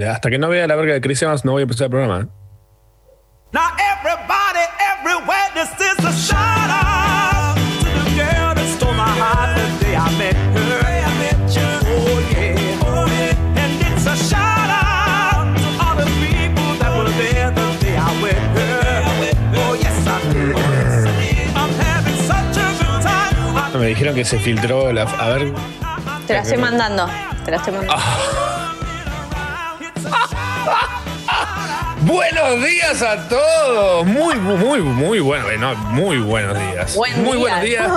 Eh, hasta que no vea la verga de Chris Evans, no voy a empezar el programa. Now everybody everywhere, this is a shout out to the girl that stole my heart the day I met her. Oh yeah, oh yeah. And it's a shout out to all the people that were there the day I met her. Oh yes I did. I'm having such a good time. Me dijeron que se filtró la. A ver. Te la estoy mandando. Te la estoy mandando. Buenos días a todos. Muy, muy, muy bueno. eh, no, muy buenos días. Buen muy día. buenos días.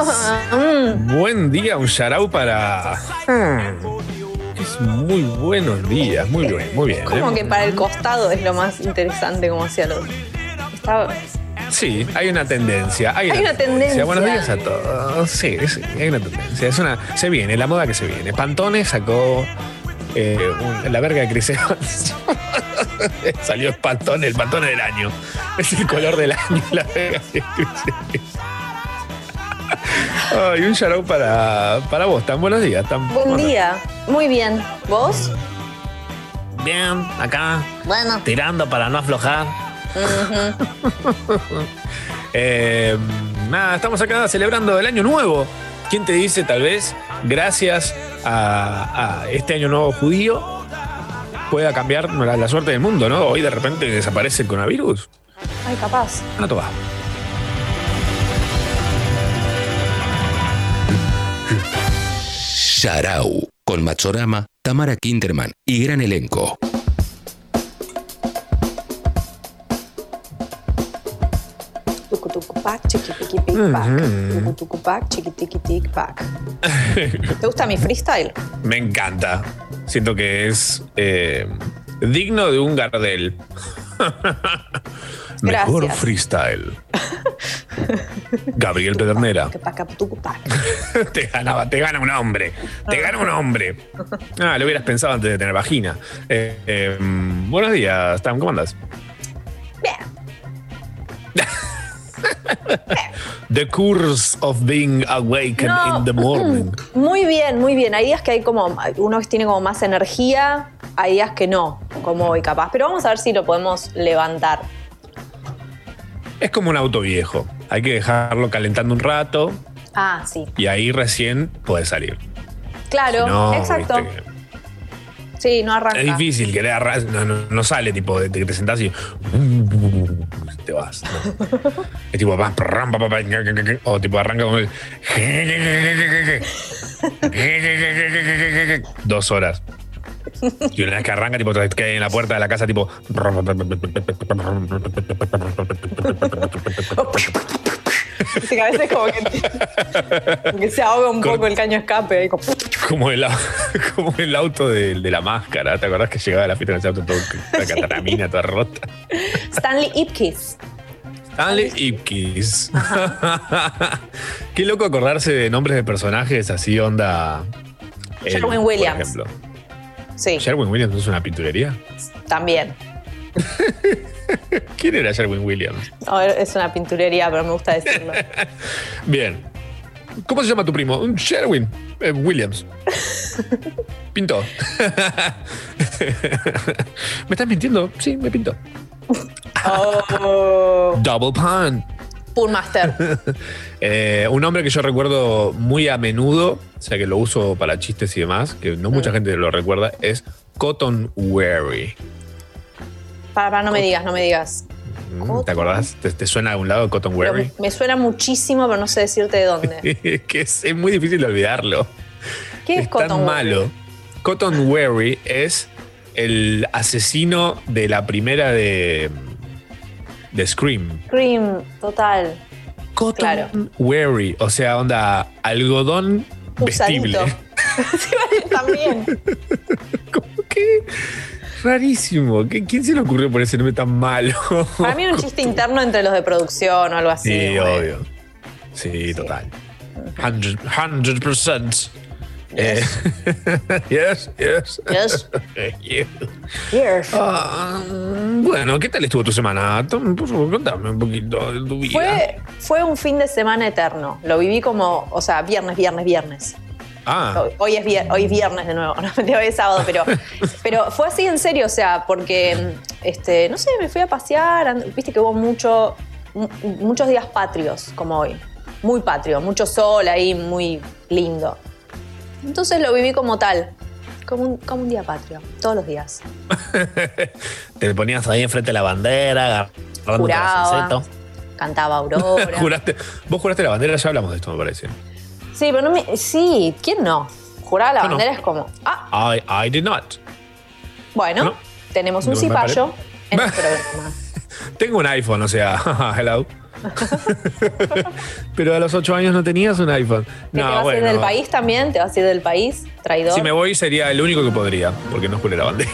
Buen día, un shout para. Hmm. Es muy buenos días. Muy bien, muy bien. Como eh. que para el costado es lo más interesante como hacía lo Está- Sí, hay una tendencia. Hay, Hay una tendencia. Buenos días a todos. Sí, sí, hay una tendencia. Es una, se viene, la moda que se viene. Pantone sacó eh, un- la verga de Chris Evans. Salió el Pantone, el Pantone del año. Es el color del año, la verga de Chris Evans. Ay, un shout para, para vos. Tan buenos días. Tan, Buen día. Muy bien. ¿Vos? Bien, acá, Bueno. tirando para no aflojar. Eh, nada, estamos acá celebrando el año nuevo. ¿Quién te dice, tal vez, gracias a, a este año nuevo judío, pueda cambiar la, la suerte del mundo, ¿no? Hoy de repente desaparece el coronavirus. Ay, capaz. No te va. Sharau, con Machorama, Tamara Kinderman y gran elenco. Chiqui, piqui, pic, pac. Tucu, tucu, pac, chiqui, tiqui, tic. ¿Te gusta mi freestyle? Me encanta. Siento que es eh, digno de un Gardel. Mejor freestyle. Gabriel Pedernera. Te ganaba, te gana un hombre. Te gana un hombre. Ah, lo hubieras pensado antes de tener vagina. Eh, eh, buenos días, Tam, ¿cómo andas? Bien. The curse of being awakened No. in the morning. Muy bien, muy bien. Hay días que hay como, uno que tiene como más energía, hay días que no, como hoy capaz. Pero vamos a ver si lo podemos levantar. Es como un auto viejo. Hay que dejarlo calentando un rato Ah, sí. y ahí recién puede salir. Claro, Si no, exacto. viste Sí, no arranca. Es difícil, que le no, no, no sale tipo de, que te sentás y te vas. no. Es tipo vas o tipo arranca con el dos horas. Y una vez que arranca, tipo, te queda en la puerta de la casa, tipo. Sí, que a veces como que, como que se ahoga un poco el caño escape. y como- Como el, como el auto de, de la máscara. ¿Te acordás que llegaba a la fiesta en ese auto todo la cataramina toda rota? Stanley Ipkiss. Stanley Ipkiss. Qué loco acordarse de nombres de personajes así, onda. él, Sherwin por Williams. ejemplo. Sí, ¿Sherwin Williams es una pinturería? también. ¿Quién era Sherwin Williams? No, es una pinturería, pero me gusta decirlo. Bien. ¿Cómo se llama tu primo? Sherwin eh, Williams. Pintó. ¿Me estás mintiendo? Sí, me pintó. Oh, Double pun. Poolmaster. Eh, un nombre que yo recuerdo muy a menudo, o sea que lo uso para chistes y demás, que no mucha gente lo recuerda, es Cotton Wary. Para, para, no me digas, no me digas. ¿Te acordás? ¿Te, te suena a un lado Cotton Pero Wary? me suena muchísimo, pero no sé decirte de dónde. que es, es muy difícil olvidarlo. ¿Qué es, es Cotton tan Wary? malo. Cotton Wary es el asesino de la primera de, de Scream. Cream, total. Cotton Claro. Wary, o sea, onda algodón vestible. Usadito. Sí, vale, también. ¿Cómo que? Rarísimo. ¿Qué- ¿Quién se le ocurrió poner ese nombre tan malo? Para mí era un chiste interno entre los de producción o algo así. Sí, obvio. Sí, total. 100%. 100%. Eh, yes, yes. Yes. Yes. Ah, bueno, ¿qué tal estuvo tu semana? Tom, Por favor, contame un poquito de tu vida. Fue, fue un fin de semana eterno. Lo viví como, o sea, viernes, viernes, viernes. Ah. Hoy es, vier- hoy es viernes de nuevo, no hoy es sábado, pero, pero fue así en serio, o sea, porque, este, no sé, me fui a pasear, and- viste que hubo mucho, mu- muchos días patrios, como hoy. Muy patrio, mucho sol ahí, muy lindo. Entonces lo viví como tal, como un, como un día patrio, todos los días. Te ponías ahí enfrente de la bandera, agarrando Juraba, cantaba Aurora. Juraste, vos juraste la bandera, ya hablamos de esto, me parece. Sí, pero no me. Sí, ¿quién no? Jurar la Yo no. bandera es como. Ah, I, I did not. bueno, No. tenemos un No cipallo en el programa. Tengo un iPhone, o sea, hello. Pero a los ocho años no tenías un iPhone. ¿Que ¿Te No, vas a ir bueno. del país también? ¿Te vas a ir del país? Traidor. Si me voy sería el único que podría, porque no juré la bandera.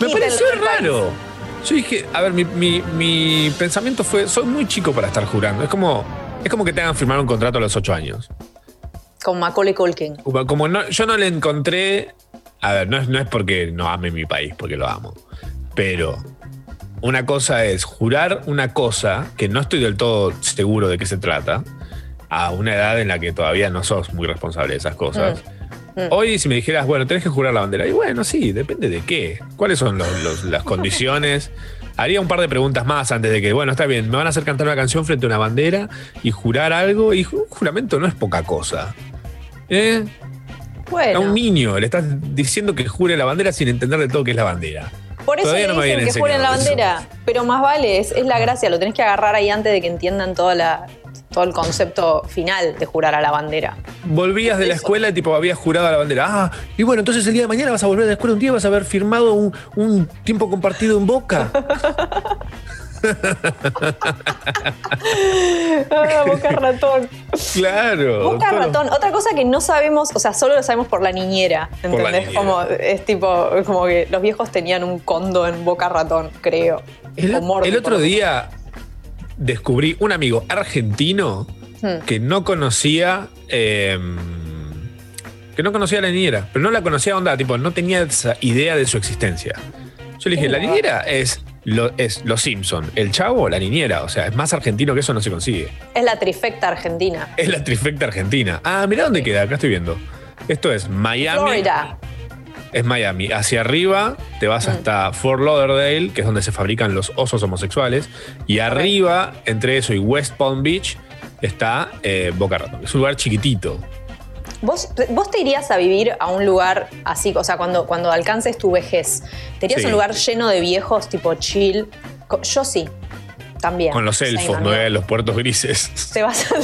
me pareció del país. raro. Yo dije, a ver, mi, mi- mi pensamiento fue, soy muy chico para estar jurando. Es como, es como que te hagan firmar un contrato a los ocho años. Con Macaulay Culkin. Como como no, yo no le encontré. A ver, no es, no es porque no ame mi país, porque lo amo. Pero una cosa es jurar una cosa que no estoy del todo seguro de qué se trata, a una edad en la que todavía no sos muy responsable de esas cosas. Hoy, si me dijeras, bueno, tenés que jurar la bandera, y bueno, sí, depende de qué. ¿Cuáles son los- los- las condiciones? Haría un par de preguntas más antes de que, bueno, está bien, me van a hacer cantar una canción frente a una bandera y jurar algo, y un juramento no es poca cosa. ¿Eh? A Bueno, un niño le estás diciendo que jure la bandera sin entender de todo qué es la bandera. por eso todavía le no dicen habían que juren la eso. bandera. Pero más vale, es, es la gracia, lo tenés que agarrar ahí antes de que entiendan toda la, todo el concepto final de jurar a la bandera. Volvías de la escuela y tipo habías jurado a la bandera. Ah, y bueno, entonces el día de mañana vas a volver de la escuela un día y vas a haber firmado un, un tiempo compartido en boca. Ah, boca ratón. claro. Boca ratón. Otra cosa que no sabemos, o sea, solo lo sabemos por la niñera. la ¿Entendés? niñera. Como, es tipo, como que los viejos tenían un condo en boca ratón, creo. El, otro día descubrí un amigo argentino Hmm. que no conocía. eh, que no conocía a la niñera, pero no la conocía onda, tipo, no tenía esa idea de su existencia. Yo le dije, Uh. la niñera es, lo, es Los Simpson, el chavo, la niñera, o sea, es más argentino que eso no se consigue. Es la trifecta argentina. Es la trifecta argentina. Ah, mira dónde queda, acá estoy viendo. Esto es Miami. Florida. Es Miami. Hacia arriba te vas Mm. hasta Fort Lauderdale, que es donde se fabrican los osos homosexuales. Y arriba, entre eso y West Palm Beach, está eh, Boca Raton. Es un lugar chiquitito. ¿Vos, ¿Vos te irías a vivir a un lugar así, o sea, cuando, cuando alcances tu vejez? ¿Te irías Sí. a un lugar lleno de viejos, tipo chill? Yo sí, también. Con los elfos, no Eh, los puertos grises. Te vas a-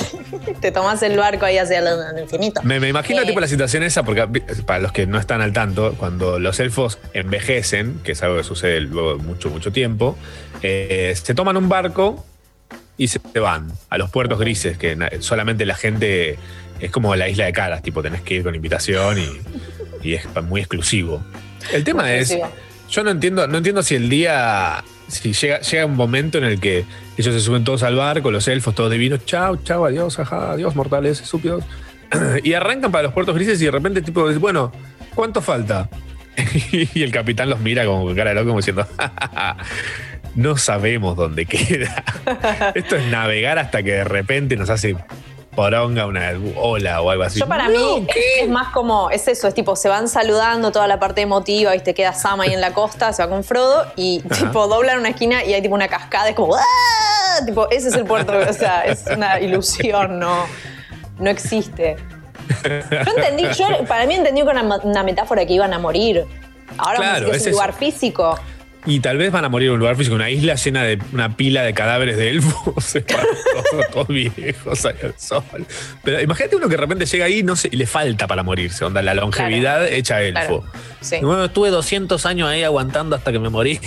te tomás el barco ahí hacia el infinito. Me, me imagino Eh, tipo la situación esa, porque para los que no están al tanto, cuando los elfos envejecen, que es algo que sucede luego de mucho, mucho tiempo, eh, se toman un barco y se van a los puertos grises, que solamente la gente es como la isla de caras, tipo tenés que ir con invitación y, y es muy exclusivo. El tema Muy es, exclusivo. yo no entiendo, no entiendo si el día, si llega, llega un momento en el que ellos se suben todos al barco, los elfos todos divinos, chao, chao, adiós, ajá, adiós, mortales, estúpidos. Y arrancan para los puertos grises y de repente tipo, bueno, ¿cuánto falta? Y el capitán los mira como con cara de loco como diciendo, no sabemos dónde queda. Esto es navegar hasta que de repente nos hace poronga una ola o algo así. Yo para No, mí ¿qué? es, es más como, es eso, es tipo, se van saludando toda la parte emotiva y te queda Sam ahí en la costa, se va con Frodo y Ajá. tipo doblan una esquina y hay tipo una cascada, es como, ¡ah! Tipo, ese es el puerto, o sea, es una ilusión, no, no existe. Yo entendí, yo para mí entendí que era una, una metáfora que iban a morir. Ahora Claro, vamos a decir que es es un eso. lugar físico. Y tal vez van a morir en un lugar físico, una isla llena de una pila de cadáveres de elfos, todos, todos viejos ahí al sol. Pero imagínate uno que de repente llega ahí no sé, y le falta para morirse, onda, la longevidad hecha elfo. Claro, sí. Bueno, estuve 200 años ahí aguantando hasta que me morí.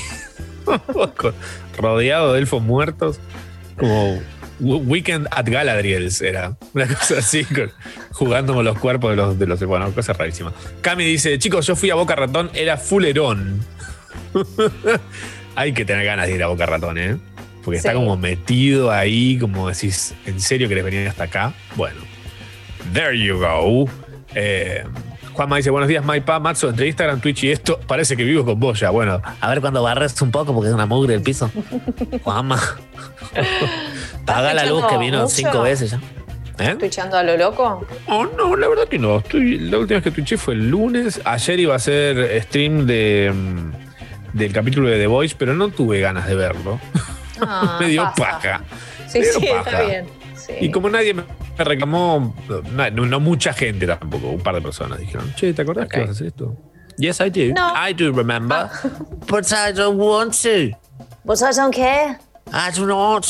Rodeado de elfos muertos. Como Weekend at Galadriel's era. Una cosa así, con- jugando con los cuerpos de los, de los. Bueno, cosa rarísima. Cami dice: Chicos, yo fui a Boca Ratón, era fulerón. Hay que tener ganas de ir a Boca Ratón, ¿eh? Porque está como metido ahí, como decís, ¿en serio querés venir hasta acá? Bueno, there you go. Eh, Juanma dice, buenos días, Maipa, Matzo, entre Instagram, Twitch y esto, parece que vivo con vos ya. Bueno, a ver cuando barres un poco porque es una mugre el piso. Juanma. Paga la luz que vino mucho? cinco veces ya. ¿Eh? ¿Twitchando a lo loco? Oh, no, la verdad que no. Estoy, la última vez que twitché fue el lunes. Ayer iba a ser stream de, mm, del capítulo de The Voice, pero no tuve ganas de verlo. Ah, me dio pasa. paja. Sí, dio sí, está paja. bien. Sí. Y como nadie me reclamó, no, mucha gente tampoco, un par de personas dijeron, che, ¿te acordás que vas a hacer esto? Yes, I do. No. I do remember. But I don't want to. But I don't care. I do not.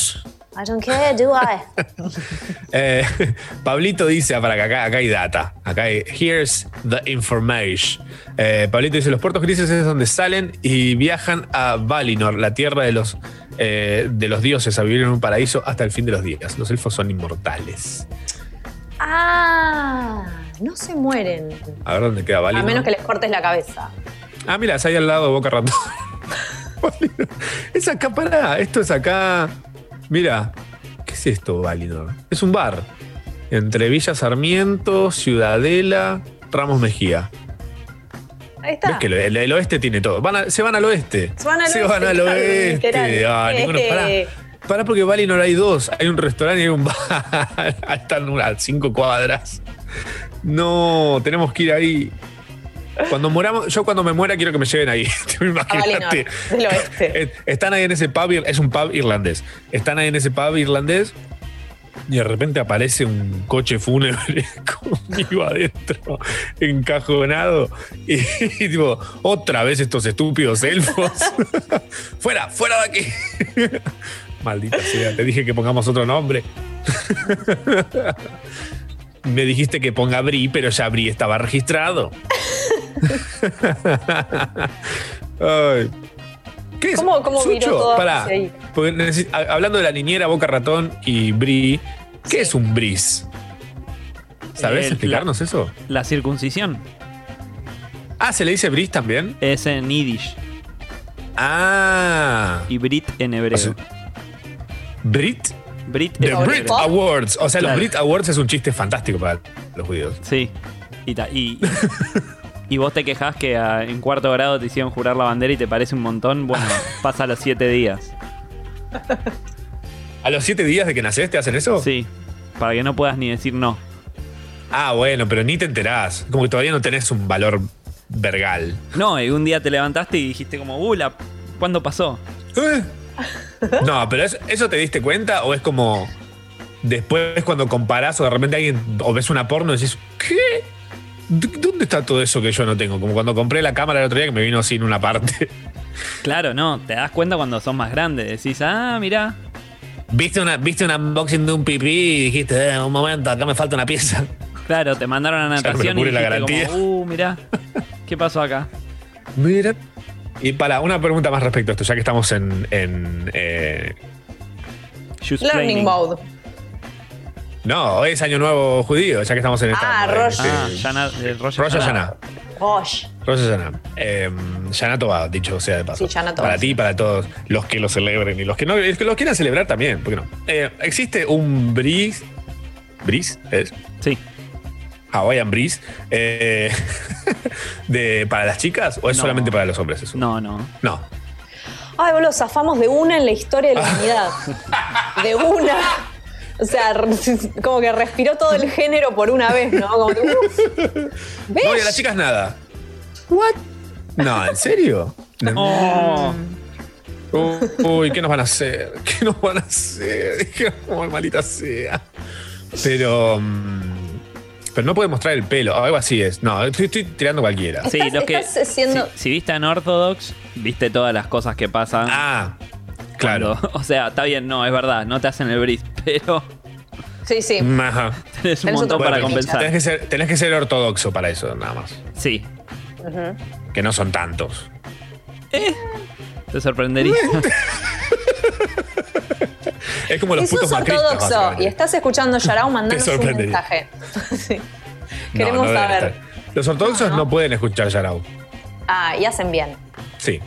I don't care, do I? Eh, Pablito dice, ah, para que acá, acá hay data. Acá hay, here's the information. Eh, Pablito dice, los puertos grises es donde salen y viajan a Valinor, la tierra de los, eh, de los dioses, a vivir en un paraíso hasta el fin de los días. Los elfos son inmortales. Ah, no se mueren. A ver dónde queda A Valinor. menos que les cortes la cabeza. Ah, mira, es ahí al lado de Boca Ratón. Es acá, pará. Esto es acá. Mira, ¿qué es esto, Valinor? Es un bar. Entre Villa Sarmiento, Ciudadela, Ramos Mejía. Ahí está. ¿Ves que el, el- el oeste tiene todo? Van a- se van al oeste. Se van al Se oeste, van al oeste. Ah, ninguno- pará. Eh. Pará porque Valinor hay dos. Hay un restaurante y hay un bar. Están a cinco cuadras. No, tenemos que ir ahí. Cuando moramos, yo cuando me muera quiero que me lleven ahí. A Valinor, Imagínate. del oeste. Eh, Están ahí en ese pub, es un pub irlandés. Están ahí en ese pub irlandés y de repente aparece un coche fúnebre conmigo adentro, encajonado. Y, y tipo, otra vez estos estúpidos elfos. fuera, fuera de aquí. Maldita sea, te dije que pongamos otro nombre. Me dijiste que ponga Bri, pero ya Bri estaba registrado. Ay. ¿Qué es? ¿Cómo- cómo Sucho, todo pará, hablando de la niñera, Boca Ratón y Bri, ¿qué Sí. es un bris? ¿Sabes El- explicarnos eso? La circuncisión Ah, ¿se le dice bris también? es en Yiddish Ah. y Brit en hebreo. O sea, ¿Brit? Brit The Brit Pop. Awards. O sea, Claro. los Brit Awards es un chiste fantástico para los judíos. Sí. Y, ta- y, y vos te quejás que en cuarto grado te hicieron jurar la bandera y te parece un montón. Bueno, pasa los siete días. ¿A los siete días de que nacés te hacen eso? Sí. Para que no puedas ni decir no. Ah, bueno, pero ni te enterás. Como que todavía no tenés un valor vergal. No, y un día te levantaste y dijiste como, uh, la- ¿cuándo pasó? ¿Eh? No, pero es- ¿eso te diste cuenta o es como después cuando comparás o de repente alguien o ves una porno y decís, ¿qué? ¿D- ¿Dónde está todo eso que yo no tengo? Como cuando compré la cámara el otro día que me vino sin una parte. Claro, no, te das cuenta cuando sos más grande. Decís, ah, mirá. ¿Viste, una, viste un unboxing de un pipí y dijiste, eh, un momento, acá me falta una pieza? Claro, te mandaron a natación y la como, uh, mirá. ¿Qué pasó acá? Mira. Y para una pregunta más respecto a esto, ya que estamos en, en, eh, Learning mode. No, hoy es Año Nuevo Judío, ya que estamos en esta. Ah, Rosh. Ah, Yana, Rosh Hashanah. Rosh. Rosh Hashanah. Eh, dicho sea de paso. Sí, Tova, Para ti y para todos los que lo celebren y los que no los que lo quieran celebrar también, ¿por qué no? Eh, ¿Existe un bris? ¿Bris? ¿Es? Sí. Hawaiian Breeze eh, de, para las chicas o es No. solamente para los hombres eso? No, no. No. Ay, boludo, zafamos de una en la historia de la humanidad. De una. O sea, como que respiró todo el género por una vez, ¿no? Como que. No, y a las chicas nada. ¿What? No, ¿en serio? No. Oh, Uy, ¿qué nos van a hacer? ¿Qué nos van a hacer? Ay, maldita sea. Pero. mm, Pero no puede mostrar el pelo. o algo así es. No, estoy, estoy tirando cualquiera. sí, Estás- los que. estás haciendo- Si, si viste en Orthodox, viste todas las cosas que pasan. Ah, claro. cuando- o sea, está bien, no, es verdad, no te hacen el bris, pero Sí, sí. Ajá. tenés un Tenés montón para Bueno, compensar. Tenés que, ser, tenés que ser ortodoxo para eso, nada más. Sí, Que no son tantos. te sorprendería. Es como los Si putos sos ortodoxo y estás escuchando Yarao, mandanos un mensaje. Sí. Queremos no saber. Los ortodoxos No, pueden escuchar Yarao. Ah, y hacen bien. Sí.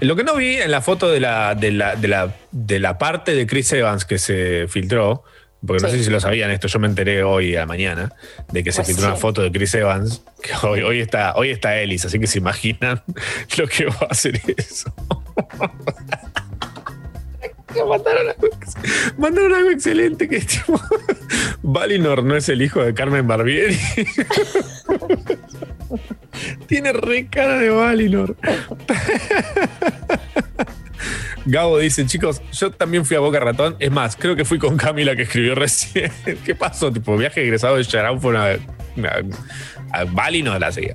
Lo que no vi en la foto de la, de la, de la, de la parte de Chris Evans que se filtró, porque no Sí. sé si lo sabían esto, yo me enteré hoy a la mañana de que se Pues filtró una foto de Chris Evans, que hoy, hoy está, hoy está Ellis, así que se imaginan lo que va a hacer eso. Mandaron algo, excelente que tipo, Valinor no es el hijo de Carmen Barbieri. Tiene re cara de Valinor. Gabo dice, chicos, yo también fui a Boca Ratón. Es más, creo que fui con Camila que escribió recién. ¿Qué pasó? Tipo, viaje egresado de Charán fue una, una- a la seguía.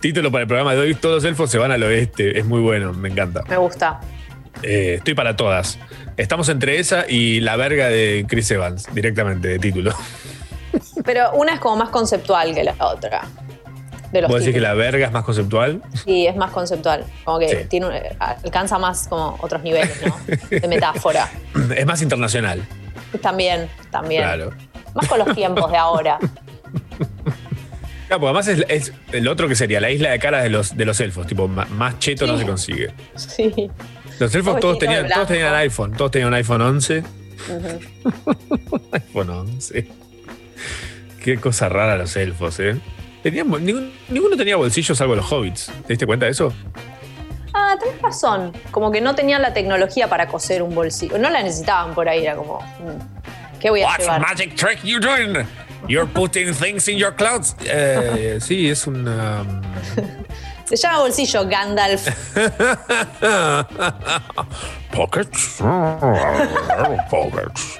Título para el programa de hoy, todos los elfos se van al oeste. Es muy bueno, me encanta. Me gusta. Eh, estoy para todas. Estamos entre esa y la verga de Chris Evans, directamente, de título. Pero una es como más conceptual que la otra. De los ¿Vos decís que la verga es más conceptual? Sí, es más conceptual. Como que Sí. tiene, alcanza más como otros niveles, ¿no? De metáfora. Es más internacional. También, también. Claro. Más con los tiempos de ahora. Claro, porque además es, es el otro que sería la isla de caras de los, de los elfos. Tipo, más cheto no se consigue. Sí. Los elfos Todo todos tenían, todos tenían iPhone. Todos tenían un iPhone 11. Ujú. iPhone 11. Qué cosa rara los elfos, ¿eh? Tenían, ningún- ninguno tenía bolsillos salvo los hobbits. ¿Te diste cuenta de eso? Ah, tenés razón. Como que no tenían la tecnología para coser un bolsillo. No la necesitaban por ahí. Era como, mm, ¿qué voy a What llevar? magic trick you doing? You're putting things in your clouds. Eh, sí, es una. Se llama bolsillo Gandalf. Pockets. Pockets.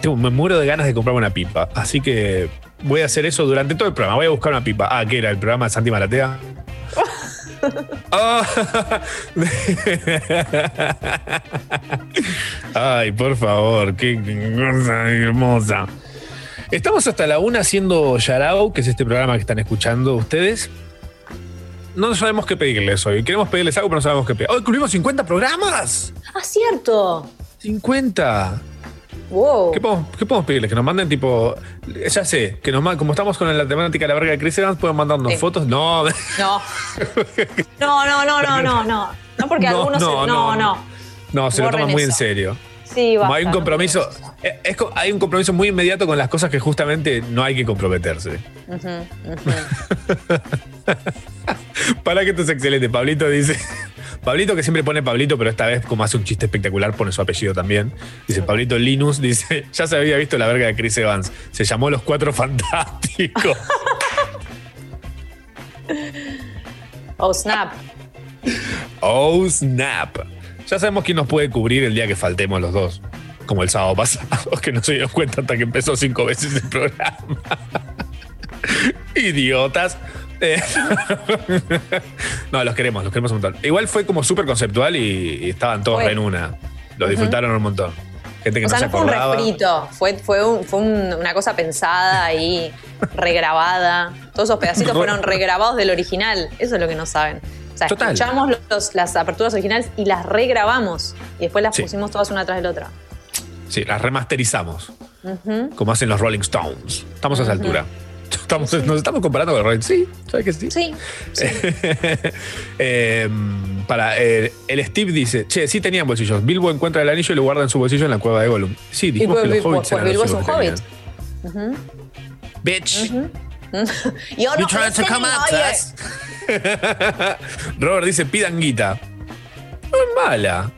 Tengo- me muero de ganas de comprarme una pipa. Así que voy a hacer eso durante todo el programa. Voy a buscar una pipa. Ah, ¿qué era? ¿El programa de Santi Maratea? Ah. Ay, por favor, qué cosa hermosa. Estamos hasta la una haciendo Yarao, que es este programa que están escuchando ustedes. No sabemos qué pedirles hoy. Queremos pedirles algo, pero no sabemos qué pedir. ¡Hoy cumplimos 50 programas! ah, cierto. ¡50! Wow. ¿Qué podemos, qué podemos pedirles? Que nos manden tipo. Ya sé, que nos ma- como estamos con la temática de la verga de Chris Evans, pueden mandarnos Sí. fotos. No, No. No, no, no, no, no, no. No porque No, algunos. no, se- no. no, no. se lo toman muy en serio. Sí, Como basta, hay un compromiso. eh, es hay un compromiso muy inmediato con las cosas que justamente no hay que comprometerse. Para que esto es excelente. Pablito dice. Pablito que siempre pone Pablito, pero esta vez como hace un chiste espectacular, pone su apellido también. Dice Pablito Linus, dice, ya se había visto la verga de Chris Evans. Se llamó Los Cuatro Fantásticos. Oh, snap. Oh, snap. Ya sabemos quién nos puede cubrir el día que faltemos los dos. Como el sábado pasado, que no se dieron cuenta hasta que empezó cinco veces el programa. Idiotas. Eh, no, los queremos, los queremos un montón. Igual fue como súper conceptual y, y estaban todos re en una. Lo disfrutaron un montón. Gente que O sea, no se no fue un refrito, fue, fue, un- fue un- una cosa pensada y regrabada. Todos esos pedacitos fueron regrabados del original. Eso es lo que no saben. Sea, Total. escuchamos los- las aperturas originales y las regrabamos. Y después las Sí. pusimos todas una tras la otra. Sí, las remasterizamos. Como hacen los Rolling Stones. Estamos a esa altura. Estamos, nos estamos comparando con Rolling Sí, ¿sabes que sí? Sí, sí. Eh, para eh, el Steve dice, che, sí tenían bolsillos. Bilbo encuentra el anillo y lo guarda en su bolsillo en la cueva de Gollum. Sí, dijimos pues, que los pues, hobbits pues, eran los Bilbo es un tenían. Bitch, Yo no trying to come us? Robert dice, pidan guita. No es mala.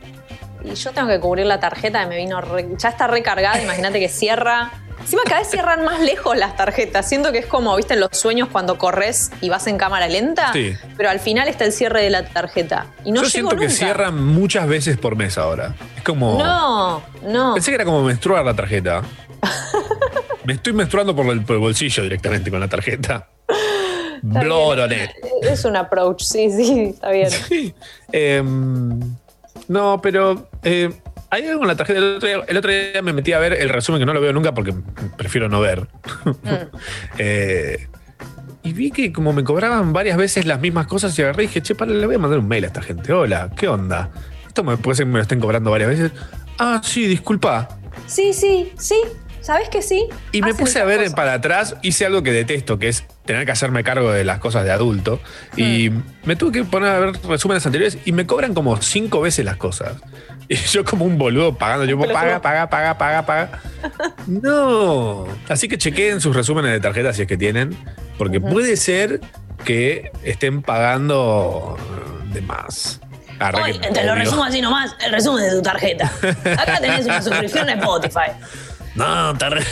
Y yo tengo que cubrir la tarjeta que me vino re- ya está recargada, imagínate que cierra. Encima cada vez cierran más lejos las tarjetas. Siento que es como, viste, en los sueños cuando corres y vas en cámara lenta. Sí. Pero al final está el cierre de la tarjeta. Y no Yo siento nunca. que cierran muchas veces por mes ahora. Es como... No, no. Pensé que era como menstruar la tarjeta. Me estoy menstruando por el, por el bolsillo directamente con la tarjeta. Blood on it. Es un approach, sí, sí, está bien. Sí. Em, no, pero eh, hay algo en la tarjeta. El otro, día, el otro día me metí a ver el resumen que no lo veo nunca porque prefiero no ver. Eh, y vi que como me cobraban varias veces las mismas cosas y agarré y dije, che, para, le voy a mandar un mail a esta gente. Hola, ¿qué onda? Esto me puede ser que me lo estén cobrando varias veces. Ah, sí, disculpa. Sí, sí, sí. ¿Sabes que sí? Y me puse a ver cosas. para atrás, hice algo que detesto, que es tener que hacerme cargo de las cosas de adulto. Y me tuve que poner a ver resúmenes anteriores y me cobran como cinco veces las cosas. Y yo como un boludo pagando, yo paga, paga, paga, paga, paga. No. Así que chequeen sus resúmenes de tarjeta si es que tienen, porque puede ser que estén pagando de más. Hoy te lo resumo así nomás, el resumen de tu tarjeta. Acá tenés una suscripción a Spotify. No, te re-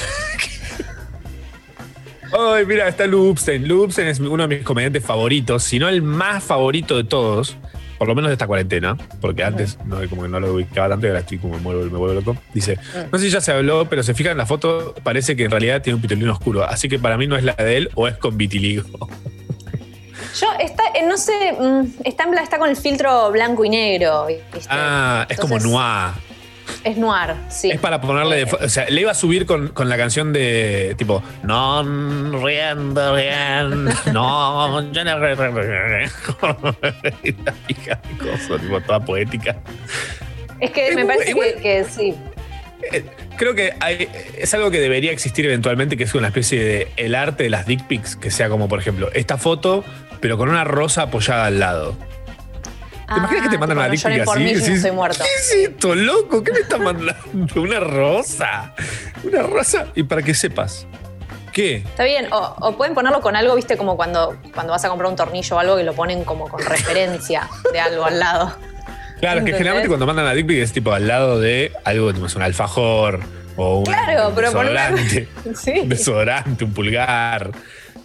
Ay, mira, está Lupsen. Lupsen es uno de mis comediantes favoritos, si no el más favorito de todos, por lo menos de esta cuarentena, porque antes no, como que no lo ubicaba tanto y ahora estoy como me vuelvo, me vuelvo loco. Dice, no sé si ya se habló, pero se fijan en la foto, parece que en realidad tiene un pitolino oscuro, así que para mí no es la de él o es con vitiligo. Yo, está, eh, no sé, mm, está, está con el filtro blanco y negro. ¿viste? Ah, es como noir. Es noir, sí. Es para ponerle de O sea, le iba a subir con, con la canción de tipo No, riendo bien. No, yo no. re- re- re- re". Y la hija de coso, tipo, toda poética. Es que Es me muy- parece igual- que, que sí. Eh, Creo que hay- es algo que debería existir eventualmente, que es una especie de el arte de las dick pics, que sea como, por ejemplo, esta foto, pero con una rosa apoyada al lado. ¿Te imaginas que te mandan Ah, una tipo, dick pic por así? mí, Y yo no decís, estoy muerto. ¿Qué es esto, loco? ¿Qué me está mandando? Una rosa. Una rosa. Y para que sepas. ¿Qué? Está bien, o, o pueden ponerlo con algo, viste, como cuando, cuando vas a comprar un tornillo o algo que lo ponen como con referencia de algo al lado. Claro, es que ¿Entendés? generalmente cuando mandan la dick pic es tipo al lado de algo como es un alfajor o un Claro, pero por una- desodorante. Sí. Un desodorante, un pulgar,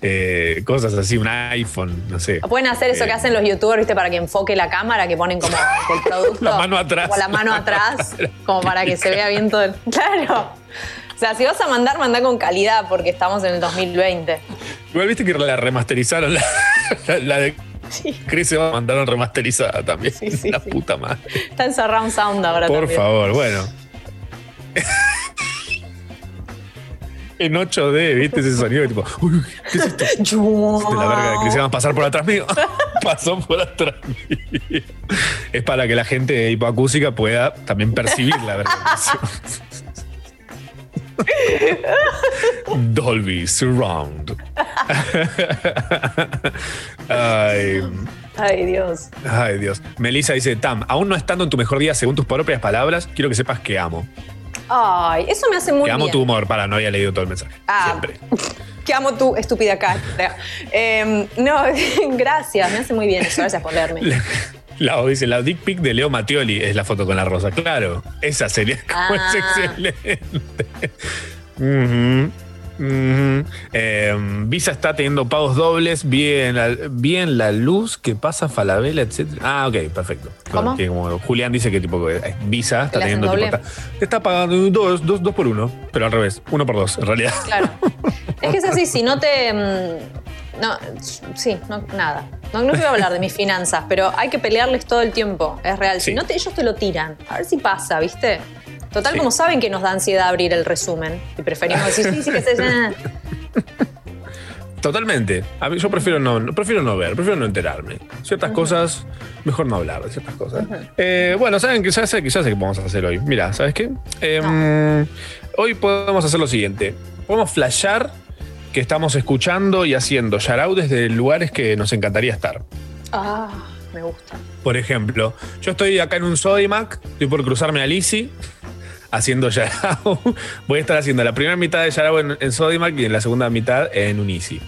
eh, cosas así, un iPhone, no sé. Pueden hacer eso Eh, que hacen los youtubers, viste, para que enfoque la cámara, que ponen como el producto. La mano atrás. O la mano atrás, como para que se vea bien todo. el- Claro. O sea, si vas a mandar, mandá con calidad, porque estamos en el 2020. Igual viste que la remasterizaron, la, la- la de Chris se mandaron remasterizada también. Sí, sí, la sí. puta madre. Está en surround sound ahora Por también. favor, bueno. En 8D, ¿viste ese sonido? tipo, uy, ¿qué es esto? De la verga de a pasar por atrás mío. Pasó por atrás mío. Es para que la gente hipoacústica pueda también percibir la verga. Dolby Surround. Ay, Ay, Dios. ay, Dios. Melissa dice, Tam, aún no estando en tu mejor día según tus propias palabras, quiero que sepas que amo. Ay, eso me hace muy que amo bien. tu humor. Para, no había leído todo el mensaje. Ah. Siempre. Que amo tu estúpida cara. Em, no, gracias, me hace muy bien eso. Gracias por leerme. La, dice, la dick pic de Leo Mattioli es la foto con la rosa. Claro, esa sería como es Ah. excelente. Em, Visa está teniendo pagos dobles, bien la, bien la luz que pasa Falabella, etc. Ah, ok, perfecto. ¿Cómo? Como Julián dice que tipo eh, Visa está ¿Que le hacen teniendo tipo, está, pagando dos, dos, dos por uno, pero al revés, uno por dos, en realidad. Claro. Es que es así, si no te. mm, No, sí, no, nada. No, no quiero hablar de mis finanzas, pero hay que pelearles todo el tiempo. Es real. Sí. Si no te, ellos te lo tiran. A ver si pasa, ¿viste? Total, Sí. como saben que nos da ansiedad abrir el resumen. Y preferimos decir, sí, sí, que se. ah. Totalmente. A mí yo prefiero no, prefiero no ver, prefiero no enterarme. Ciertas cosas, mejor no hablar de ciertas cosas. Eh, bueno, saben que ya sé ya sé qué vamos a hacer hoy. Mira, ¿sabes qué? Em, Hoy podemos hacer lo siguiente. Podemos flashear que estamos escuchando y haciendo shoutout desde lugares que nos encantaría estar. Ah, me gusta. Por ejemplo, yo estoy acá en un Sodimac, estoy por cruzarme a Lisi haciendo Yarao. Voy a estar haciendo la primera mitad de Yarao en, en Sodimac y en la segunda mitad en Unisi.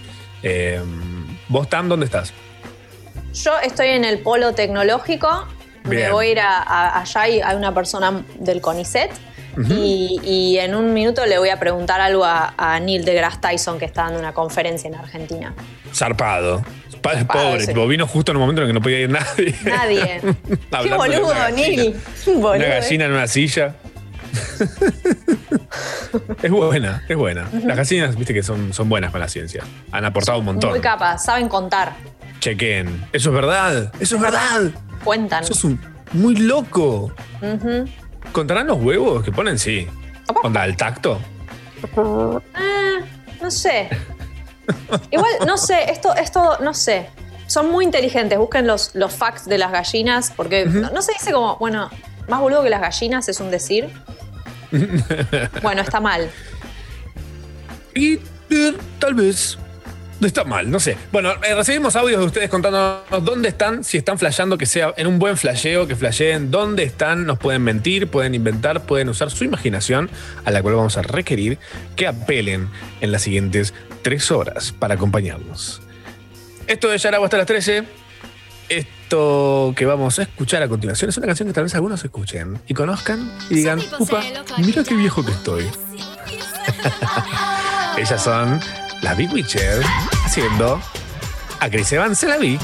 Eh, ¿Vos, Tam, dónde estás? Yo estoy en el polo tecnológico. Me voy a ir a, a- allá y hay una persona del CONICET. y, y en un minuto le voy a preguntar algo a, a Neil deGrasse Tyson, que está dando una conferencia en Argentina. Zarpado. Pa- Zarpado, Pobre, sí. tipo, vino justo en un momento en el que no podía ir nadie. Nadie. Qué boludo. Neil. Boludo, Una eh. gallina en una silla. es buena, es buena. Las gallinas, viste que son, son buenas con la ciencia. Han aportado un montón. Muy capaz, saben contar, Chequen. Eso es verdad. Eso es verdad. cuentan. Eso es un muy loco. ¿Contarán los huevos que ponen? Sí. ¿Onda el tacto? Ah, no sé. Igual, no sé, esto, esto, no sé. Son muy inteligentes. Busquen los, los facts de las gallinas, porque no, no se dice como, bueno, más boludo que las gallinas es un decir. bueno, está mal. Y eh, tal vez está mal, no sé. Bueno, eh, recibimos audios de ustedes contándonos dónde están, si están flasheando, que sea en un buen flasheo, que flasheen dónde están, nos pueden mentir, pueden inventar, pueden usar su imaginación, a la cual vamos a requerir que apelen en las siguientes tres horas para acompañarnos. Esto es Yaragua hasta las 13. Esto que vamos a escuchar a continuación es una canción que tal vez algunos escuchen y conozcan y digan, upa, mira qué viejo que estoy. Ellas son las Big Witcher haciendo a Chris Evans se la vi.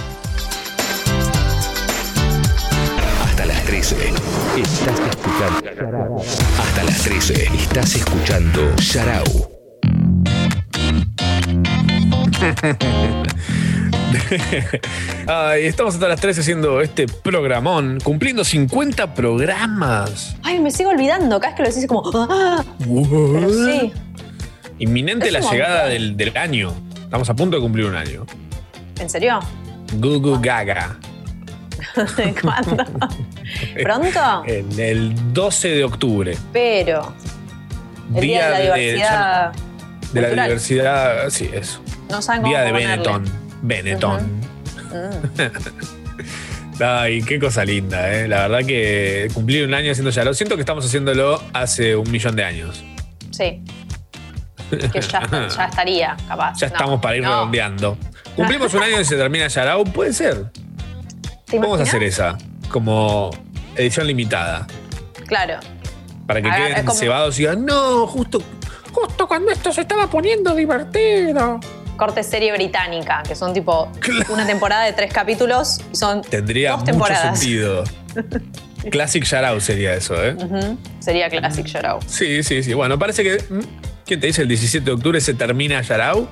Hasta las 13. Estás escuchando. Hasta las 13. Estás escuchando Estamos hasta las 13 haciendo este programón, cumpliendo 50 programas. Ay, me sigo olvidando. Cada vez que lo decís como. ¡Ah! Pero sí. Inminente Es la llegada del, del año. Estamos a punto de cumplir un año. ¿En serio? Gugu Gaga. ¿Cuándo? ¿Pronto? En el 12 de octubre. Pero. El día, de la diversidad. de la diversidad. Sí, eso. No saben cómo Día de ponerle. Benetton. Mm. Ay, qué cosa linda, ¿eh? La verdad que cumplir un año haciendo ya. Lo siento que estamos haciéndolo hace un millón de años. Sí. Que ya, ya estaría, capaz. Ya No, estamos para ir no. redondeando. Cumplimos un año y se termina Yarao. Puede ser. ¿Te Vamos a hacer esa. Como edición limitada. Claro. Para que Ah, queden como- cebados y digan, no, justo, justo cuando esto se estaba poniendo divertido. Corte serie británica, que son tipo Claro. una temporada de tres capítulos y son Tendría dos mucho temporadas. sentido. Classic Yarao sería eso, ¿eh? Sería Classic Shoutout. Sí, sí, sí. Bueno, parece que. mm, ¿Quién te dice el 17 de octubre se termina Yarao?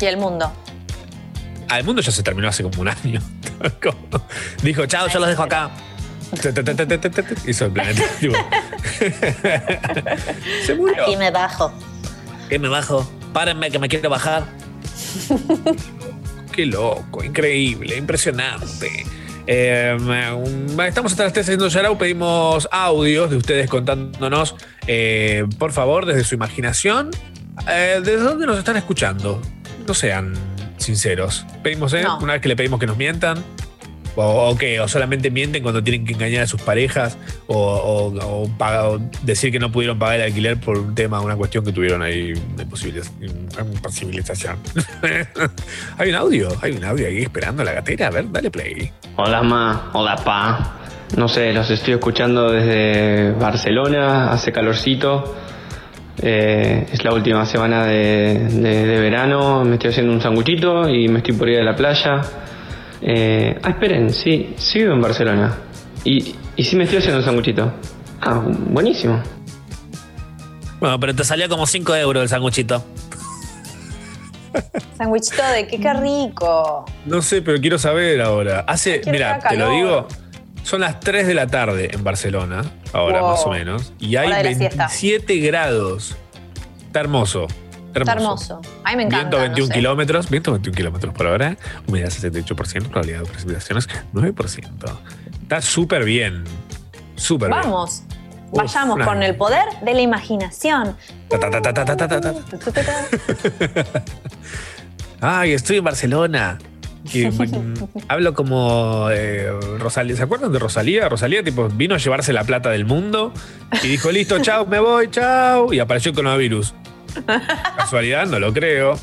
Y el mundo. Al mundo ya se terminó hace como un año. Dijo, chao, yo los dejo acá. Hizo el planeta. se murió. Aquí me bajo. Que me bajo. Párenme que me quiero bajar. Qué loco, increíble, impresionante. Eh, um, estamos hasta las 3 haciendo Yarao. Pedimos audios de ustedes contándonos, eh, por favor, desde su imaginación, eh, desde dónde nos están escuchando. No sean sinceros. Pedimos, ¿eh? No. Una vez que le pedimos que nos mientan. O, o que o solamente mienten cuando tienen que engañar a sus parejas o, o- o decir que no pudieron pagar el alquiler por un tema, una cuestión que tuvieron ahí de posibiliz- imposibilitación. hay un audio, hay un audio ahí esperando la gatera. A ver, dale play. Hola ma, hola pa. No sé, los estoy escuchando desde Barcelona, hace calorcito. Eh, es la última semana de, de- de verano, me estoy haciendo un sanguchito y me estoy por ir a la playa. Eh, ah, esperen, sí, sí vivo en Barcelona. Y, y sí me estoy haciendo un sanguchito. Ah, buenísimo. Bueno, pero te salió como 5 euros el sanguchito. Sándwichito de qué, qué rico. No sé, pero quiero saber ahora. Hace, mira, te lo digo, son las 3 de la tarde en Barcelona, ahora Wow. más o menos, y hay Hora de la siesta. 27 grados. Está hermoso. Está hermoso. A me encanta. 121 kilómetros, 121 kilómetros por hora, humedad 68%, probabilidad de precipitaciones 9%. Está súper bien. Súper bien. Vamos. Vayamos con el poder de la imaginación. Ay, estoy en Barcelona. Que mm, hablo como eh, Rosalía. ¿Se acuerdan de Rosalía? Rosalía tipo vino a llevarse la plata del mundo y dijo, listo, chao, me voy, chao. Y apareció el coronavirus. Casualidad, no lo creo.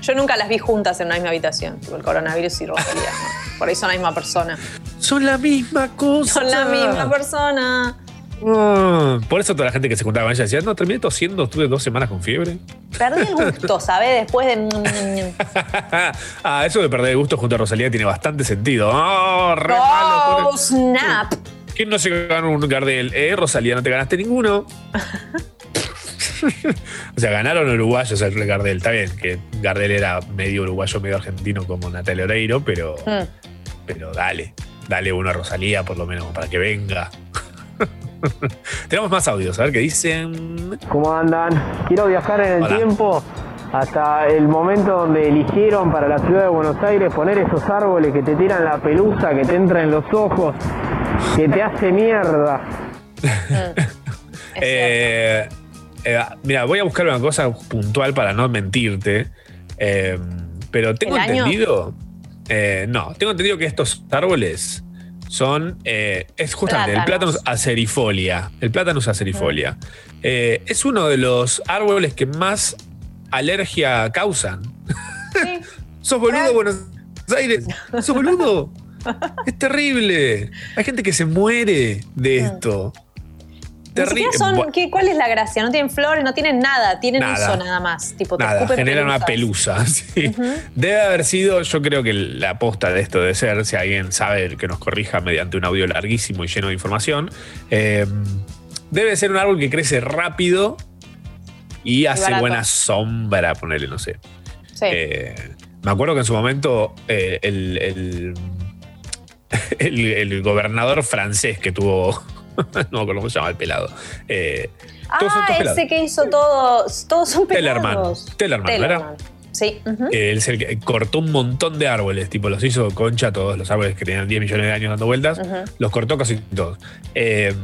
Yo nunca las vi juntas en una misma habitación. Tipo el coronavirus y Rosalía. ¿no? Por ahí son la misma persona. Son la misma cosa. Son la misma persona. Ah, por eso toda la gente que se juntaba con ella decía, no, terminé tosiendo, estuve dos semanas con fiebre. Perdí el gusto, ¿sabes? Después de. ah, eso de perder el gusto junto a Rosalía tiene bastante sentido. Oh, re malo. ¡Oh, snap! ¿Quién no se ganó un Gardel? Eh, Rosalía, no te ganaste ninguno. o sea, ganaron uruguayos el Gardel. Está bien que Gardel era medio uruguayo, medio argentino como Natalia Oreiro, pero, Mm. pero dale, dale uno a Rosalía por lo menos para que venga. Tenemos más audios, a ver qué dicen. ¿Cómo andan? Quiero viajar en el Hola. tiempo hasta el momento donde eligieron para la ciudad de Buenos Aires poner esos árboles que te tiran la pelusa, que te entra en los ojos, que te hace mierda. Eh, eh, mira, voy a buscar una cosa puntual para no mentirte. eh, pero tengo entendido. eh, no, tengo entendido que estos árboles son. eh, es justamente el plátano acerifolia. El plátano acerifolia. Es uno de los árboles que más alergia causan. Sí. ¡Sos boludo. Buenos Aires! ¡Sos boludo! Es terrible. Hay gente que se muere de esto. Ni siquiera son, ¿qué- ¿Cuál es la gracia? No tienen flores, no tienen nada, tienen Nada. uso nada más. Tipo, te Nada, escupen genera una pelusa. sí. Debe haber sido, yo creo que la aposta de esto debe ser, si alguien sabe que nos corrija mediante un audio larguísimo y lleno de información, eh, debe ser un árbol que crece rápido y hace barato. buena sombra, ponerle, no sé. Sí. Eh, me acuerdo que en su momento eh, el, el, el- el gobernador francés que tuvo, no cómo se llama el pelado, eh, todos ah, pelados. ese que hizo todos, todos son pelados. Tellerman. Tellerman. Sí. ujú. Eh, Él es el que cortó un montón de árboles, tipo los hizo concha todos los árboles que tenían 10 millones de años dando vueltas, los cortó casi todos. Eh,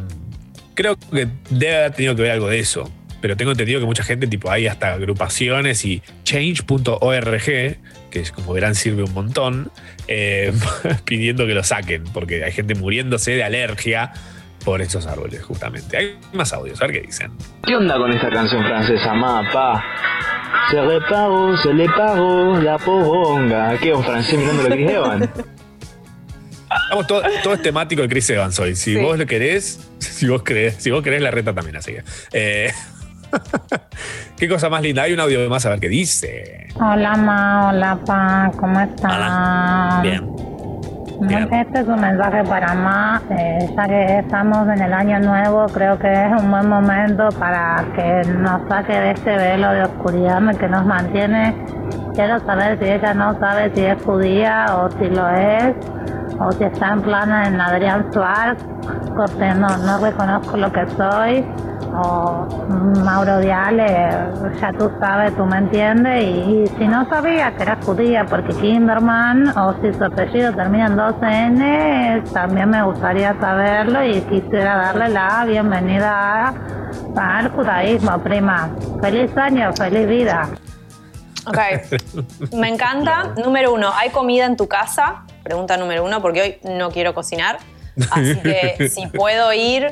creo que debe haber tenido que ver algo de eso, pero tengo entendido que mucha gente, tipo, hay hasta agrupaciones y change.org, que es como verán sirve un montón, eh, pidiendo que lo saquen, porque hay gente muriéndose de alergia por esos árboles, justamente. Hay más audios, a ver qué dicen. ¿Qué onda con esta canción francesa, mapa? Se reparo, se le paro, la poronga. ¿Qué, un francés mirando a Chris Evans? Vamos, todo, todo es temático de Chris Evans hoy. Si Sí. vos lo querés, si vos querés, si vos querés la reta también, así que. eh, Qué cosa más linda. Hay un audio más a ver qué dice. Hola Ma, hola Pa, ¿cómo estás? Hola. Bien. Este es un mensaje para Ma, eh, ya que estamos en el año nuevo, creo que es un buen momento para que nos saque de este velo de oscuridad que nos mantiene. Quiero saber si ella no sabe si es judía o si lo es, o si está en plana en Adrián Suárez, porque no, no reconozco lo que soy. O Mauro Diale, ya tú sabes, tú me entiendes, y, y si no sabía que era judía porque Kinderman, o si su apellido termina en 12N, también me gustaría saberlo y quisiera darle la bienvenida al judaísmo, prima. Feliz año, feliz vida. Ok. Me encanta. Número uno, ¿hay comida en tu casa? Pregunta número uno, porque hoy no quiero cocinar. Así que si puedo ir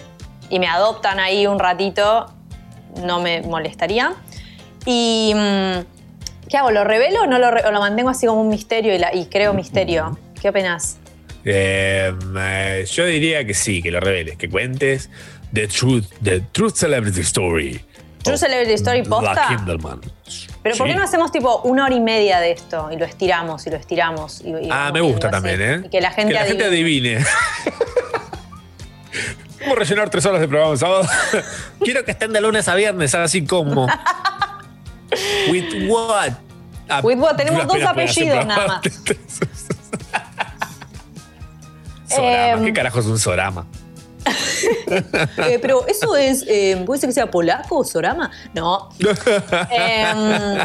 y me adoptan ahí un ratito, no me molestaría. Y. mm, ¿Qué hago? ¿Lo revelo o no lo, re- o lo mantengo así como un misterio y, la- y creo misterio? ¿Qué opinas? Eh, eh, yo diría que sí, que lo reveles, que cuentes The Truth, The Truth Celebrity Story. True Celebrity Story posta. La. Pero ¿por qué no hacemos tipo una hora y media de esto y lo estiramos y lo estiramos? Y, y Ah, me gusta así? también, ¿eh? Y que la gente, adivine. adivine. ¿Cómo rellenar tres horas de programa un sábado? Quiero que estén de lunes a viernes, así como. With what? Ah, With what? Tenemos dos apellidos nada Sorama. Em. ¿Qué carajo es un sorama? Eh, pero eso es, eh, ¿puede ser que sea polaco o Sorama? No. Em,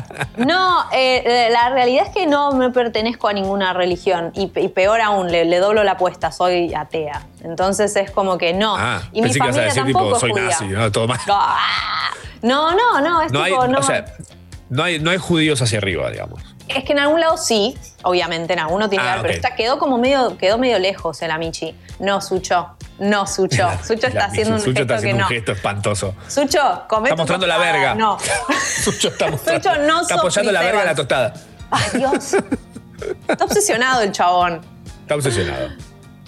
no, eh, la realidad es que no me pertenezco a ninguna religión y, pe- y peor aún, le, le doblo la apuesta, soy atea. Entonces es como que no. Ah, y mi pensé que familia decir tampoco tipo, soy judía. nazi, ¿no? Todo mal. Ah, No, no, no, es No hay, tipo, no. o sea, no hay, no hay judíos hacia arriba, digamos. Es que en algún lado sí, obviamente, en alguno tiene que Ah, haber, pero ok. esta quedó como medio, quedó medio lejos en la Michi. No, Sucho. No, Sucho. Sucho está haciendo un Sucho gesto está haciendo que no. un gesto espantoso. Sucho, come Está mostrando la verga. No. Sucho está mostrando. Sucho, no Está apoyando la verga en la tostada. Ay, Dios. Está obsesionado el chabón. Está obsesionado.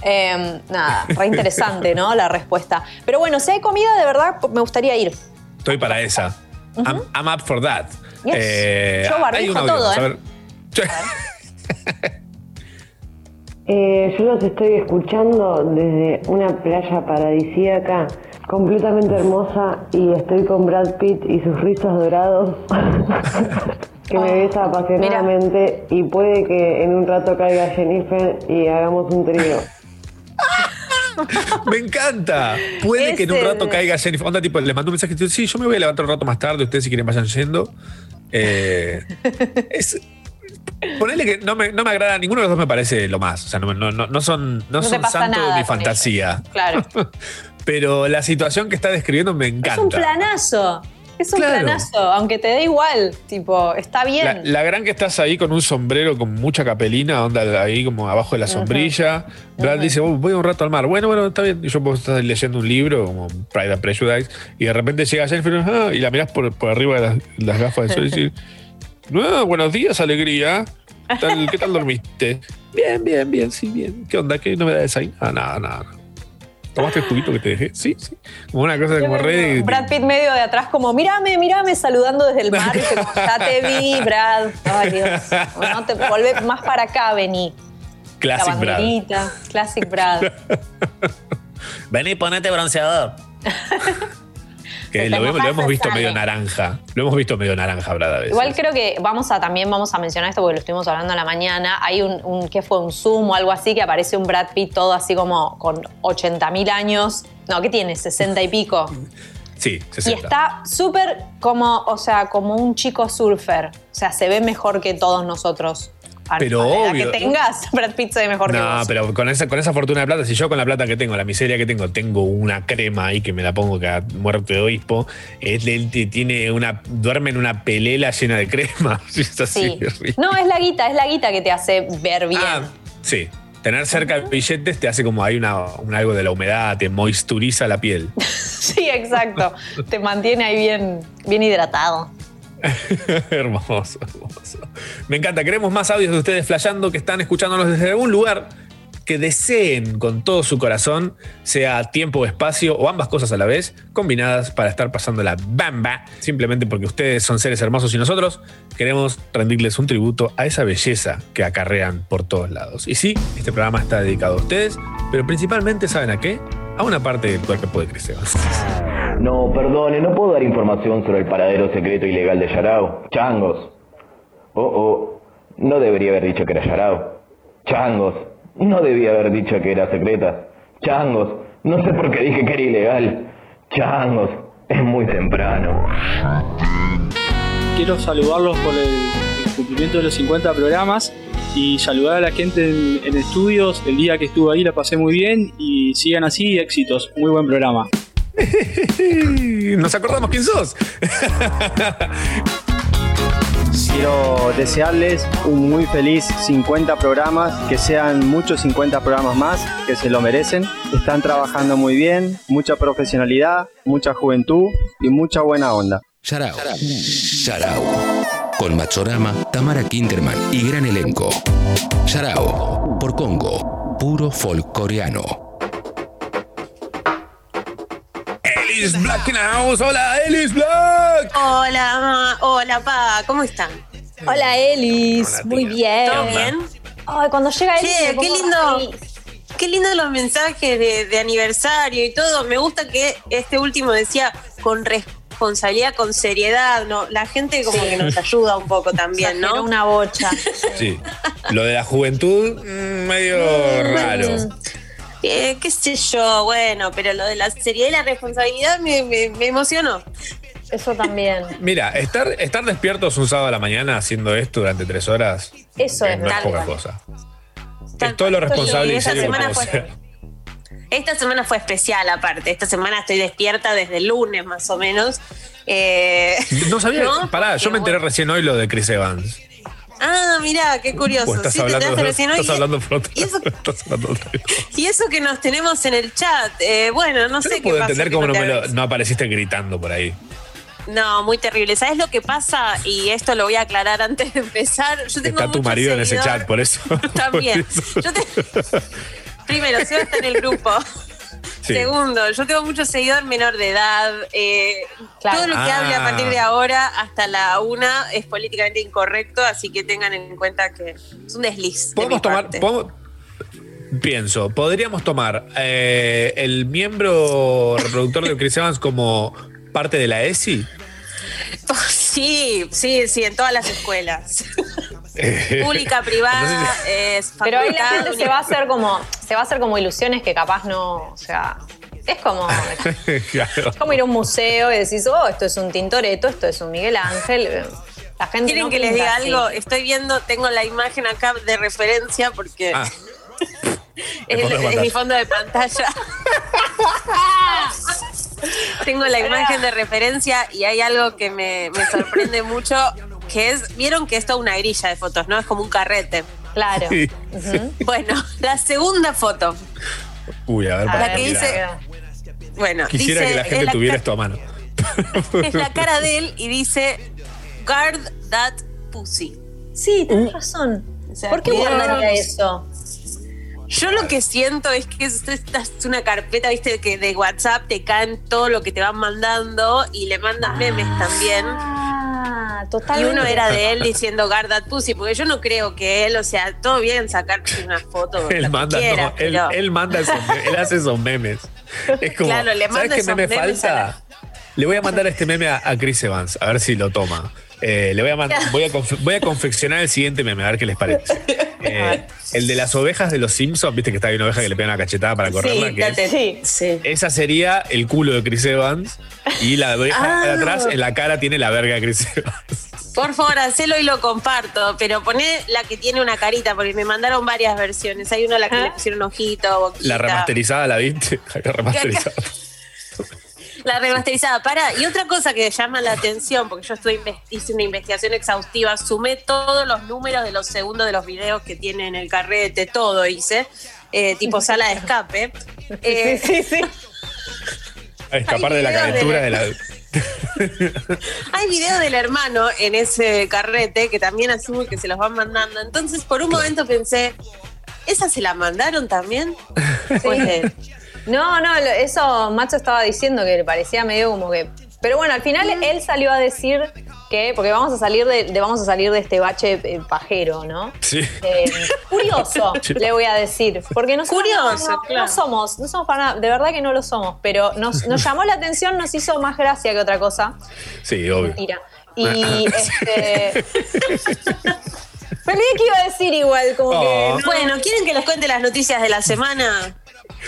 Eh, nada, re interesante, ¿no? La respuesta. Pero bueno, si hay comida, de verdad, me gustaría ir. Estoy para esa. I'm, I'm up for that. Yes. Yo barbijo todo, vamos a ¿eh? ver. Eh, yo los estoy escuchando desde una playa paradisíaca completamente hermosa y estoy con Brad Pitt y sus rizos dorados que me besa apasionadamente y puede que en un rato caiga Jennifer y hagamos un trío. Me encanta. Puede que en un rato caiga Jennifer. Onda, tipo, le mando un mensaje. Sí, yo me voy a levantar un rato más tarde. Ustedes, si quieren, vayan yendo. Eh, es, ponele que no me, no me agrada. Ninguno de los dos me parece lo más. O sea, no, no, no, no son, no son santo de mi fantasía. Claro. Pero la situación que está describiendo me encanta. Es un planazo. Es un Claro. planazo, aunque te dé igual. Tipo, está bien. La, la gran que estás ahí con un sombrero con mucha capelina, onda ahí como abajo de la sombrilla. Brad dice, "Oh, voy un rato al mar. Bueno, bueno, está bien. Y yo puedo estar leyendo un libro como Pride and Prejudice y de repente llega Jennifer ah, y la mirás por, por arriba de las, las gafas de sol y Ah, buenos días, alegría. ¿Qué tal, qué tal dormiste? Bien, bien, bien, sí, bien. ¿Qué onda? ¿Qué novedades hay? Ah, nada, nada. ¿Tomaste el juguito que te dejé? Sí, sí. Como una cosa como re. Brad Pitt medio de atrás, como, mírame, mírame, saludando desde el mar. Como, ya te vi, Brad. Ay, Dios. No te volvé más para acá, vení. Classic La Brad. banderita, Classic Brad. Vení, ponete bronceador. que lo, hemos visto medio naranja. Lo hemos visto medio naranja, Brad, a veces. Igual creo que vamos a también vamos a mencionar esto porque lo estuvimos hablando en la mañana. Hay un, un ¿qué fue? Un Zoom o algo así que aparece un Brad Pitt todo así como con 80 mil años. No, ¿qué tiene? 60 y pico. Sí, Y 60. está súper como, o sea, como un chico surfer. O sea, se ve mejor que todos nosotros. A- Pero la obvio. que tengas, Brad Pitt se ve mejor que No, vos. pero con esa, con esa fortuna de plata, si yo con la plata que tengo, la miseria que tengo, tengo una crema ahí que me la pongo cada muerto de obispo, él, él tiene una, duerme en una pelela llena de crema. Es así, Sí. No, es la guita, es la guita que te hace ver bien. Ah, sí. Tener cerca billetes te hace como hay una, un algo de la humedad, te moisturiza la piel. Sí, exacto. te mantiene ahí bien, bien hidratado. hermoso, hermoso. Me encanta. Queremos más audios de ustedes flasheando que están escuchándonos desde algún lugar que deseen con todo su corazón, sea tiempo o espacio o ambas cosas a la vez, combinadas para estar pasando la bamba, simplemente porque ustedes son seres hermosos y nosotros queremos rendirles un tributo a esa belleza que acarrean por todos lados. Y sí, este programa está dedicado a ustedes, pero principalmente, ¿saben a qué? A una parte del cuerpo de Chris Evans. No, perdone, no puedo dar información sobre el paradero secreto ilegal de Yarao. Changos. Oh, oh, no debería haber dicho que era Yarao. Changos, no debía haber dicho que era secreta. Changos, no sé por qué dije que era ilegal. Changos, es muy temprano. Quiero saludarlos por el, el cumplimiento de los 50 programas y saludar a la gente en, en estudios. El día que estuve ahí la pasé muy bien y sigan así, éxitos. Muy buen programa. Nos acordamos quién sos. Quiero desearles un muy feliz 50 programas, que sean muchos 50 programas más, que se lo merecen. Están trabajando muy bien, mucha profesionalidad, mucha juventud y mucha buena onda. Yarao. Yarao. Con Machorama, Tamara Kinderman y gran elenco. Yarao. Por Congo. Puro folk coreano. Ellis Black in the house. Hola, Ellis Black. Hola, ma. hola, pa, ¿cómo están? Hola, Elis. Hola, Muy bien. ¿Todo bien? Ay, cuando llega Elis. Che, me qué lindo. feliz. Qué lindo los mensajes de, de aniversario y todo. Me gusta que este último decía con responsabilidad, con seriedad, ¿no? La gente como Sí. que nos ayuda un poco también, ¿no? una bocha. Sí. Lo de la juventud, mm, medio raro. Eh, qué sé yo, bueno, pero lo de la seriedad y la responsabilidad me, me- me emocionó. Eso también. Mira, estar, estar despiertos un sábado a la mañana haciendo esto durante tres horas Eso es no es poca cosa. Tal Es todo lo responsable Y serio que puedo ser. Esta semana fue especial aparte. Esta semana estoy despierta desde el lunes más o menos. Eh, No sabía, ¿no? pará, yo me enteré recién hoy lo de Chris Evans. Ah, mira, qué curioso. O estás Sí, te hablando, enteraste recién hoy. estás hablando por otra- y eso- estás hablando otra cosa. Y eso que nos tenemos en el chat. eh, bueno, no Yo sé no qué puedo pasa. entender cómo no, te me lo- no apareciste gritando por ahí. No, muy terrible. ¿Sabes lo que pasa? Y esto lo voy a aclarar antes de empezar. Yo tengo Está tu marido en ese chat, por eso. También. Por eso. Yo te- Primero, Seba está en el grupo. Sí. Segundo, yo tengo mucho seguidor menor de edad. eh, Claro. Todo lo que Ah. hable a partir de ahora hasta la una es políticamente incorrecto, así que tengan en cuenta que es un desliz. de Podemos mi tomar. podemos- pienso, podríamos tomar eh, el miembro reproductor de Chris Evans como parte de la ESI. Sí, sí, sí, en todas las escuelas. Pública, privada, Entonces, es Pero ahí la facultad, gente se va a hacer como, se va a hacer como ilusiones que capaz no, o sea, es como, claro. es como ir a un museo y decís, oh, esto es un Tintoretto, esto es un Miguel Ángel. La gente ¿Quieren no que les diga así. algo? Estoy viendo, tengo la imagen acá de referencia porque Ah, es, mi fondo de pantalla. tengo la imagen de referencia y hay algo que me, me sorprende mucho, que es, vieron que es toda una grilla de fotos, ¿no? Es como un carrete. Claro. sí. Bueno, la segunda foto, Uy, a ver, A para la que mirar. dice- bueno, Quisiera dice, que la es gente la tuviera esto a mano. es la cara de él y dice guard that Pussy. Sí, tenés razón. O sea, ¿Por qué guardaría eso? Yo lo que siento es que es, esta es una carpeta, viste, que de WhatsApp te caen todo lo que te van mandando y le mandan memes también. Ah, Y totalmente. uno era de él diciendo guard that pussy, porque yo no creo que él, o sea, todo bien sacarte una foto. Él manda, quiera, no, él, él manda esos memes, él hace esos memes. Es como, Claro, le ¿sabes manda qué esos meme falta? Le voy a mandar este meme a, a Chris Evans, a ver si lo toma. Eh, le voy a, mandar, voy, a voy a confeccionar el siguiente meme, a ver qué les parece. Eh, el de las ovejas de los Simpsons, viste que está ahí una oveja que le pega una cachetada para correrla. Sí, que es- date- sí. esa sería el culo de Chris Evans y la oveja de Ah. atrás en la cara tiene la verga de Chris Evans. Por favor, hacelo y lo comparto, pero poné la que tiene una carita, porque me mandaron varias versiones. Hay una a la que le pusieron ojito, boquita. La remasterizada, ¿la viste? La remasterizada. La remasterizada, para. Y otra cosa que llama la atención, porque yo estoy hice una investigación exhaustiva, sumé todos los números de los segundos de los videos que tiene en el carrete, todo hice, eh, tipo sala de escape. Eh, Sí, sí, sí. A escapar de la de calentura la- de la. Hay videos del hermano en ese carrete que también asumo que se los van mandando. Entonces, por un momento pensé, ¿esa se la mandaron también? Pues de él. No, no, eso Macho estaba diciendo que le parecía medio como que. Pero bueno, al final él salió a decir que. Porque vamos a salir de, de- vamos a salir de este bache eh, pajero, ¿no? Sí. Eh, curioso, le voy a decir. Porque nosotros Curioso, no, no- claro. no somos, no somos para nada, de verdad que no lo somos, pero nos, nos llamó la atención, nos hizo más gracia que otra cosa. Sí, obvio. Mentira. Y este. Pero que iba a decir igual, como Oh. que. no- Bueno, ¿quieren que les cuente las noticias de la semana?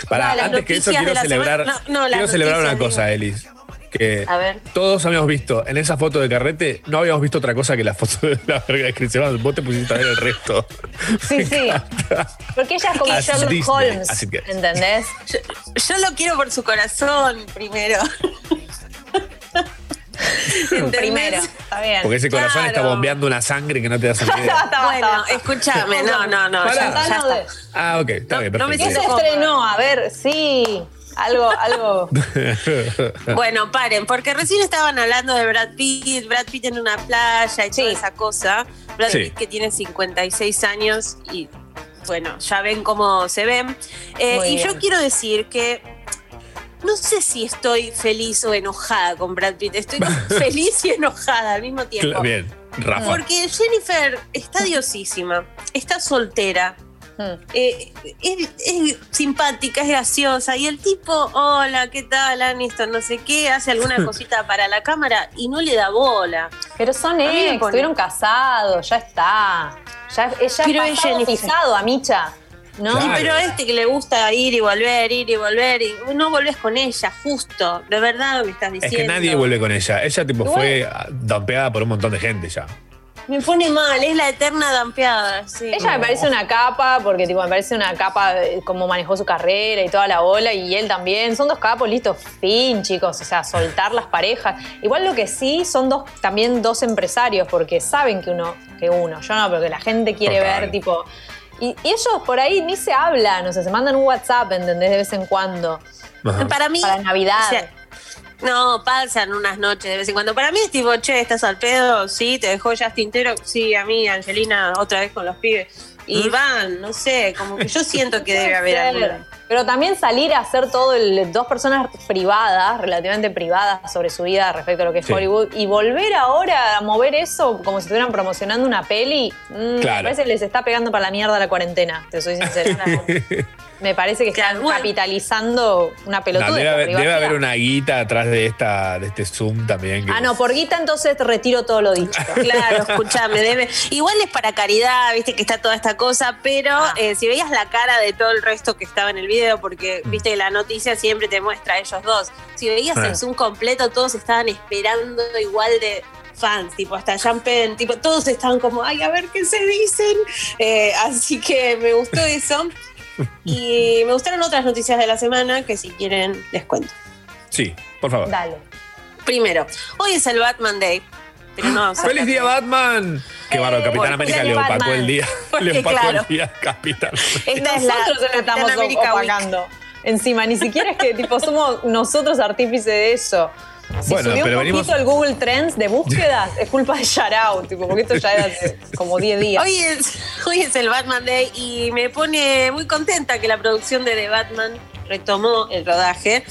No, las antes que eso quiero celebrar, semana- no, quiero celebrar una cosa, Elis. Que A ver. todos habíamos visto en esa foto de carrete, no habíamos visto otra cosa que la foto de la verga de Chris Evans. Vos te pusiste a ver el resto. Sí, sí. Porque ella es como As Sherlock Disney, Holmes. ¿entendés? Yo, yo lo quiero por su corazón primero. Primero, está bien. Porque ese corazón está bombeando una sangre que no te. Basta, basta, Bueno, escúchame, no, no, no, ya, Pará. ya está. Ah, ok, está No, bien, no me perfecto. ¿Qué se estrenó? A ver, sí. Algo, algo. Bueno, paren, porque recién estaban hablando de Brad Pitt, Brad Pitt en una playa y toda esa cosa. Brad Sí. Pitt que tiene 56 años y bueno, ya ven cómo se ven. Eh, y bien. yo quiero decir que no sé si estoy feliz o enojada con Brad Pitt. Estoy feliz y enojada al mismo tiempo. Bien, Rafa. Porque Jennifer está diosísima, está soltera, Hmm. eh, es, es simpática, es graciosa. Y el tipo, hola, ¿qué tal, Aniston? No sé qué, hace alguna cosita para la cámara y no le da bola. Pero son ex, estuvieron casados, ya está. Ya, ella Pero es Jennifer. a Micha. ¿No? Pero a este que le gusta ir y volver, ir y volver, y no volvés con ella, justo. De verdad me estás Es diciendo. que nadie vuelve con ella. Ella tipo Igual- fue dampeada por un montón de gente ya. Me pone mal, es la eterna dampeada. sí. Ella me parece una capa, porque tipo, me parece una capa de cómo manejó su carrera y toda la bola, y él también. Son dos capos, listo, fin, chicos. O sea, soltar las parejas. Igual lo que sí son dos, también dos empresarios, porque saben que uno, que uno, yo no, pero que la gente quiere Total. ver, tipo. Y, y ellos por ahí ni se hablan, o sea, se mandan un WhatsApp, ¿entendés? De vez en cuando. Ajá. Para mí. Para Navidad. o sea, no, pasan unas noches de vez en cuando. Para mí es tipo, che, estás al pedo, sí, te dejó Justin Tero, sí, a mí, Angelina, otra vez con los pibes. Y van, no sé, como que yo siento que debe haber algo. Pero también salir a hacer todo, el, dos personas privadas, relativamente privadas sobre su vida respecto a lo que es Sí. Hollywood, y volver ahora a mover eso como si estuvieran promocionando una peli, mm, Claro. me parece que les está pegando para la mierda la cuarentena, te soy sincera. me parece que están capitalizando una No, pelotuda. debe, haber, debe privacidad. haber una guita atrás de esta de este Zoom también. que- Ah, no, por guita entonces retiro todo lo dicho. Claro, escúchame, debe. Igual es para caridad, viste que está toda esta cosa, pero Ah. eh, si veías la cara de todo el resto que estaba en el video, porque viste que la noticia siempre te muestra a ellos dos. Si veías el Zoom completo, todos estaban esperando igual de fans, tipo hasta Jean Penn, tipo todos estaban como, ay, a ver qué se dicen. Eh, así que me gustó eso. Y me gustaron otras noticias de la semana que si quieren les cuento. Sí, por favor. Dale. Primero, hoy es el Batman Day. Pero no ¡Feliz día, Batman! Qué bárbaro, Capitán América es le opacó Batman. el día. Porque, le opacó claro. el día Capitán. Esta es la Nosotros le Capitán estamos América Week. opacando. Encima, ni siquiera es que tipo somos nosotros artífices de eso. Si Bueno, subió pero un venimos- poquito el Google Trends de búsquedas, es culpa de Yarao, tipo, porque esto ya era hace como 10 días. Hoy es, hoy es el Batman Day y me pone muy contenta que la producción de The Batman retomó el rodaje.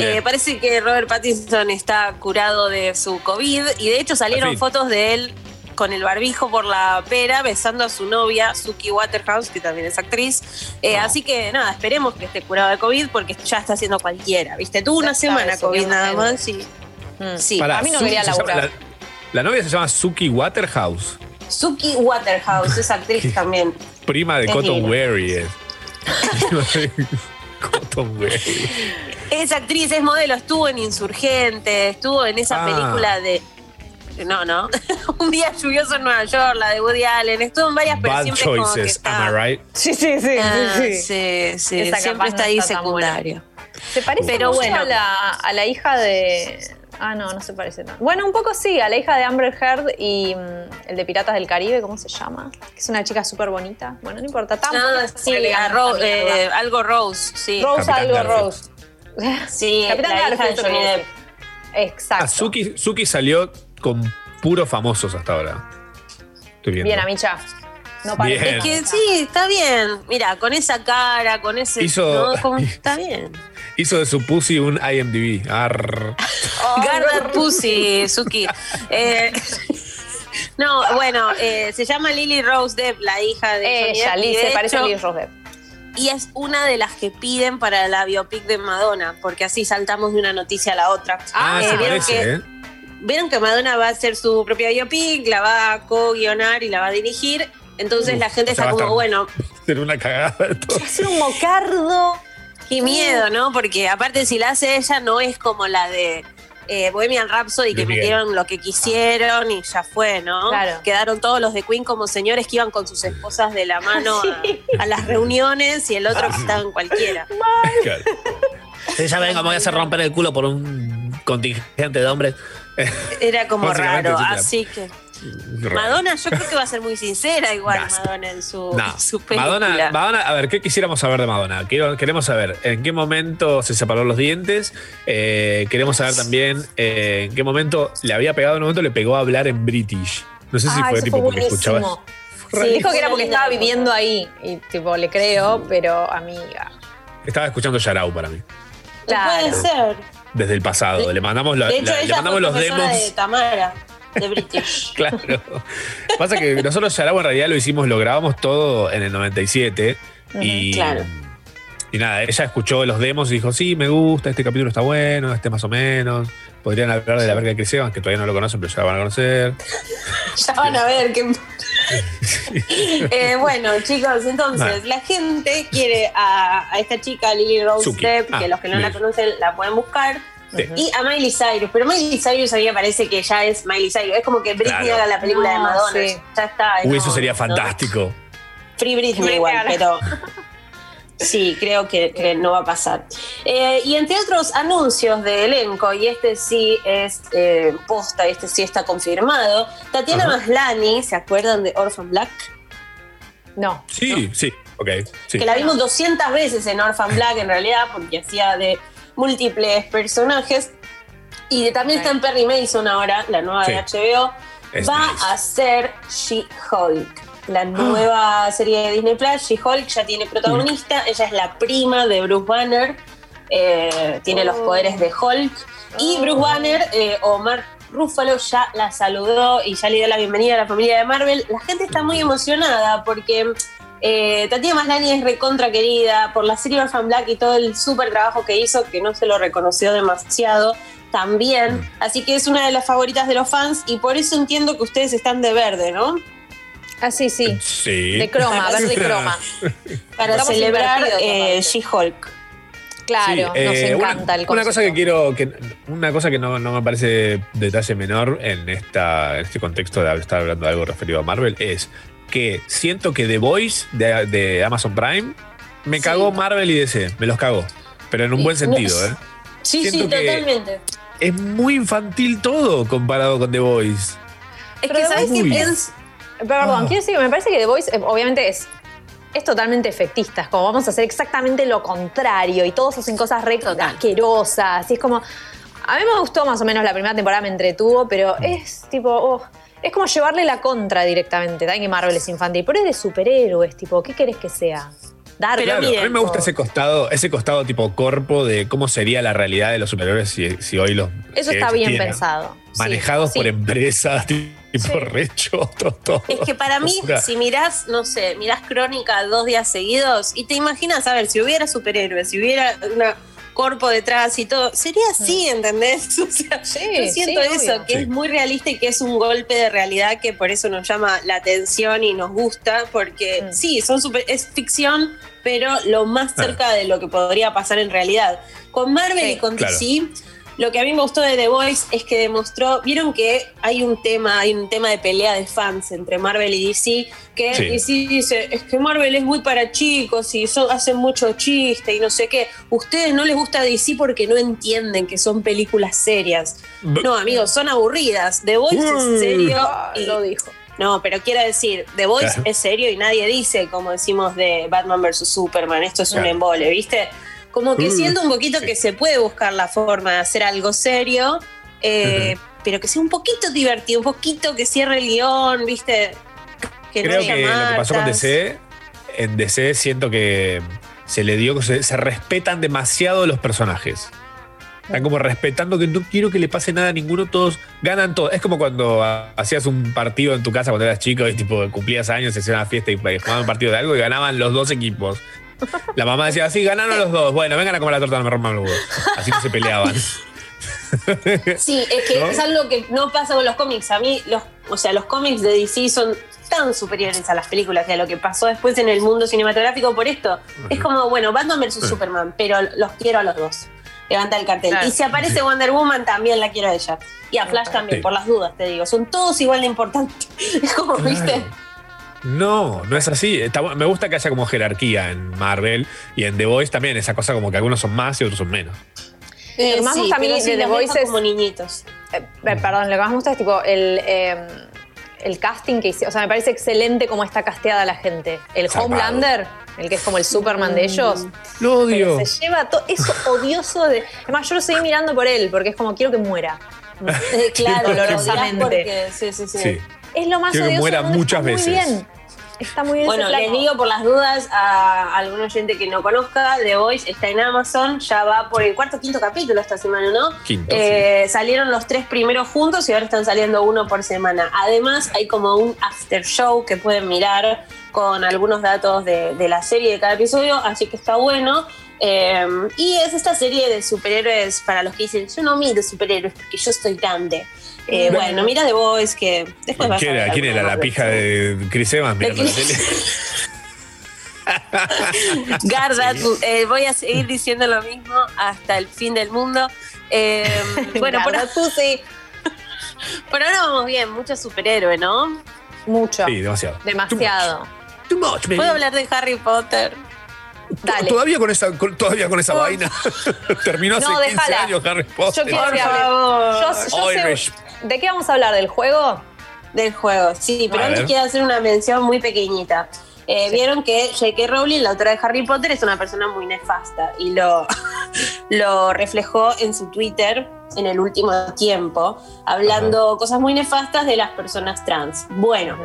Eh, parece que Robert Pattinson está curado de su COVID y de hecho salieron fotos de él con el barbijo por la pera besando a su novia, Suki Waterhouse, que también es actriz. Eh, Así que nada, esperemos que esté curado de COVID porque ya está haciendo cualquiera, ¿viste? Tuvo una semana COVID nada más y... Mm. Sí, Pará, a mí no Suki quería llama- laburar. la, la novia se llama Suki Waterhouse, Suki Waterhouse es actriz también. prima de Es Cotton. Wary. es. Es actriz, es modelo, estuvo en Insurgente, estuvo en esa Ah. película de. No, no. Un día lluvioso en Nueva York, la de Woody Allen. Estuvo en varias, pero Bad siempre es como que choices, está. am I right? Sí, sí, sí, Ah, sí, sí. siempre está no ahí está secundario. Se parece Pero mucho bueno. a, la, a la hija de. Ah, no, no se parece tanto. Bueno, un poco sí, a la hija de Amber Heard y mm, el de Piratas del Caribe, ¿cómo se llama? Que es una chica súper bonita. Bueno, no importa. Tampoco Ah, sí, a Ro- eh, algo Rose, sí. Rose Capitán algo Garfield. Rose. Sí, Capitán la hija Garfield, de Johnny Depp. Exacto. Ah, Suki, Suki salió con puros famosos hasta ahora. Estoy viendo. Bien, Amicha. No parece. Bien. Es que sí, está bien. Mira, con esa cara, con ese. Hizo- ¿no? Como- está bien. Hizo de su pussy un IMDb. Arr. Garner Pussy, Suki. Eh, no, bueno, eh, se llama Lily Rose Depp, la hija de Johnny Ella, Depp, y Liz, de se parece a Liz Rose Depp. Y es una de las que piden para la biopic de Madonna, porque así saltamos de una noticia a la otra. Ah, Eh, se ¿vieron parece, que- ¿eh? Vieron que Madonna va a hacer su propia biopic, la va a co-guionar y la va a dirigir. Entonces Uf, la gente está como, bueno, Ser una cagada de todo. Es un mocardo. Qué miedo, ¿no? Porque aparte si la hace ella no es como la de eh, Bohemian Rhapsody que metieron lo que quisieron y ya fue, ¿no? Claro. Quedaron todos los de Queen como señores que iban con sus esposas de la mano a, a las reuniones y el otro que estaba en cualquiera. Claro. Sí, ya ven cómo voy a hacer romper el culo por un contingente de hombres. Era como raro, sí, claro. así que Madonna yo creo que va a ser muy sincera igual Gasp. Madonna en su, No. su película. Madonna, Madonna, a ver, ¿qué quisiéramos saber de Madonna? Quiero- queremos saber en qué momento se separó los dientes. eh, queremos saber también eh, en qué momento le había pegado, en un momento le pegó a hablar en British. No sé si Ah, fue tipo fue porque escuchabas. Sí, dijo que era porque estaba viviendo ahí. Y tipo, le creo, pero amiga. Estaba escuchando Yarao para mí. Claro. Puede ser. Desde el pasado. Le mandamos, la- De hecho, la- le mandamos los demos. de Tamara, de British. Claro. Pasa que nosotros Yarao en realidad lo hicimos, lo grabamos todo en el 97. y, claro. y nada, ella escuchó los demos y dijo, sí, me gusta, este capítulo está bueno, este más o menos. Podrían hablar de la verga de Chris Evans, que todavía no lo conocen, pero ya lo van a conocer. Ya van a ver que. Eh, bueno, chicos, entonces Vale. la gente quiere a, a esta chica Lily Rose Suki. Depp, Ah, que los que no la conocen la pueden buscar. Sí. Y a Miley Cyrus, pero Miley Cyrus a mí me parece que ya es Miley Cyrus. Es como que Britney Claro. haga la película de No, Madonna. sí. Ya está. Uy, no, eso sería no. fantástico. Free Britney igual, pero sí, creo que, que no va a pasar. Eh, y entre otros anuncios de elenco, y este sí es eh, posta, este sí está confirmado, Tatiana Ajá. Maslany, ¿se acuerdan de Orphan Black? No. Sí, sí, ok. Sí. Que la vimos 200 veces en Orphan Black en realidad, porque hacía de múltiples personajes. Y de- también está en Perry Mason ahora, la nueva de. HBO. Es Va nice. a ser She-Hulk. La nueva serie de Disney Plus, She-Hulk, ya tiene protagonista. Ella es la prima de Bruce Banner. eh, tiene los poderes de Hulk. Y Bruce Banner, eh, Omar Ruffalo, ya la saludó y ya le dio la bienvenida a la familia de Marvel. La gente está muy emocionada porque eh, Tatiana Maslany es recontra querida por la serie Orphan Black y todo el súper trabajo que hizo, que no se lo reconoció demasiado también. Así que es una de las favoritas de los fans y por eso entiendo que ustedes están de verde, ¿no? Ah, sí, sí. Sí. De croma, verde y croma. Para Estamos celebrar eh, aparte. She-Hulk. Claro, Sí, nos eh, encanta una, el Una cosa que concepto. quiero, que, una cosa que no, no me parece detalle menor en, esta, en este contexto de estar hablando de algo referido a Marvel es que siento que The Voice de, de Amazon Prime me cagó Marvel y DC, me los cagó. Pero en un Sí. buen sentido, ¿eh? Sí, sí, que- totalmente. Es muy infantil todo comparado con The Voice. Es Pero que, ¿sabes pienso? Perdón, Ah. quiero decir me parece que The Voice eh, obviamente es, es totalmente efectista. Es como vamos a hacer exactamente lo contrario y todos hacen cosas re asquerosas. Y es como. A mí me gustó más o menos la primera temporada, me entretuvo, pero es tipo. oh, es como llevarle la contra directamente. También que Marvel es infantil, pero es de superhéroes, tipo, ¿qué querés que sea? Dark. Claro, a mí me gusta ese costado, ese costado tipo corpo de cómo sería la realidad de los superhéroes si, si hoy los Eso está bien pensado. Sí, Manejados sí. por empresas tipo rechotos, todo. Es que para mí, si mirás, no sé, mirás Crónica dos días seguidos y te imaginas, a ver, si hubiera superhéroes, si hubiera un cuerpo detrás y todo, sería así, ¿entendés? O sea, yo siento sí, eso, obvio. que Sí. es muy realista y que es un golpe de realidad que por eso nos llama la atención y nos gusta, porque Mm. sí, son super- es ficción, pero lo más cerca de lo que podría pasar en realidad. Con Marvel Sí. y con Claro. Lo que a mí me gustó de The Voice es que demostró, vieron que hay un tema, hay un tema de pelea de fans entre Marvel y DC, que Sí. DC dice, es que Marvel es muy para chicos y son, hacen mucho chiste y no sé qué. Ustedes no les gusta DC porque no entienden que son películas serias. B- No, amigos, son aburridas. The Voice es serio. Ah, y- lo dijo. no, pero quiero decir, The Voice Claro. es serio y nadie dice, como decimos de Batman vs. Superman, esto es un embole, ¿viste? Como que siento un poquito sí. que se puede buscar la forma de hacer algo serio, eh, pero que sea un poquito divertido, un poquito que cierre el guion, ¿viste? Que Creo no haya que lo que pasó con. DC, en DC siento que se le dio, se, se respetan demasiado los personajes. Están como respetando que no quiero que le pase nada a ninguno, todos ganan todos. Es como cuando hacías un partido en tu casa cuando eras chico y tipo cumplías años, hacías una fiesta y jugaban un partido de algo y ganaban los dos equipos. La mamá decía, sí, ganaron los dos. Bueno, vengan a comer la torta, no me rompan los huevos. Así que se peleaban. Sí, es que ¿No? es algo que no pasa con los cómics. A mí, los, o sea, los cómics de DC son tan superiores a las películas y a lo que pasó después en el mundo cinematográfico por esto. Es como, bueno, Batman vs. Superman, pero los quiero a los dos. Levanta el cartel. Claro. Y si aparece Wonder Woman, también la quiero a ella. Y a Flash también, Sí. por las dudas, te digo. Son todos igual de importantes. Es como, ¿viste? No, no es así. Está me gusta que haya como jerarquía en Marvel y en The Voice también, esa cosa como que algunos son más y otros son menos. Lo que más me gusta a mí de sí, The Voice es- como niñitos. Eh, eh, perdón, lo que más me gusta es tipo el, eh, el casting que hicieron. O sea, me parece excelente cómo está casteada la gente. El. Homelander, el que es como el Superman de ellos. Lo odio. se lleva todo eso odioso de. Además, yo lo seguí mirando por él, porque es como quiero que muera. Eh, claro, Dolorosamente. porque sí, sí, sí. Sí. Es lo más Quiero que odioso. muera del mundo, muchas está veces. Muy bien. Está muy bien. Bueno, les digo por las dudas a algún oyente que no conozca, The Voice está en Amazon, ya va por el cuarto o quinto capítulo esta semana, ¿no? Quinto, Eh, Salieron los tres primeros juntos y ahora están saliendo uno por semana. Además, hay como un after show que pueden mirar con algunos datos de, de la serie de cada episodio, así que está bueno. Eh, y es esta serie de superhéroes para los que dicen, yo no miro superhéroes porque yo estoy grande. Eh, bueno, mira The Voice que después vas a ¿Quién ver era, ¿quién era la pija de Chris Evans mirando la tele? Garda, eh, voy a seguir diciendo lo mismo hasta el fin del mundo. Eh, bueno, por, tú sí. por ahora vamos bien, mucho superhéroe, ¿no? Mucho. Sí, demasiado. Demasiado. Too much, man. ¿Puedo hablar de Harry Potter? Dale. Todavía con esa, con- todavía con esa Por- vaina. Terminó hace No, 15 déjala. años Harry Potter. Yo quiero que hable. Yo, yo sé- Irish. ¿De qué vamos a hablar? ¿Del juego? Del juego, sí, pero A antes ver. quiero hacer una mención muy pequeñita. Eh, Vieron que J.K. Rowling, la autora de Harry Potter, es una persona muy nefasta y lo, lo reflejó en su Twitter en el último tiempo, hablando cosas muy nefastas de las personas trans. Bueno,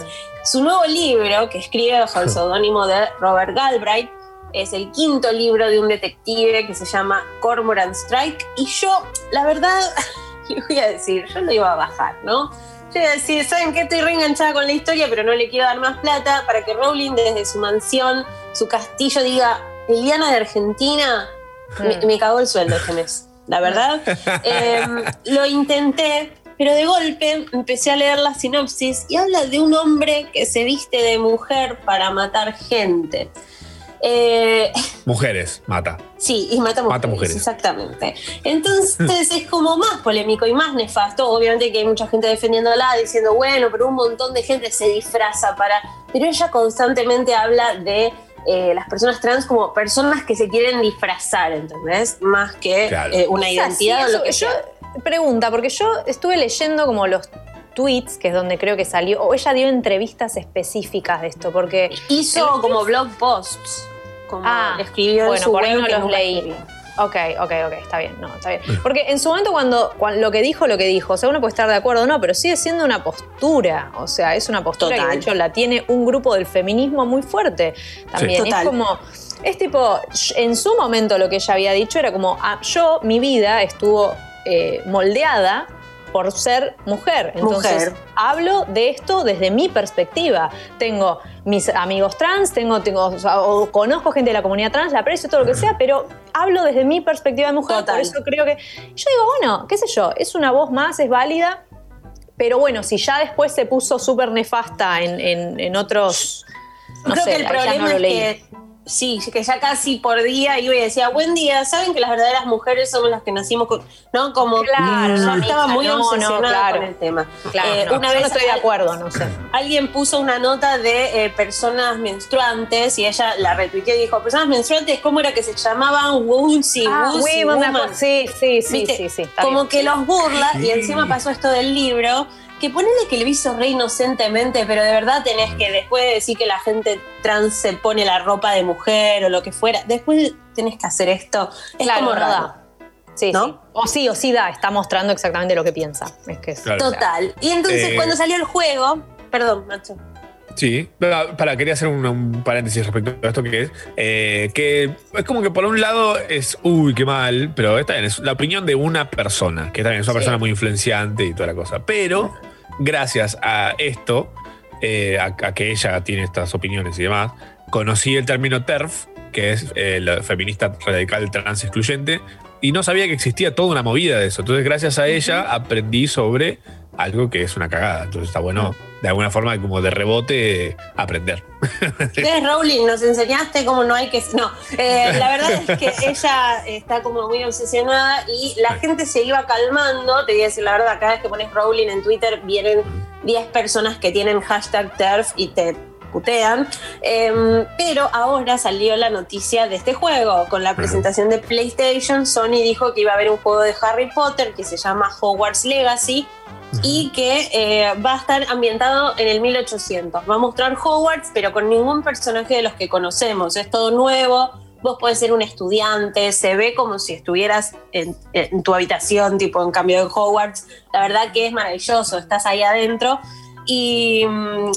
su nuevo libro, que escribe bajo el seudónimo de Robert Galbraith, es el quinto libro de un detective que se llama Cormoran Strike. Y yo, la verdad, le voy a decir, yo lo iba a bajar, ¿no? Yo iba a decir, ¿saben qué? Estoy reenganchada con la historia, pero no le quiero dar más plata para que Rowling desde su mansión, su castillo, diga, Eliana de Argentina, me, Mm. me cagó el sueldo este mes. La verdad, Em, lo intenté, pero de golpe empecé a leer la sinopsis y habla de un hombre que se viste de mujer para matar gente. Eh, Mujeres, mata. sí, y mata mujeres, Mata mujeres. exactamente. Entonces es como más polémico y más nefasto. Obviamente que hay mucha gente defendiéndola, diciendo, bueno, pero un montón de gente se disfraza para... Pero ella constantemente habla de eh, las personas trans como personas que se quieren disfrazar, ¿entendés? Más que Claro. eh, una así, identidad o lo que yo, sea. Pregunta, porque yo estuve leyendo como los tweets, que es donde creo que salió, o ella dio entrevistas específicas de esto, porque Hizo como blog posts. Como Ah, escribió en bueno, su por ahí no que los leí. escribió. Ok, ok, ok, está bien, no, está bien. Porque en su momento cuando, cuan- lo que dijo, lo que dijo, o sea, uno puede estar de acuerdo o no, pero sigue siendo una postura, o sea, es una postura que Total. de hecho la tiene un grupo del feminismo muy fuerte también. Sí. Es como, es tipo, en su momento lo que ella había dicho era como, ah, yo, mi vida estuvo eh, moldeada por ser mujer. Entonces, Mujer. hablo de esto desde mi perspectiva. Tengo mis amigos trans, tengo, tengo, o, sea, o conozco gente de la comunidad trans, la aprecio todo lo que sea, pero hablo desde mi perspectiva de mujer. Total. Por eso creo que. Yo digo, bueno, qué sé yo, es una voz más, es válida. Pero bueno, si ya después se puso súper nefasta en, en- en otros. No Creo sé, que el problema no lo es que sí, que ya casi por día iba y decía, buen día, ¿saben que las verdaderas mujeres somos las que nacimos con... No, como Claro, ya no, estaba muy no, no, obsesionada claro. con el tema. Claro, Eh, no, una yo vez no estoy de acuerdo, no sé. Alguien puso una nota de eh, personas menstruantes y ella la retuiteó y dijo, personas menstruantes, ¿cómo era que se llamaban? Woozy, Ah, acuerdo. Sí, sí, sí, sí, Como bien. que los burla y encima pasó esto del libro, que ponele que lo hizo re inocentemente, pero de verdad tenés que después de decir que la gente trans se pone la ropa de mujer o lo que fuera, después tenés que hacer esto. Es Claro, como raro. da. Sí, ¿No? sí. O sí, o sí da, está mostrando exactamente lo que piensa. Es que es- Claro. Total. Y entonces Eh, cuando salió el juego, perdón, Nacho. Sí, para, para, quería hacer un, un paréntesis respecto a esto que es, eh, que es como que por un lado es, uy, qué mal, pero está bien, es la opinión de una persona, que también es una Sí. persona muy influenciante y toda la cosa, pero gracias a esto, eh, a, a que ella tiene estas opiniones y demás, conocí el término TERF, que es eh, la feminista radical trans excluyente, y no sabía que existía toda una movida de eso. Entonces, gracias a ella, aprendí sobre algo que es una cagada. Entonces, está bueno, de alguna forma, como de rebote, aprender. ¿Qué es Rowling? Nos enseñaste cómo no hay que. No, eh, la verdad es que ella está como muy obsesionada y la gente se iba calmando. Te voy a decir la verdad, cada vez que pones Rowling en Twitter vienen 10 personas que tienen hashtag TERF y te putean. Em, pero ahora salió la noticia de este juego. Con la presentación de PlayStation, Sony dijo que iba a haber un juego de Harry Potter que se llama Hogwarts Legacy y que eh, va a estar ambientado en el 1800. Va a mostrar Hogwarts, pero con ningún personaje de los que conocemos. Es todo nuevo. Vos podés ser un estudiante, se ve como si estuvieras en, en tu habitación, tipo en cambio de Hogwarts. La verdad que es maravilloso, estás ahí adentro. Y,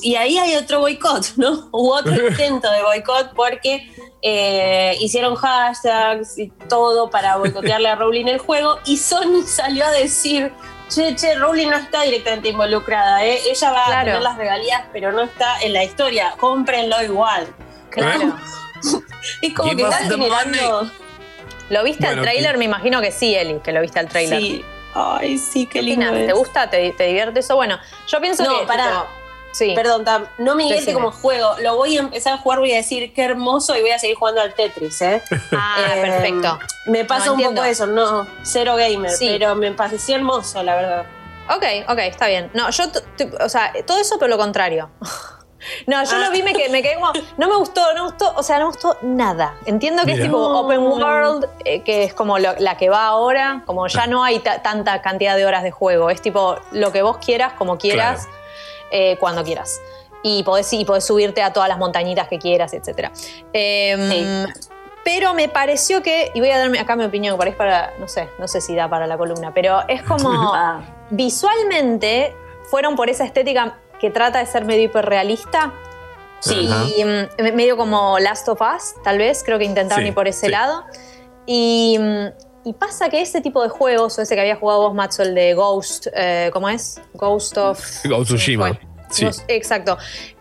y ahí hay otro boicot, ¿no? Hubo otro intento de boicot porque eh, hicieron hashtags y todo para boicotearle a Rowling el juego. Y Sony salió a decir: Che, che, Rowling no está directamente involucrada, ¿eh? ella va a tener las regalías, pero no está en la historia. Cómprenlo igual. Claro. Es como Give que están the generando. ¿Lo viste Bueno, al tráiler? que- Me imagino que sí, Eli, que lo viste al tráiler. Sí. Ay, sí, qué ¿Qué lindo. ¿Te gusta? ¿Te, te divierte eso? Bueno, yo pienso No, que. pará. Sí. Perdón, Tam, no me divierte como juego. Lo voy a empezar a jugar, voy a decir qué hermoso y voy a seguir jugando al Tetris, ¿eh? Ah, Eh, perfecto. Me pasa No, un entiendo. poco eso, no, cero gamer, Sí. pero me pareció hermoso, la verdad. Ok, ok, está bien. No, yo, o sea, todo eso, pero lo contrario. No, yo Ah. lo vi, me quedé, me quedé como, no me gustó, no me gustó, o sea, no me gustó nada. Entiendo que Mira. es tipo open world, eh, que es como lo- la que va ahora, como ya no hay ta- tanta cantidad de horas de juego, es tipo lo que vos quieras, como quieras, eh, cuando quieras. Y podés, y podés subirte a todas las montañitas que quieras, etc. Pero me pareció que, y voy a darme acá mi opinión, que parece para, no sé, no sé si da para la columna, pero es como Ah. visualmente fueron por esa estética que trata de ser medio hiperrealista. Sí. Y me- medio como Last of Us, tal vez, creo que intentaron Sí, ir por ese sí. lado. Y, mm, y pasa que ese tipo de juegos, o ese que había jugado vos, Matzo, el de Ghost, eh, ¿cómo es? Ghost of... O Tsushima. Fue. Sí. No sé, exacto.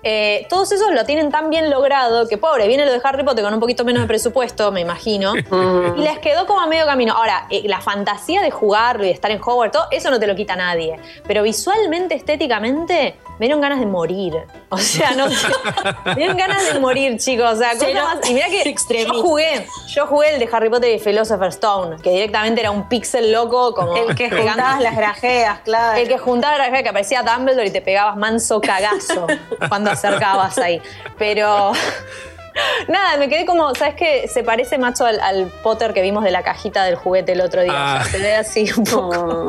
Eh, todos esos lo tienen tan bien logrado que, pobre, viene lo de Harry Potter con un poquito menos de presupuesto, me imagino. y les quedó como a medio camino. Ahora, eh, la fantasía de jugarlo y de estar en Hogwarts, todo, eso no te lo quita nadie. Pero visualmente, estéticamente, me dieron ganas de morir. O sea, no me dieron ganas de morir, chicos. O sea, más. Y mira que yo jugué, yo jugué el de Harry Potter y Philosopher's Stone, que directamente era un pixel loco, como. El que juntabas las grajeas, claro. el que juntaba la que aparecía Dumbledore y te pegabas manso cagazo cuando acercabas ahí. Pero. Nada, me quedé como, ¿sabes qué? Se parece macho al, al Potter que vimos de la cajita del juguete el otro día. Ah. O sea, se ve así un poco.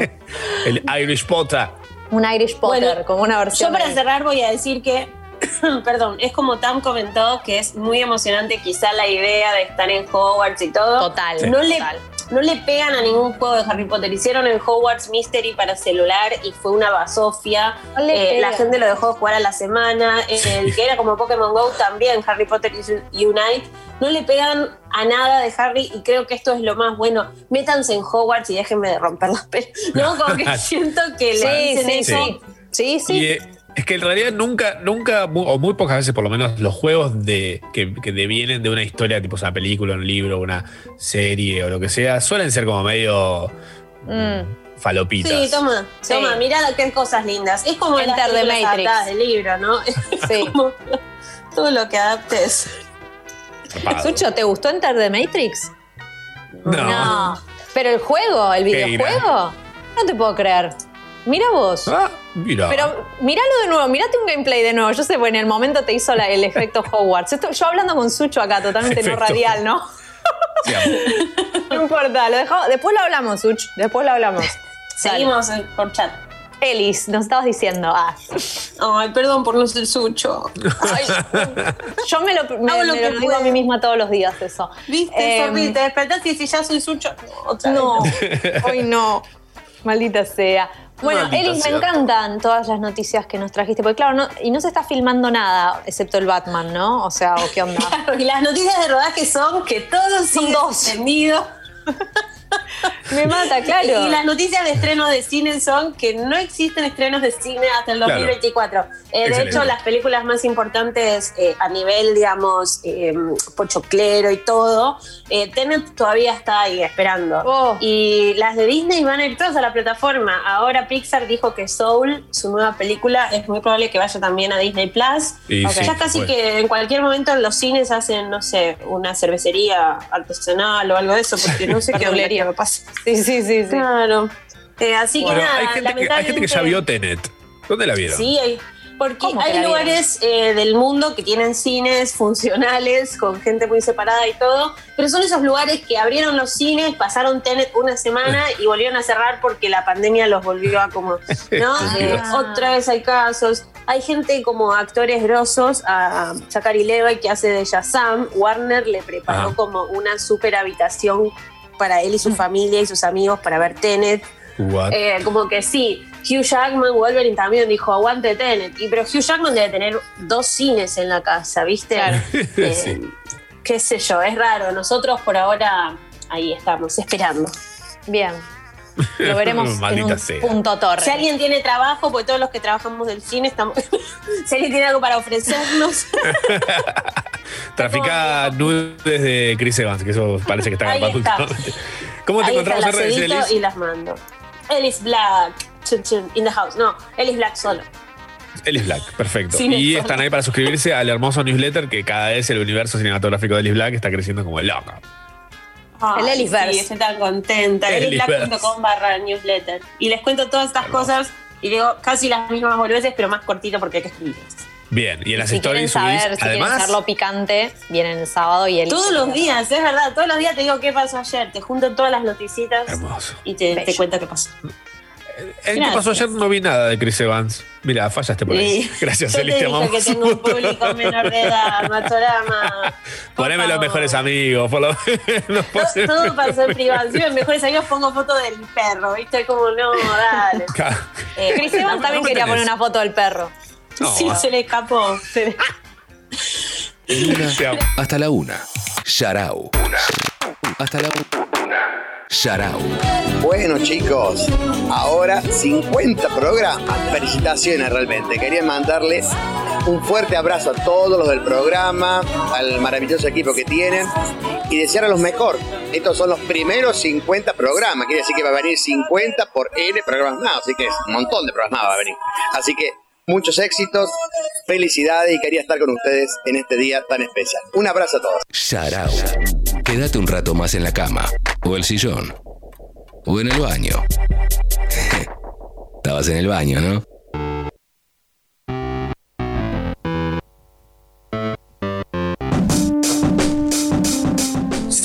El Irish Potter. Un Irish Potter, Bueno, como una versión. Yo para de- cerrar voy a decir que, perdón, es como Tam comentó que es muy emocionante quizá la idea de estar en Hogwarts y todo. Total, No le, total. No le pegan a ningún juego de Harry Potter. Hicieron el Hogwarts Mystery para celular y fue una basofia. No Eh, la gente lo dejó de jugar a la semana. El que era como Pokémon Go también, Harry Potter Unite. No le pegan a nada de Harry y creo que esto es lo más bueno. Métanse en Hogwarts y déjenme de romper las pelas. No, como que siento que le dicen sí, eso. sí. Sí, sí. Y, eh, es que en realidad nunca, nunca, o muy pocas veces por lo menos, los juegos de, que, que devienen de una historia, tipo una película, un libro, una serie o lo que sea, suelen ser como medio Mm. falopitas. Sí, toma, Sí. toma, mirá qué cosas lindas. Es como the películas Matrix. del libro, ¿no? Sí. Como todo lo que adaptes. Zapado. Sucho, ¿te gustó Enter the Matrix? No. Pero el juego, el videojuego, no te puedo creer. Mira vos. Ah, mira. Pero míralo de nuevo, mirate un gameplay de nuevo. Yo sé, porque en el momento te hizo la- el efecto Hogwarts. Esto- yo hablando con Sucho acá, totalmente no radial, ¿no? Sí. No importa, lo dejamos- después lo hablamos, Such. Después lo hablamos. Seguimos eh, por chat. Elis, nos estabas diciendo. Ah, Ay, perdón por no ser sucho. yo me lo, me- Hago lo me que lo digo a mí misma todos los días, eso. ¿Viste, Sofi? Te despertás y decís, ya soy sucho. No, otra vez No, hoy no. Maldita sea. Bueno, Elis, me encantan todas las noticias que nos trajiste, porque claro, no, y no se está filmando nada, excepto el Batman, ¿no? O sea, ¿o qué onda? Claro, y las noticias de rodaje son que todos Son siguen dos. Me mata, claro. Y las noticias de estreno de cine son que no existen estrenos de cine hasta el Claro. 2024. Eh, de hecho, las películas más importantes eh, a nivel, digamos, eh, pochoclero y todo, eh, Tenet todavía está ahí esperando. Oh. Y las de Disney van a ir todas a la plataforma. Ahora Pixar dijo que Soul, su nueva película, es muy probable que vaya también a Disney Plus. Y Ok. sí, ya casi bueno. que en cualquier momento en los cines hacen, no sé, una cervecería artesanal o algo de eso, porque no sé qué hablaría me pasa. Sí, sí, sí, sí. Claro. Eh, así Bueno, que nada, hay, gente que, hay gente que ya vio Tenet. ¿Dónde la vieron? Sí, hay, porque ¿Cómo que hay lugares eh, del mundo que tienen cines funcionales con gente muy separada y todo, pero son esos lugares que abrieron los cines, pasaron Tenet una semana y volvieron a cerrar porque la pandemia los volvió a como, ¿no? Eh, otra vez hay casos. Hay gente como actores grosos, a Zachary Levi que hace de Shazam, Warner le preparó como una super habitación para él y su familia y sus amigos para ver Tenet. Eh, como que sí, Hugh Jackman, Wolverine también dijo aguante Tenet. Y, pero Hugh Jackman debe tener dos cines en la casa, ¿viste? Claro. Eh, Sí. Qué sé yo, es raro. Nosotros por ahora ahí estamos, esperando. Bien. Lo veremos en un sea. punto torre. Si alguien tiene trabajo, porque todos los que trabajamos del cine estamos. si alguien tiene algo para ofrecernos, Trafica nudes de Chris Evans, que eso parece que está está. últimamente. ¿Cómo te ahí encontramos el en redes, Elis? y las mando. Ellis Black, chun, chun, in the house. No, Ellis Black solo. Ellis Black, perfecto. Y están ahí para suscribirse al hermoso newsletter que cada vez el universo cinematográfico de Ellis Black está creciendo como loco. El Ay, Ellisverse. Sí, estoy tan contenta. Ellisverse. Ellisblack.com barra newsletter. Y les cuento todas estas cosas y digo casi las mismas boludeces, pero más cortito porque hay que escribirlas. Bien, y en las si quieren stories subís. saber, si quieren además, hacerlo picante, vienen el sábado y el Todos los días, es verdad. Todos los días te digo qué pasó ayer. Te junto todas las noticitas hermoso. y te, te Bello. cuento qué pasó. ¿En qué pasó ayer? No vi nada de Chris Evans. Mira, fallaste por ahí. Sí. Gracias, Yo Elis, te te dije amamos. que tengo un público menor de edad, Poneme los mejores amigos, por lo menos. Todo, todo pasó en privado. Si mejores amigos pongo foto del perro, ¿viste? Como, no, dale. Eh, Chris Evans también quería tenés. poner una foto del perro. No, sí, se le escapó. Hasta la una. Sharau. Hasta la una. Sharau. Bueno chicos, ahora 50 programas. Felicitaciones realmente. Quería mandarles un fuerte abrazo a todos los del programa, al maravilloso equipo que tienen y desearles lo mejor. Estos son los primeros 50 programas. Quiere decir que va a venir 50 por N programas más. Así que es un montón de programas más va a venir. Así que muchos éxitos, felicidades y quería estar con ustedes en este día tan especial. Un abrazo a todos. Sharau. Quédate un rato más en la cama. O el sillón. O en el baño. Estabas en el baño, ¿no?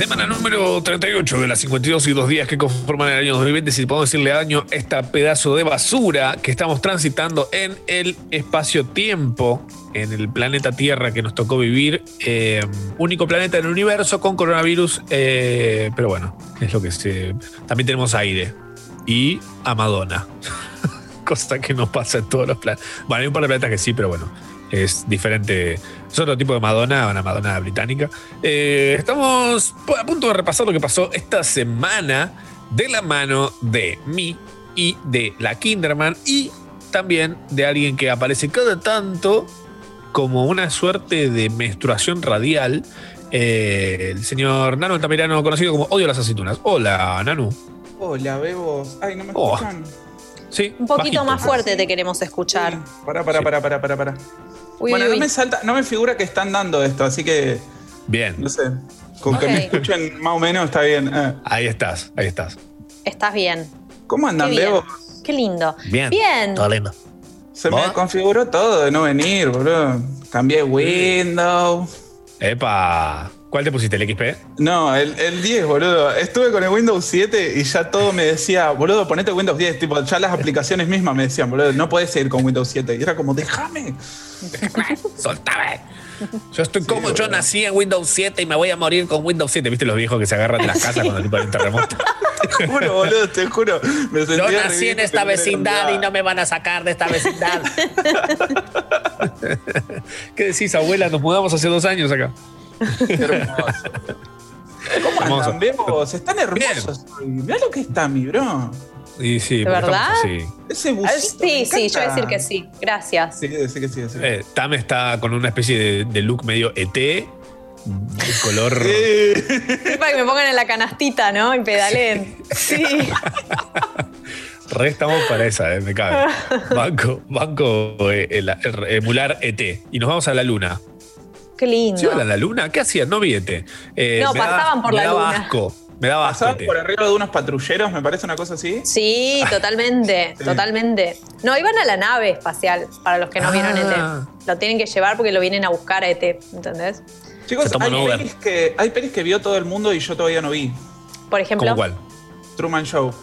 Semana número 38 de las 52 y dos días que conforman el año 2020, si podemos decirle año, esta pedazo de basura que estamos transitando en el espacio-tiempo, en el planeta Tierra que nos tocó vivir, eh, único planeta en el universo con coronavirus, eh, pero bueno, es lo que se... También tenemos aire y a Madonna, cosa que no pasa en todos los planetas. Bueno, hay un par de planetas que sí, pero bueno, es diferente. Es otro tipo de Madonna, una Madonna británica. Eh, estamos a punto de repasar lo que pasó esta semana de la mano de mí y de la Kinderman y también de alguien que aparece cada tanto como una suerte de menstruación radial. eh, el señor Nano Altamirano, conocido como Odio las aceitunas. Hola, Nanu. Hola, bebos. Ay, no me Oh. escuchan. Sí, Un poquito bajito. más fuerte te queremos escuchar. Pará, pará, pará, pará, pará, pará. Uy, bueno, uy, no uy. me salta, no me figura que están dando esto, así que. Bien. No sé. Con que me escuchen más o menos está bien. Eh, Ahí estás, ahí estás. Estás bien. ¿Cómo andan, Qué bien. bebos? Qué lindo. Bien. Bien. Todo lindo. Se ¿Vos? me configuró todo de no venir, boludo. Cambié Windows. Epa. ¿Cuál te pusiste? ¿El XP? No, el, el 10, boludo. Estuve con el Windows 7 y ya todo me decía, boludo, ponete Windows 10. Tipo, ya las aplicaciones mismas me decían, boludo, no puedes seguir con Windows 7. Y era como, déjame. Soltame. Yo estoy como yo nací en Windows 7 y me voy a morir con Windows 7. ¿Viste los viejos que se agarran de las casas cuando tipo hay un terremoto? Te juro, boludo, te juro. Me Yo nací en esta vecindad y no me van a sacar de esta vecindad. ¿Qué decís, abuela? Nos mudamos hace dos años acá. ¿Cómo Hermoso. andan, bebos? Están hermosos. hoy. Mirá lo que está, mi bro. Y sí, ¿De porque verdad? estamos así. Ese Ah, busito. Sí, sí, yo voy a decir que sí. Gracias. Sí, sí, que sí. sí. Eh, Tam está con una especie de, de look medio ET, de color. Es para que me pongan en la canastita, ¿no? Y pedaleen. Sí. Re estamos para esa, eh, me cabe. Banco, banco eh, el- el- emular ET. Y nos vamos a la luna. Qué lindo. ¿Sí iban a la luna? ¿Qué hacían? No vi ET. Eh, No, pasaban por me la daba luna. asco. Me daba asco. Pasaban por arriba de unos patrulleros, me parece una cosa así. Sí, totalmente, Sí. totalmente. No, iban a la nave espacial, para los que no vieron Ah. ET. Lo tienen que llevar porque lo vienen a buscar a ET, ¿entendés? Chicos, Se hay pelis, que, hay pelis que vio todo el mundo y yo todavía no vi. Por ejemplo. ¿Cómo cuál? Truman Show.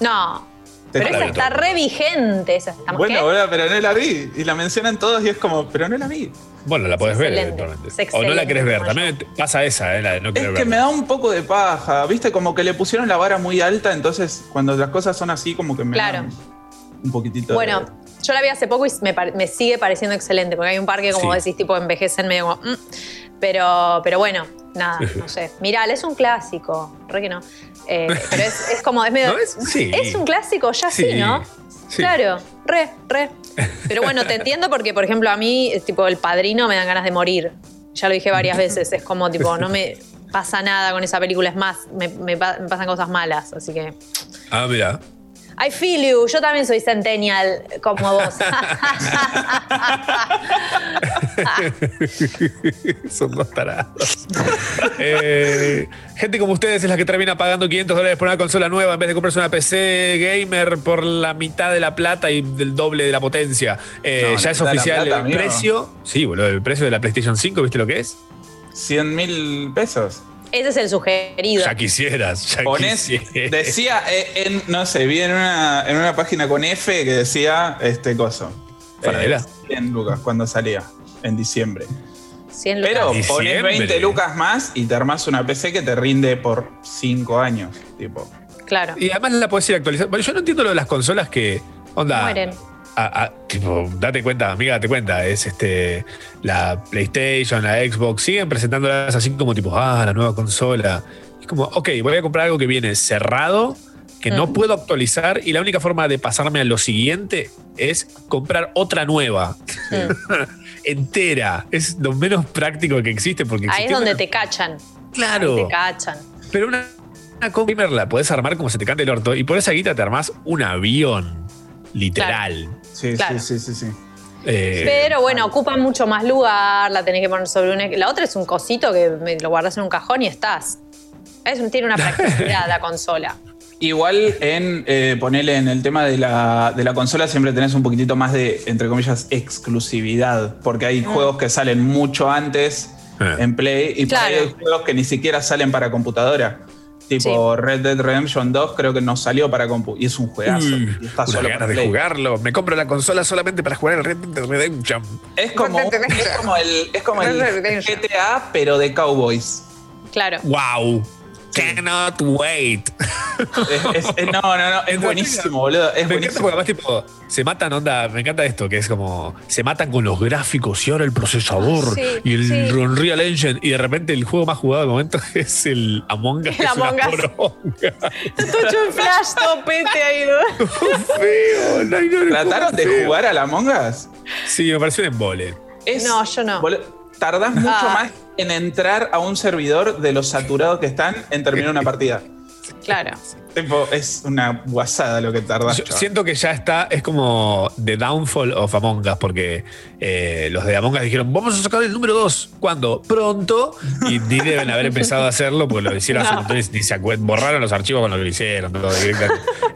No. Pero esa está re vigente. Esa está Bueno, ¿qué? boludo, pero no la vi. Y la mencionan todos y es como, pero no la vi. Bueno, la podés ver eventualmente. O no la querés ver. También pasa esa, eh, la de no querer Es que me da un poco de paja, ¿viste? Como que le pusieron la vara muy alta, entonces cuando las cosas son así, como que me Claro. dan un poquitito de- Bueno, yo la vi hace poco y me, me sigue pareciendo excelente, porque hay un par que, como Sí. decís, tipo envejecen medio como. mm. pero, pero bueno, nada, no sé. Mirá, es un clásico, re que no. Eh, pero es, es como, es medio. ¿No es? Sí. es un clásico, ya sí, Sí, ¿no? sí. Claro, re, re. Pero bueno, te entiendo porque, por ejemplo, a mí, tipo, el padrino me dan ganas de morir. Ya lo dije varias veces, es como, tipo, no me pasa nada con esa película, es más, me, me pasan cosas malas, así que. Ah, mira. I feel you, yo también soy centennial como vos. Son dos tarados. Eh, gente como ustedes es la que termina pagando 500 dólares por una consola nueva en vez de comprarse una PC gamer por la mitad de la plata y del doble de la potencia. Eh, No, ya es oficial plata, el amigo. precio. Sí, boludo, el precio de la PlayStation 5, ¿viste lo que es? 100 mil pesos. Ese es el sugerido. Ya quisieras, ya Ponés, quisieras. decía, eh, en, no sé, vi en una, en una página con F que decía este coso. ¿Faradela? Eh, 100 lucas cuando salía, en diciembre. 100 lucas. Pero pones Diciembre. 20 lucas más y te armás una PC que te rinde por 5 años. Tipo. Claro. Y además la puedes ir actualizando. Bueno, yo no entiendo lo de las consolas que. Onda. Mueren. A- a- tipo, date cuenta, amiga, date cuenta. Es este. La PlayStation, la Xbox. Siguen presentándolas así como tipo, ah, la nueva consola. Es como, ok, voy a comprar algo que viene cerrado, que no Mm. puedo actualizar. Y la única forma de pasarme a lo siguiente es comprar otra nueva. Entera. Es lo menos práctico que existe porque Ahí es donde una- te cachan. Claro. Ahí te cachan. Pero una, una gamer la podés armar como se te cante el orto y por esa guita te armás un avión, literal. Sí, Claro. sí, sí, sí, sí. Eh, Pero bueno, ocupa mucho más lugar, la tenés que poner sobre un... La otra es un cosito que me- lo guardas en un cajón y estás. Es, un- tiene una practicidad la consola. Igual en eh, ponerle en el tema de la, de la consola siempre tenés un poquitito más de, entre comillas, exclusividad. Porque hay Mm. juegos que salen mucho antes en Play. Y por ahí Claro. hay juegos que ni siquiera salen para computadora. Tipo Red Dead Redemption 2 creo que no salió para compu. Y es un juegazo. Uy, y está unas solo ganas para de Play. jugarlo. Me compro la consola solamente para jugar el Red Dead Redemption. Es como, es como el, es como el GTA, pero de Cowboys. Claro. Wow. Cannot wait. Es- es- no, no, no, es buenísimo, boludo. Es me encanta buenísimo. porque además, tipo, se matan, onda, me encanta esto, que es como, se matan con los gráficos y ahora el procesador Sí, y el sí. Unreal Engine y de repente el juego más jugado del momento es el Among Us. El que es una Among Us. Esto hecho un flash topete ahí. ¿no? Feo, no, no, ¿Trataron de feo. jugar a la Among Us? Sí, me pareció un embole. Es- No, yo no. boludo, Tardás mucho Ah. más en entrar a un servidor de los saturados que están en terminar una partida. Claro. Tipo, es una guasada lo que tardás. Yo siento que ya está, es como The Downfall of Among Us, porque eh, los de Among Us dijeron, vamos a sacar el número 2. ¿Cuándo? Pronto. Y ni deben haber empezado a hacerlo, porque lo hicieron hace un No. montón y ni se acuerdan, borraron los archivos con lo que lo hicieron. todo.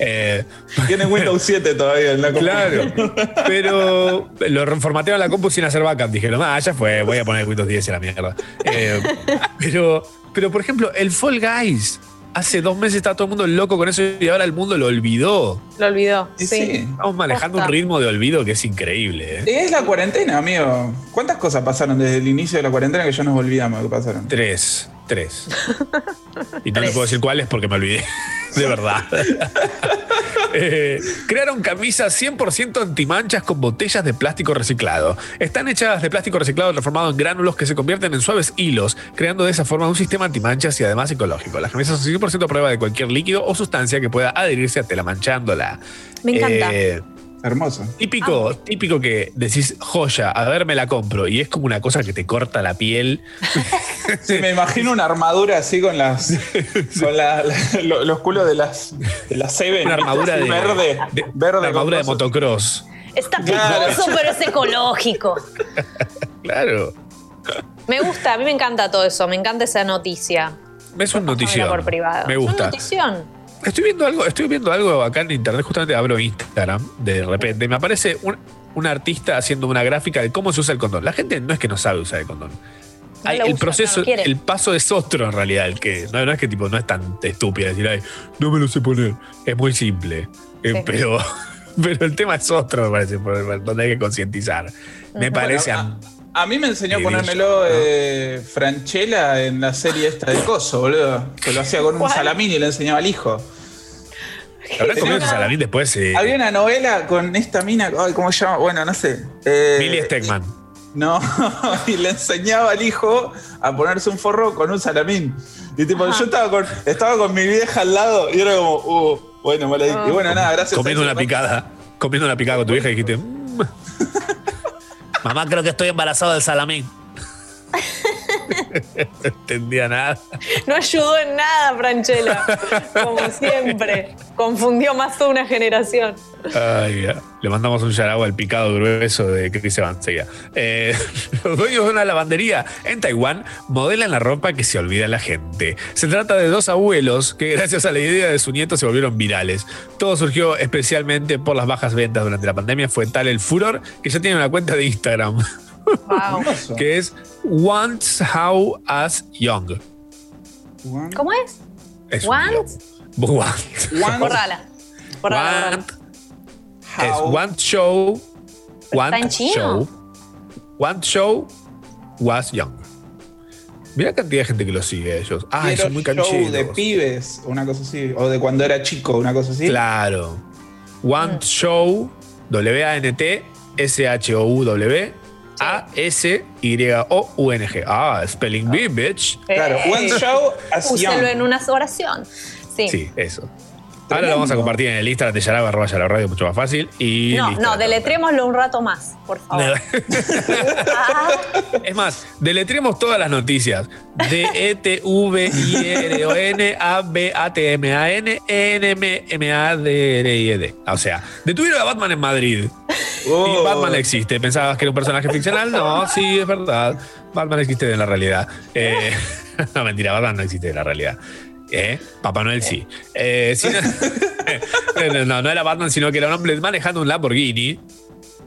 Eh, Tiene Windows 7 todavía en la compu. Claro, pero lo reformatearon la compu sin hacer backup. Dijeron, ah, ya fue, voy a poner Windows 10 y la mierda. Eh, pero, pero, por ejemplo, el Fall Guys. Hace dos meses estaba todo el mundo loco con eso y ahora el mundo lo olvidó. Lo olvidó. Sí, Sí. Estamos manejando un ritmo de olvido que es increíble. ¿eh? Es la cuarentena, amigo. ¿Cuántas cosas pasaron desde el inicio de la cuarentena que ya nos olvidamos que pasaron? Tres, tres. Y no les puedo decir cuáles porque me olvidé. De verdad. Eh, crearon camisas 100% antimanchas con botellas de plástico reciclado. Están hechas de plástico reciclado transformado en gránulos que se convierten en suaves hilos, creando de esa forma un sistema antimanchas y además ecológico. Las camisas son 100% a prueba de cualquier líquido o sustancia que pueda adherirse a tela manchándola. Me encanta. Eh, Hermoso. Típico, típico que decís joya, a ver, me la compro. Y es como una cosa que te corta la piel. Sí, me imagino una armadura así con las. con la- la- lo- los culos de las. de las Seven. Una armadura de, Verde. de- verde una armadura de motocross. Está Claro. picoso, pero es ecológico. Claro. Me gusta, a mí me encanta todo eso, me encanta esa noticia. Es un notición. por privado. Me Es una gusta. notición. Estoy viendo algo, estoy viendo algo acá en internet, justamente abro Instagram, de repente, me aparece un, un artista haciendo una gráfica de cómo se usa el condón. La gente no es que no sabe usar el condón. No Hay lo el usa, proceso, no el paso es otro en realidad, el que no, no es que tipo no es tan estúpido decir, ay, no me lo sé poner. Es muy simple. Eh, pero, pero el tema es otro, me parece, donde hay que concientizar. Me parece Bueno, A mí me enseñó a ponérmelo eh, Franchella en la serie esta de Coso, boludo. Que lo hacía con un ¿Cuál? salamín y le enseñaba al hijo. ¿Habrás comido ese salamín después? eh, Había una novela con esta mina, ay, ¿cómo se llama? Bueno, no sé. Eh, Billy Stegman. No, y le enseñaba al hijo a ponerse un forro con un salamín. Y tipo, yo estaba con, estaba con mi vieja al lado y era como, uh, bueno, mala idea. Y bueno, nada, gracias. Comiendo a una picada. Comiendo una picada con tu hija y dijiste, "Mm". mamá, creo que estoy embarazado del salamín. no entendía nada. No ayudó en nada, Franchella. Como siempre. Confundió más toda una generación. Ay, ya. Le mandamos un yaragua al picado grueso de Chris Evans. Eh, los dueños de una lavandería en Taiwán modelan la ropa que se olvida la gente. Se trata de dos abuelos que gracias a la idea de su nieto se volvieron virales. Todo surgió especialmente por las bajas ventas durante la pandemia. Fue tal el furor que ya tienen una cuenta de Instagram Wow. Que es Once How As Young. ¿Cómo es? Es ¿Want? Want. One Borrala. Borrala, Want. Es one show. ¿Pero One está en chino? show. One show was young. Mira la cantidad de gente que lo sigue ellos. Ah, Quiero son muy show cancheros. de pibes, una cosa así. O de cuando era chico, una cosa así. Claro. One Mm. show, W-A-N-T, S-H-O-U-W, A-S-Y-O-U-N-G. Ah, spelling bee, bitch. Claro, Eh, one show as Úselo en una oración. Sí. Sí, eso. Ahora lo vamos a compartir en el Instagram de Yaraba, arroba Yaraba radio, mucho más fácil. Y No, listo. no, deletrémoslo un rato más, por favor. Es más, deletremos todas las noticias. E D-E-T-V-I-R-O-N-A-B-A-T-M-A-N-E-N-M-M-A-D-R-I-E-D. O sea, detuvieron a Batman en Madrid. Oh. Y Batman existe. ¿Pensabas que era un personaje ficcional? No, sí, es verdad. Batman existe en la realidad. Eh, no, mentira, Batman no existe en la realidad. ¿Eh? Papá Noel sí. Eh, no, no, era Batman, sino que era un hombre manejando un Lamborghini.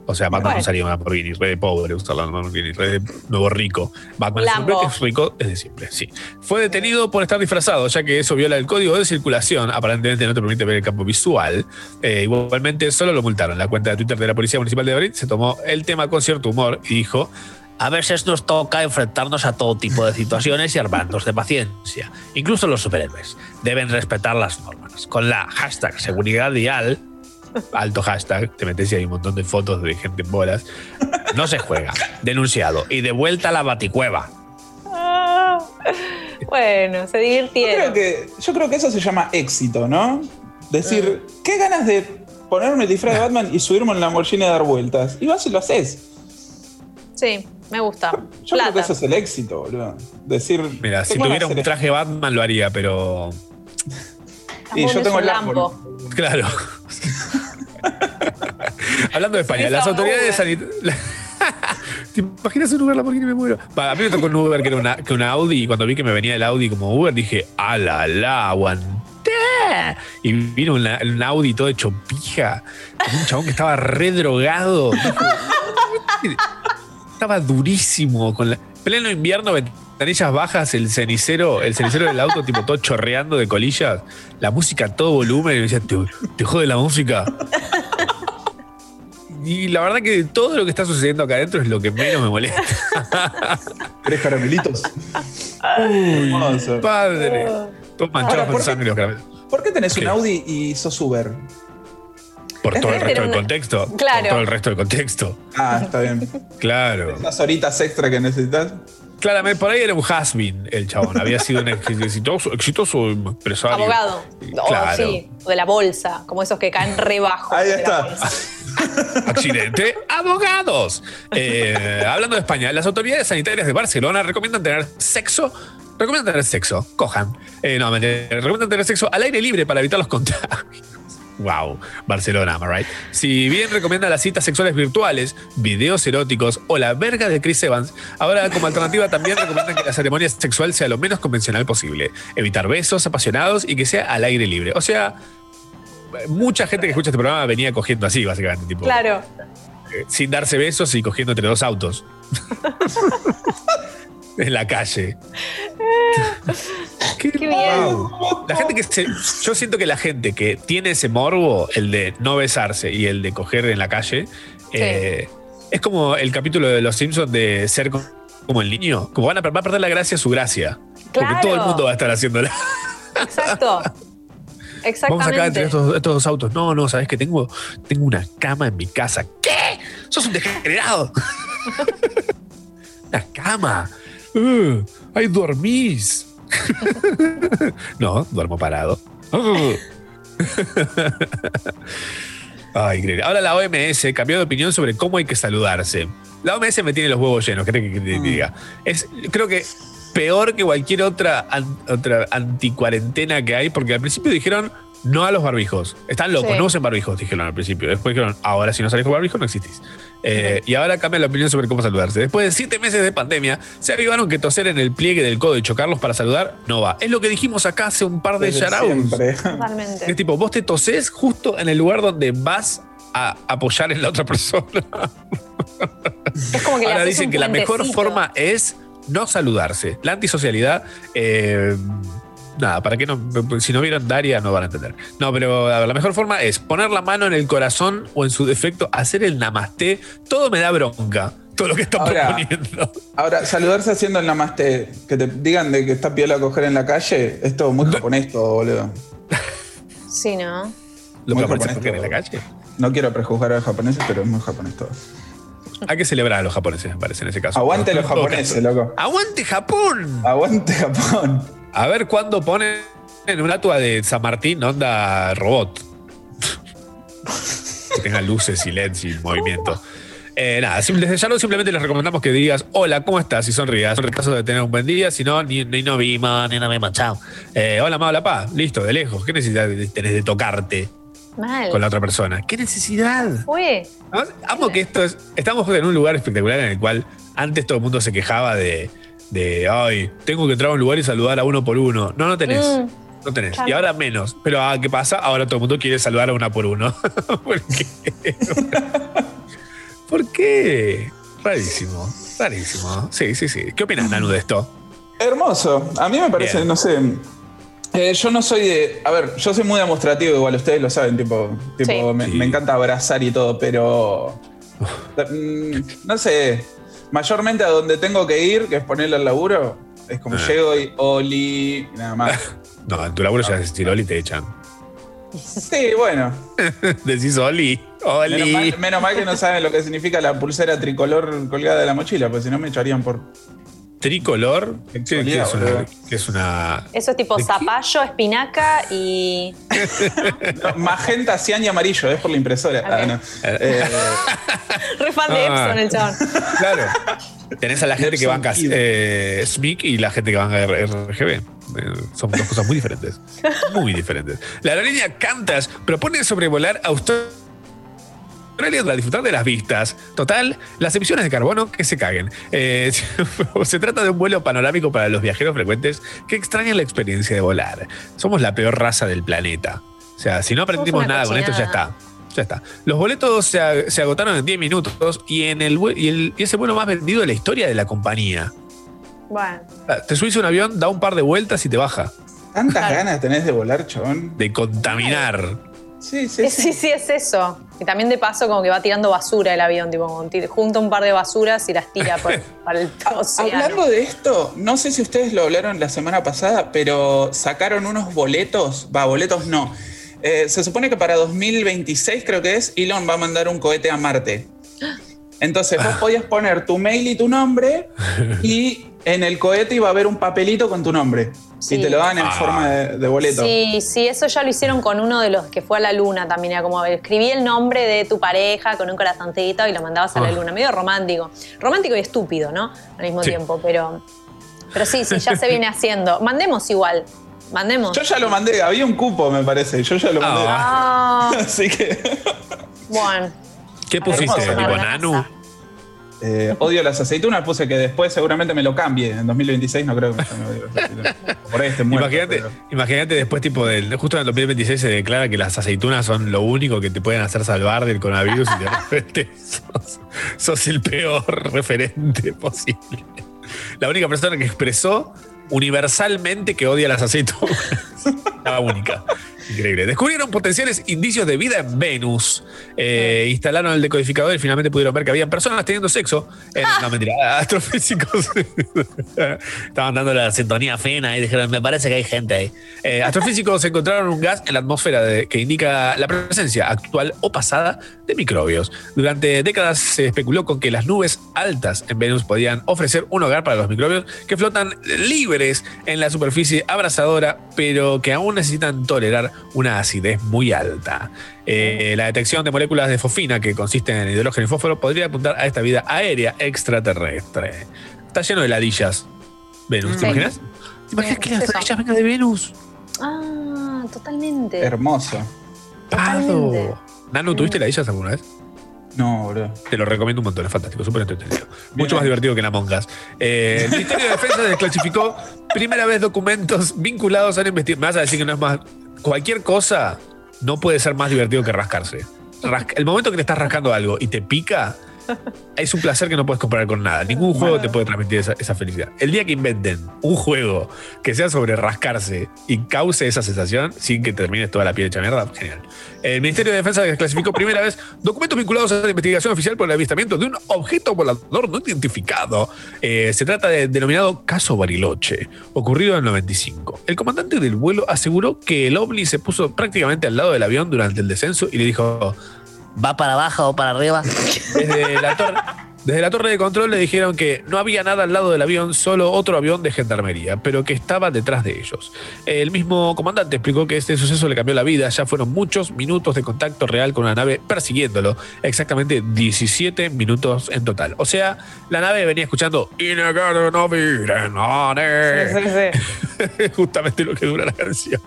O sea, Batman no salía una Lamborghini, re de pobre usar la Lamborghini, re de nuevo rico. Batman siempre es rico desde siempre, sí. Fue detenido por estar disfrazado, ya que eso viola el código de circulación. Aparentemente no te permite ver el campo visual. Eh, igualmente, solo lo multaron. La cuenta de Twitter de la Policía Municipal de Madrid se tomó el tema con cierto humor y dijo. A veces nos toca enfrentarnos a todo tipo de situaciones y armarnos de paciencia. Incluso los superhéroes deben respetar las normas. Con la hashtag seguridad vial, alto hashtag, te metes y hay un montón de fotos de gente en bolas, no se juega. Denunciado. Y de vuelta a la baticueva. Ah, bueno, se Yo divirtieron. creo, que, yo creo que eso se llama éxito, ¿no? Decir, qué ganas de ponerme el disfraz de Batman y subirme en la Lamborghini a dar vueltas. Y vas y lo haces. Sí, me gusta. Yo creo que eso es el éxito, boludo. Decir, Mira, si tuviera un traje Batman lo haría, pero. Y yo tengo el Lambo. Claro. Hablando de España, las autoridades sanitarias. ¿Te imaginas un Uber Lamborghini me muero? Va, A mí me tocó un Uber que era una, que una Audi y cuando vi que me venía el Audi como Uber dije, a la la, aguanté. Y vino una- un Audi todo hecho pija, un chabón que estaba re drogado. Dije, estaba durísimo, con la, pleno invierno, ventanillas bajas, el cenicero, el cenicero del auto tipo todo chorreando de colillas, la música a todo volumen, y me decía, ¿te, te jode la música? Y la verdad que todo lo que está sucediendo acá adentro es lo que menos me molesta. ¿Tres caramelitos? Hermoso. Padre. Todos manchados con ¿por qué- sangre los caramelos. ¿Por qué tenés ¿Qué? un Audi y sos Uber? Por todo el resto del una- contexto. Claro. Por todo el resto del contexto. Ah, está bien. Claro. Esas horitas extra que necesitas. Claramente, por ahí era un has-been el chabón. Había sido un exitoso, exitoso empresario. Abogado. O Claro. sí, o de la bolsa, como esos que caen re bajo. Ahí está. Accidente, abogados. Eh, hablando de España, las autoridades sanitarias de Barcelona recomiendan tener sexo. Recomiendan tener sexo, cojan. Eh, no, mentira, recomiendan tener sexo al aire libre para evitar los contagios. Wow, Barcelona, am I right? Si bien recomienda las citas sexuales virtuales, videos eróticos o la verga de Chris Evans, ahora como alternativa también recomiendan que la ceremonia sexual sea lo menos convencional posible. Evitar besos apasionados y que sea al aire libre. O sea, mucha gente que escucha este programa venía cogiendo así, básicamente. Tipo, Claro. eh, sin darse besos y cogiendo entre dos autos. en la calle. Qué, Qué wow. La gente que se- yo siento que la gente que tiene ese morbo, el de no besarse y el de coger en la calle, eh, es como el capítulo de Los Simpsons de ser co- como el niño. Como van a, va a perder la gracia su gracia. Porque todo el mundo va a estar haciéndola. Exacto. Vamos acá entre Exactamente. estos, estos dos autos. No, no, sabes que tengo, tengo una cama en mi casa. ¿Qué? ¡Sos un degenerado! una cama. Uh, ¡Ahí dormís! no, duermo parado. Uh. Ay, increíble. Ahora la OMS cambió de opinión sobre cómo hay que saludarse. La OMS me tiene los huevos llenos, ¿qué te- que te diga? Es, creo que peor que cualquier otra, an- otra anticuarentena que hay, porque al principio dijeron no a los barbijos. Están locos, Sí. no usen barbijos, dijeron al principio. Después dijeron, ahora si no salís con barbijo no existís. Eh, Y ahora cambian la opinión sobre cómo saludarse. Después de siete meses de pandemia, se avivaron que toser en el pliegue del codo y chocarlos para saludar no va. Es lo que dijimos acá hace un par de. Totalmente. Es tipo, vos te tosés justo en el lugar donde vas a apoyar en la otra persona. Es como que Ahora dicen que la mejor forma es no saludarse. La antisocialidad, eh, nada, para que no, si no vieron Daria no van a entender. No, pero a ver, la mejor forma es poner la mano en el corazón o en su defecto, hacer el namaste. Todo me da bronca. Todo lo que están Ahora- proponiendo. Ahora, saludarse haciendo el namaste, que te digan de que está piola a coger en la calle, es todo muy japonés todo, boludo. Sí, ¿no? Los Muy japoneses japonés cogen en la calle. No quiero prejuzgar a los japoneses, pero es muy japonés todo. Hay que celebrar a los japoneses, me parece, en ese caso. Aguante los japoneses, loco. ¡Aguante Japón! Aguante Japón. A ver cuándo ponen en una atua de San Martín onda robot. que tenga luces y LEDs y movimiento. Eh, nada, desde ya no simplemente les recomendamos que digas hola, ¿cómo estás? Y sonrías. Son caso de tener un buen día, si no, ni, ni no vimos, ni no vimos, chao. Eh, hola, ma, hola, pa. Listo, de lejos. ¿Qué necesidad tenés de tocarte Mal. con la otra persona? ¿Qué necesidad? Además, Amo que esto es. Estamos en un lugar espectacular en el cual antes todo el mundo se quejaba de. De ay, tengo que entrar a un lugar y saludar a uno por uno. No, no tenés. Mm. No tenés. Y ahora menos. Pero ah, ¿qué pasa? Ahora todo el mundo quiere saludar a una por uno. ¿Por qué? ¿Por qué? Rarísimo, rarísimo. Sí, sí, sí. ¿Qué opinas, Nanu, de esto? Hermoso. A mí me parece, Bien. no sé. eh, yo no soy de. A ver, yo soy muy demostrativo, igual ustedes lo saben, tipo, tipo Sí. me, me encanta abrazar y todo, pero. mm, no sé. Mayormente a donde tengo que ir, que es ponerle al laburo, es como Ah. llego y Oli, y nada más. No, en tu laburo ya es Oli y te echan. Sí, bueno. Decís Oli. Oli. Menos mal, menos mal que no saben lo que significa la pulsera tricolor colgada de la mochila, porque si no me echarían por. Tricolor. ¿Qué, qué Sexualidad, es una, boludo. qué es una- Eso es tipo zapallo, espinaca y. No, magenta, cian y amarillo, es por la impresora. Ah, no. Eh, Re fan de Ah. Epson el chabón. Claro. Tenés a la gente que banca eh, SMIC y la gente que banca RGB. Eh, son dos cosas muy diferentes. Muy diferentes. La aerolínea Qantas propone sobrevolar Australia para disfrutar de las vistas. Total, las emisiones de carbono que se caguen. Eh, se trata de un vuelo panorámico para los viajeros frecuentes que extrañan la experiencia de volar. Somos la peor raza del planeta. O sea, si no aprendimos nada con esto, ya está. Ya está. Los boletos se, ag- se agotaron en 10 minutos y, en el, y, el- y ese vuelo más vendido de la historia de la compañía. Bueno. Ah, Te subís a un avión, da un par de vueltas y te baja. ¿Tantas ganas tenés de volar, chabón? De contaminar. Sí, sí, Sí, sí, es eso. Y también de paso como que va tirando basura el avión, tipo, junta un par de basuras y las tira por- para el océano. Hablando de esto, no sé si ustedes lo hablaron la semana pasada, pero sacaron unos boletos, va, boletos no. Eh, se supone que para 2026, creo que es, Elon va a mandar un cohete a Marte. Entonces Ah. vos podías poner tu mail y tu nombre y en el cohete iba a haber un papelito con tu nombre. Sí. Y te lo dan en Ah. forma de, de boleto. Sí, sí, eso ya lo hicieron con uno de los que fue a la luna también. Era como escribí el nombre de tu pareja con un corazoncito y lo mandabas a la Ah. luna. Medio romántico. Romántico y estúpido, ¿no? Al mismo Sí. tiempo, pero. Pero sí, sí, ya se viene haciendo. Mandemos igual. Mandemos. Yo ya lo mandé, había un cupo, me parece. Yo ya lo mandé. Ah, Así que bueno. ¿Qué pusiste? Tipo Nanu. Eh, odio las aceitunas. Puse que después seguramente me lo cambie. En 2026 no creo que me odie las aceitunas. Por ahí esté muerto. Imagínate, pero- imagínate después, tipo, del, justo en el 2026 se declara que las aceitunas son lo único que te pueden hacer salvar del coronavirus y de repente sos, sos el peor referente posible. La única persona que expresó universalmente que odia las aceitunas. La única. Increíble. Descubrieron potenciales indicios de vida en Venus. Eh, instalaron el decodificador y finalmente pudieron ver que había personas teniendo sexo. En, no, mentira. Astrofísicos estaban dando la sintonía fina y dijeron: Me parece que hay gente ahí. Eh, astrofísicos encontraron un gas en la atmósfera de- que indica la presencia actual o pasada de microbios. Durante décadas se especuló con que las nubes altas en Venus podían ofrecer un hogar para los microbios que flotan libres en la superficie abrasadora, pero que aún necesitan tolerar una acidez muy alta. Eh, la detección de moléculas de fosfina, que consisten en hidrógeno y fósforo, podría apuntar a esta vida aérea extraterrestre. Está lleno de ladillas. Venus, ¿te imaginas? ¿Te imaginas que las ladillas vengan de Venus? Ah, totalmente. Hermoso. Totalmente. Pado. Nano, ¿tuviste ladillas alguna vez? No, bro. Te lo recomiendo un montón, es fantástico, súper entretenido. Mucho más divertido que en Among Us. Eh, el Ministerio de Defensa desclasificó primera vez documentos vinculados a la investigación. Me vas a decir que no es más. Cualquier cosa no puede ser más divertido que rascarse. Rasca- el momento que te estás rascando algo y te pica, es un placer que no puedes comparar con nada. Ningún juego te puede transmitir esa, esa felicidad. El día que inventen un juego que sea sobre rascarse y cause esa sensación sin que termines toda la piel hecha mierda, genial. El Ministerio de Defensa desclasificó primera vez documentos vinculados a la investigación oficial por el avistamiento de un objeto volador no identificado. Eh, se trata del denominado caso Bariloche, ocurrido en el 95. El comandante del vuelo aseguró que el ovni se puso prácticamente al lado del avión durante el descenso y le dijo, ¿Va para abajo o para arriba? desde la torre. Desde la torre de control le dijeron que no había nada al lado del avión, solo otro avión de gendarmería, pero que estaba detrás de ellos. El mismo comandante explicó que este suceso le cambió la vida, ya fueron muchos minutos de contacto real con una nave persiguiéndolo, exactamente 17 minutos en total. O sea, la nave venía escuchando "Y negado no miren, no, ne". justamente lo que dura la canción.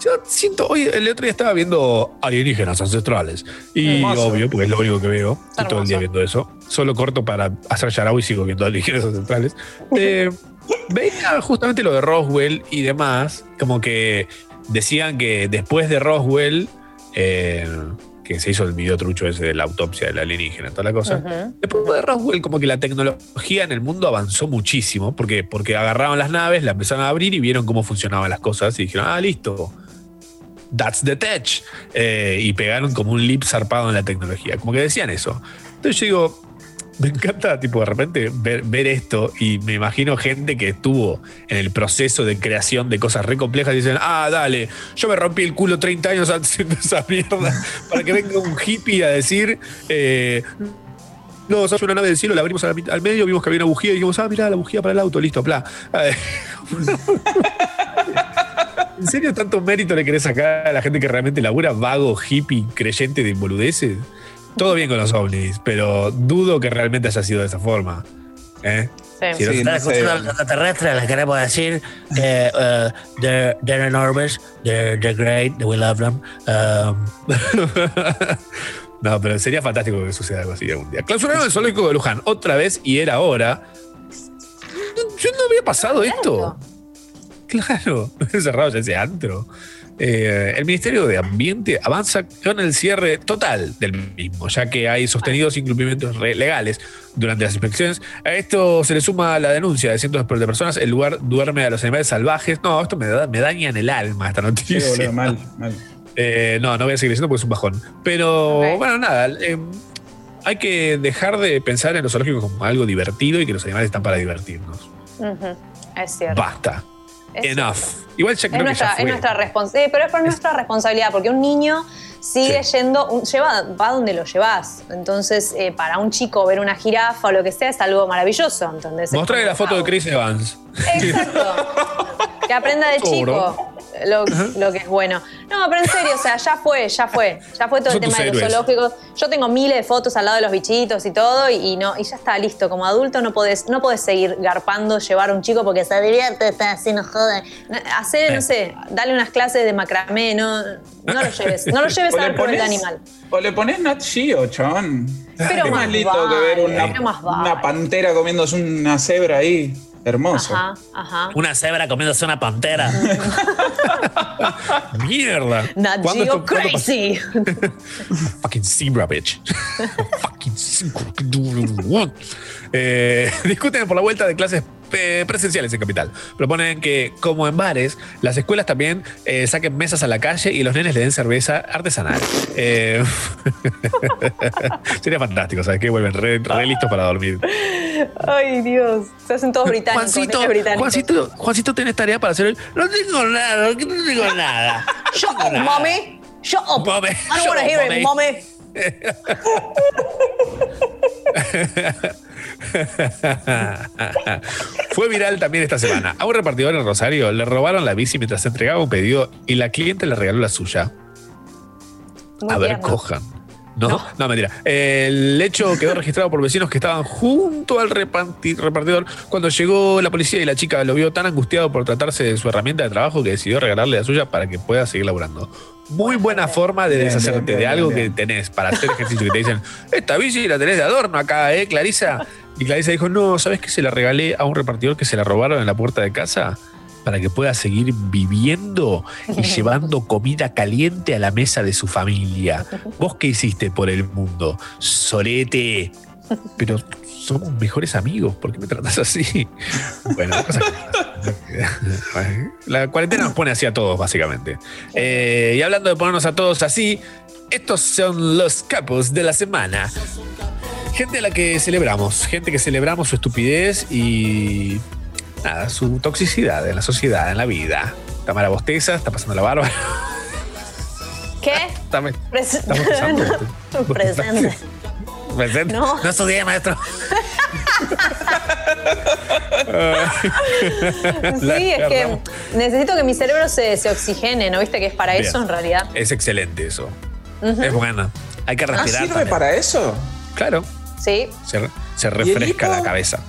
Yo siento, hoy el otro día estaba viendo alienígenas ancestrales. Y Hermoso. obvio, porque es lo único que veo. Estoy todo el día viendo eso. Solo corto para hacer Yarao y sigo viendo alienígenas ancestrales. Eh, veía justamente lo de Roswell y demás. Como que decían que después de Roswell, eh, que se hizo el video trucho ese de la autopsia del alienígena, toda la cosa. Después de Roswell, como que la tecnología en el mundo avanzó muchísimo, porque, porque agarraron las naves, la empezaron a abrir y vieron cómo funcionaban las cosas y dijeron, ah, listo. That's the tech. Eh, y pegaron como un lip zarpado en la tecnología. Como que decían eso. Entonces yo digo, me encanta, tipo, de repente ver, esto y me imagino gente que estuvo en el proceso de creación de cosas re complejas y dicen, ah, dale, yo me rompí el culo 30 años haciendo esa mierda para que venga un hippie a decir, eh, no, somos una nave del cielo, la abrimos al medio, vimos que había una bujía y dijimos, ah, mirá, la bujía para el auto, listo, bla. ¿En serio tanto mérito le querés sacar a la gente que realmente labura vago, hippie, creyente de boludeces? Todo bien con los ovnis, pero dudo que realmente haya sido de esa forma. ¿Eh? Si no- Están escuchando a los extraterrestres, les queremos decir que eh, they're, they're enormous, they're, they're great, we love them. Um, no, pero sería fantástico que suceda algo así algún día. Clausuraron el zoológico de Luján otra vez y era hora. Yo no había pasado esto. Claro, cerrado ya ese antro. Eh, el Ministerio de Ambiente avanza con el cierre total del mismo, ya que hay sostenidos incumplimientos legales durante las inspecciones. A esto se le suma la denuncia de cientos de personas. El lugar duerme a los animales salvajes. No, esto me, da, me daña en el alma esta noticia. Sí, boludo, mal, mal. Eh, no, no voy a seguir diciendo porque es un bajón. Pero bueno, nada. eh, hay que dejar de pensar en los zoológicos como algo divertido y que los animales están para divertirnos. Es cierto. Basta. Es Enough. Igual ya Es creo que ya nuestra, fue. es nuestra responsabilidad, pero es por nuestra responsabilidad, porque un niño sigue yendo, un- lleva, va donde lo llevas. Entonces, eh, para un chico ver una jirafa o lo que sea es algo maravilloso. ¿entendés? Es Mostrarle la foto de. Chris Evans. Que aprenda de chico lo, lo que es bueno. No, pero en serio, o sea, ya fue, ya fue. Ya fue todo Son el tema de los zoológicos. Yo tengo miles de fotos al lado de los bichitos y todo, y, y no, y ya está listo. Como adulto no podés, no podés seguir garpando, llevar a un chico porque se divierte, está así, no jode. Hacer, no sé, dale unas clases de macramé, no, no lo lleves. No lo lleves O a le ver crueldad pones- animal. O le pones Nat Geo, chabón. Pero Qué más lindo vale, que ver una, más vale. una pantera comiéndose una cebra ahí. Hermoso. Ajá, ajá. una cebra comiéndose una pantera. Mierda. Nat ¿Cuándo Geo crazy. Fucking zebra, bitch. Fucking zebra. Eh, discuten por la vuelta de clases eh, presenciales en Capital. Proponen que, como en bares, las escuelas también eh, saquen mesas a la calle y los nenes le den cerveza artesanal. Eh, sería fantástico, ¿sabes qué? Vuelven re, re listos para dormir. Ay, Dios. Se hacen todos británicos. Juancito, británicos. Juancito, Juancito, tenés tarea para hacer el. No tengo nada, no tengo nada. Shut up, mommy. Shut up. Mommy. I don't want to hear it, mommy. Fue viral también esta semana. A un repartidor en Rosario le robaron la bici mientras se entregaba un pedido y la cliente le regaló la suya. Muy a ver, tierno. cojan. No, no, mentira. El hecho quedó registrado por vecinos que estaban junto al reparti- repartidor cuando llegó la policía y la chica lo vio tan angustiado por tratarse de su herramienta de trabajo que decidió regalarle la suya para que pueda seguir laburando. Muy buena forma de Bien, deshacerte bien, bien, de algo que tenés para hacer ejercicio. Que te dicen, esta bici la tenés de adorno acá, ¿eh, Clarisa? Y Clarisa dijo, no, ¿sabes qué se la regalé a un repartidor que se la robaron en la puerta de casa? Para que pueda seguir viviendo y llevando comida caliente a la mesa de su familia. ¿Vos qué hiciste por el mundo? Sorete. Pero somos mejores amigos, ¿por qué me tratas así? Bueno. La cuarentena nos pone así a todos, básicamente. Eh, y hablando de ponernos a todos así, estos son los capos de la semana. Gente a la que celebramos, gente que celebramos su estupidez y nada, su toxicidad en la sociedad, en la vida. Tamara Bosteza, está pasando la barba. ¿Qué? Pres- estamos pasando. Presente. Presente. No. No estudié, maestro. Sí, es que necesito que mi cerebro se, se oxigene, ¿no viste? Que es para Bien. eso en realidad. Es excelente eso. Es buena. Hay que Ah, respirar. ¿sirve también. para eso? Claro, Sí. se, se refresca la cabeza.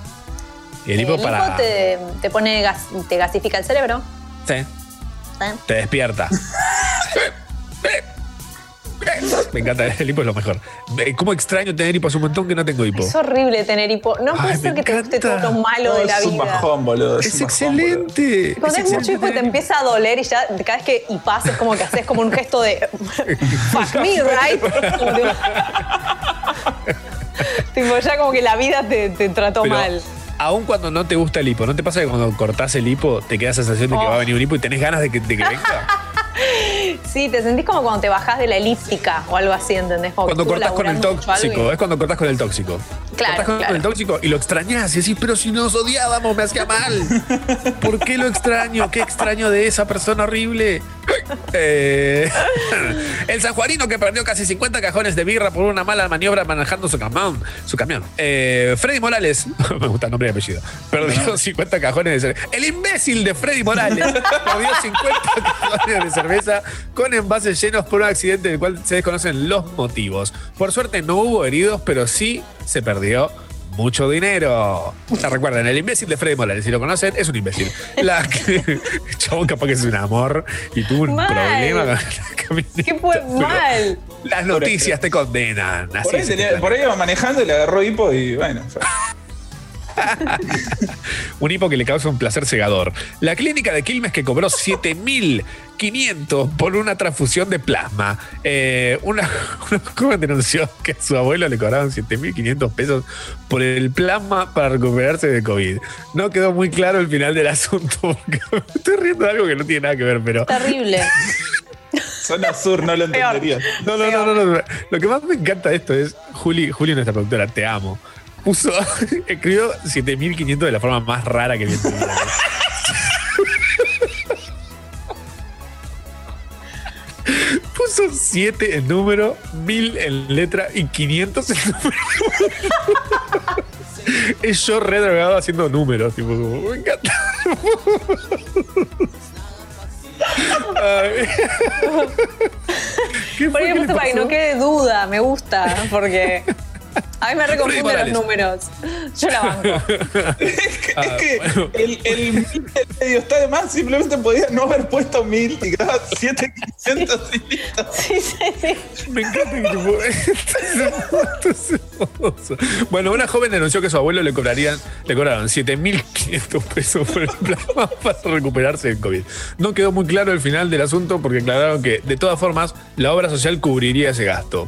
Y el El hipo hipo para. te, te pone gas, te gasifica el cerebro. Sí, ¿eh? te despierta. Me encanta, el hipo es lo mejor. Eh, ¿Cómo extraño tener hipo? Hace un montón que no tengo hipo. Es horrible tener hipo. No puede ser que te guste todo lo malo No, de la es un vida. bajón, boludo. Es, un bajón, boludo. excelente. Cuando Es es mucho excelente hipo y te empieza a doler y ya cada vez que hipas es como que haces como un gesto de fuck me, right? Tipo- tipo, ya como que la vida te, te trató Pero mal. Aún cuando no te gusta el hipo, ¿no te pasa que cuando cortás el hipo te queda la sensación de que Oh. va a venir un hipo y tenés ganas de que, de que venga? Sí, te sentís como cuando te bajás de la elíptica o algo así, ¿entendés? Como Cuando cortás con el y- tóxico, es cuando cortás con el tóxico. Claro, con, claro. el tóxico y lo extrañás y decís, pero si nos odiábamos, me hacía mal. ¿Por qué lo extraño? ¿Qué extraño de esa persona horrible? Eh, el sanjuanino que perdió casi 50 cajones de birra por una mala maniobra manejando su camión. Su camión. Eh, Freddy Morales, me gusta el nombre y apellido, perdió 50 cajones de cerveza. El imbécil de Freddy Morales perdió 50 cajones de cerveza con envases llenos por un accidente del cual se desconocen los motivos. Por suerte no hubo heridos, pero sí se perdió mucho dinero. Ya recuerden, el imbécil de Freddy Morales, si lo conocen, es un imbécil. La el chabón capaz que es un amor y tuvo un Mal. problema con la camioneta. ¿Qué fue pero mal? Las noticias te condenan. Así Por ahí, tenía- por ahí iba manejando y le agarró hipo y bueno. Un hipo que le causa un placer cegador. La clínica de Quilmes que cobró 7.500 por una transfusión de plasma. Eh, una, una joven denunció que a su abuelo le cobraron 7.500 pesos por el plasma para recuperarse de COVID. No quedó muy claro el final del asunto porque me estoy riendo de algo que no tiene nada que ver, pero... Terrible. Zona sur, no lo entendería. No, no, no, no, no. Lo que más me encanta de esto es Juli, Juli, nuestra productora, te amo. Puso, escribió 7500 de la forma más rara que vi en vida. Puso 7 en número, 1000 en letra y 500 en número. es yo re drogado haciendo números, tipo, como, me encanta. ¿Qué fue Porque que le puse para que no quede duda, me gusta, porque a mí me reconfunden los números. Yo la banco. Ah, Es que el, el mil del medio está de más, simplemente podía no haber puesto mil y quedaba 7500 y listo. Sí, sí, sí. Me encanta que. Bueno, una joven denunció que a su abuelo le cobrarían, le cobraron 7.500 pesos por el plasma para recuperarse del COVID. No quedó muy claro el final del asunto porque aclararon que, de todas formas, la obra social cubriría ese gasto.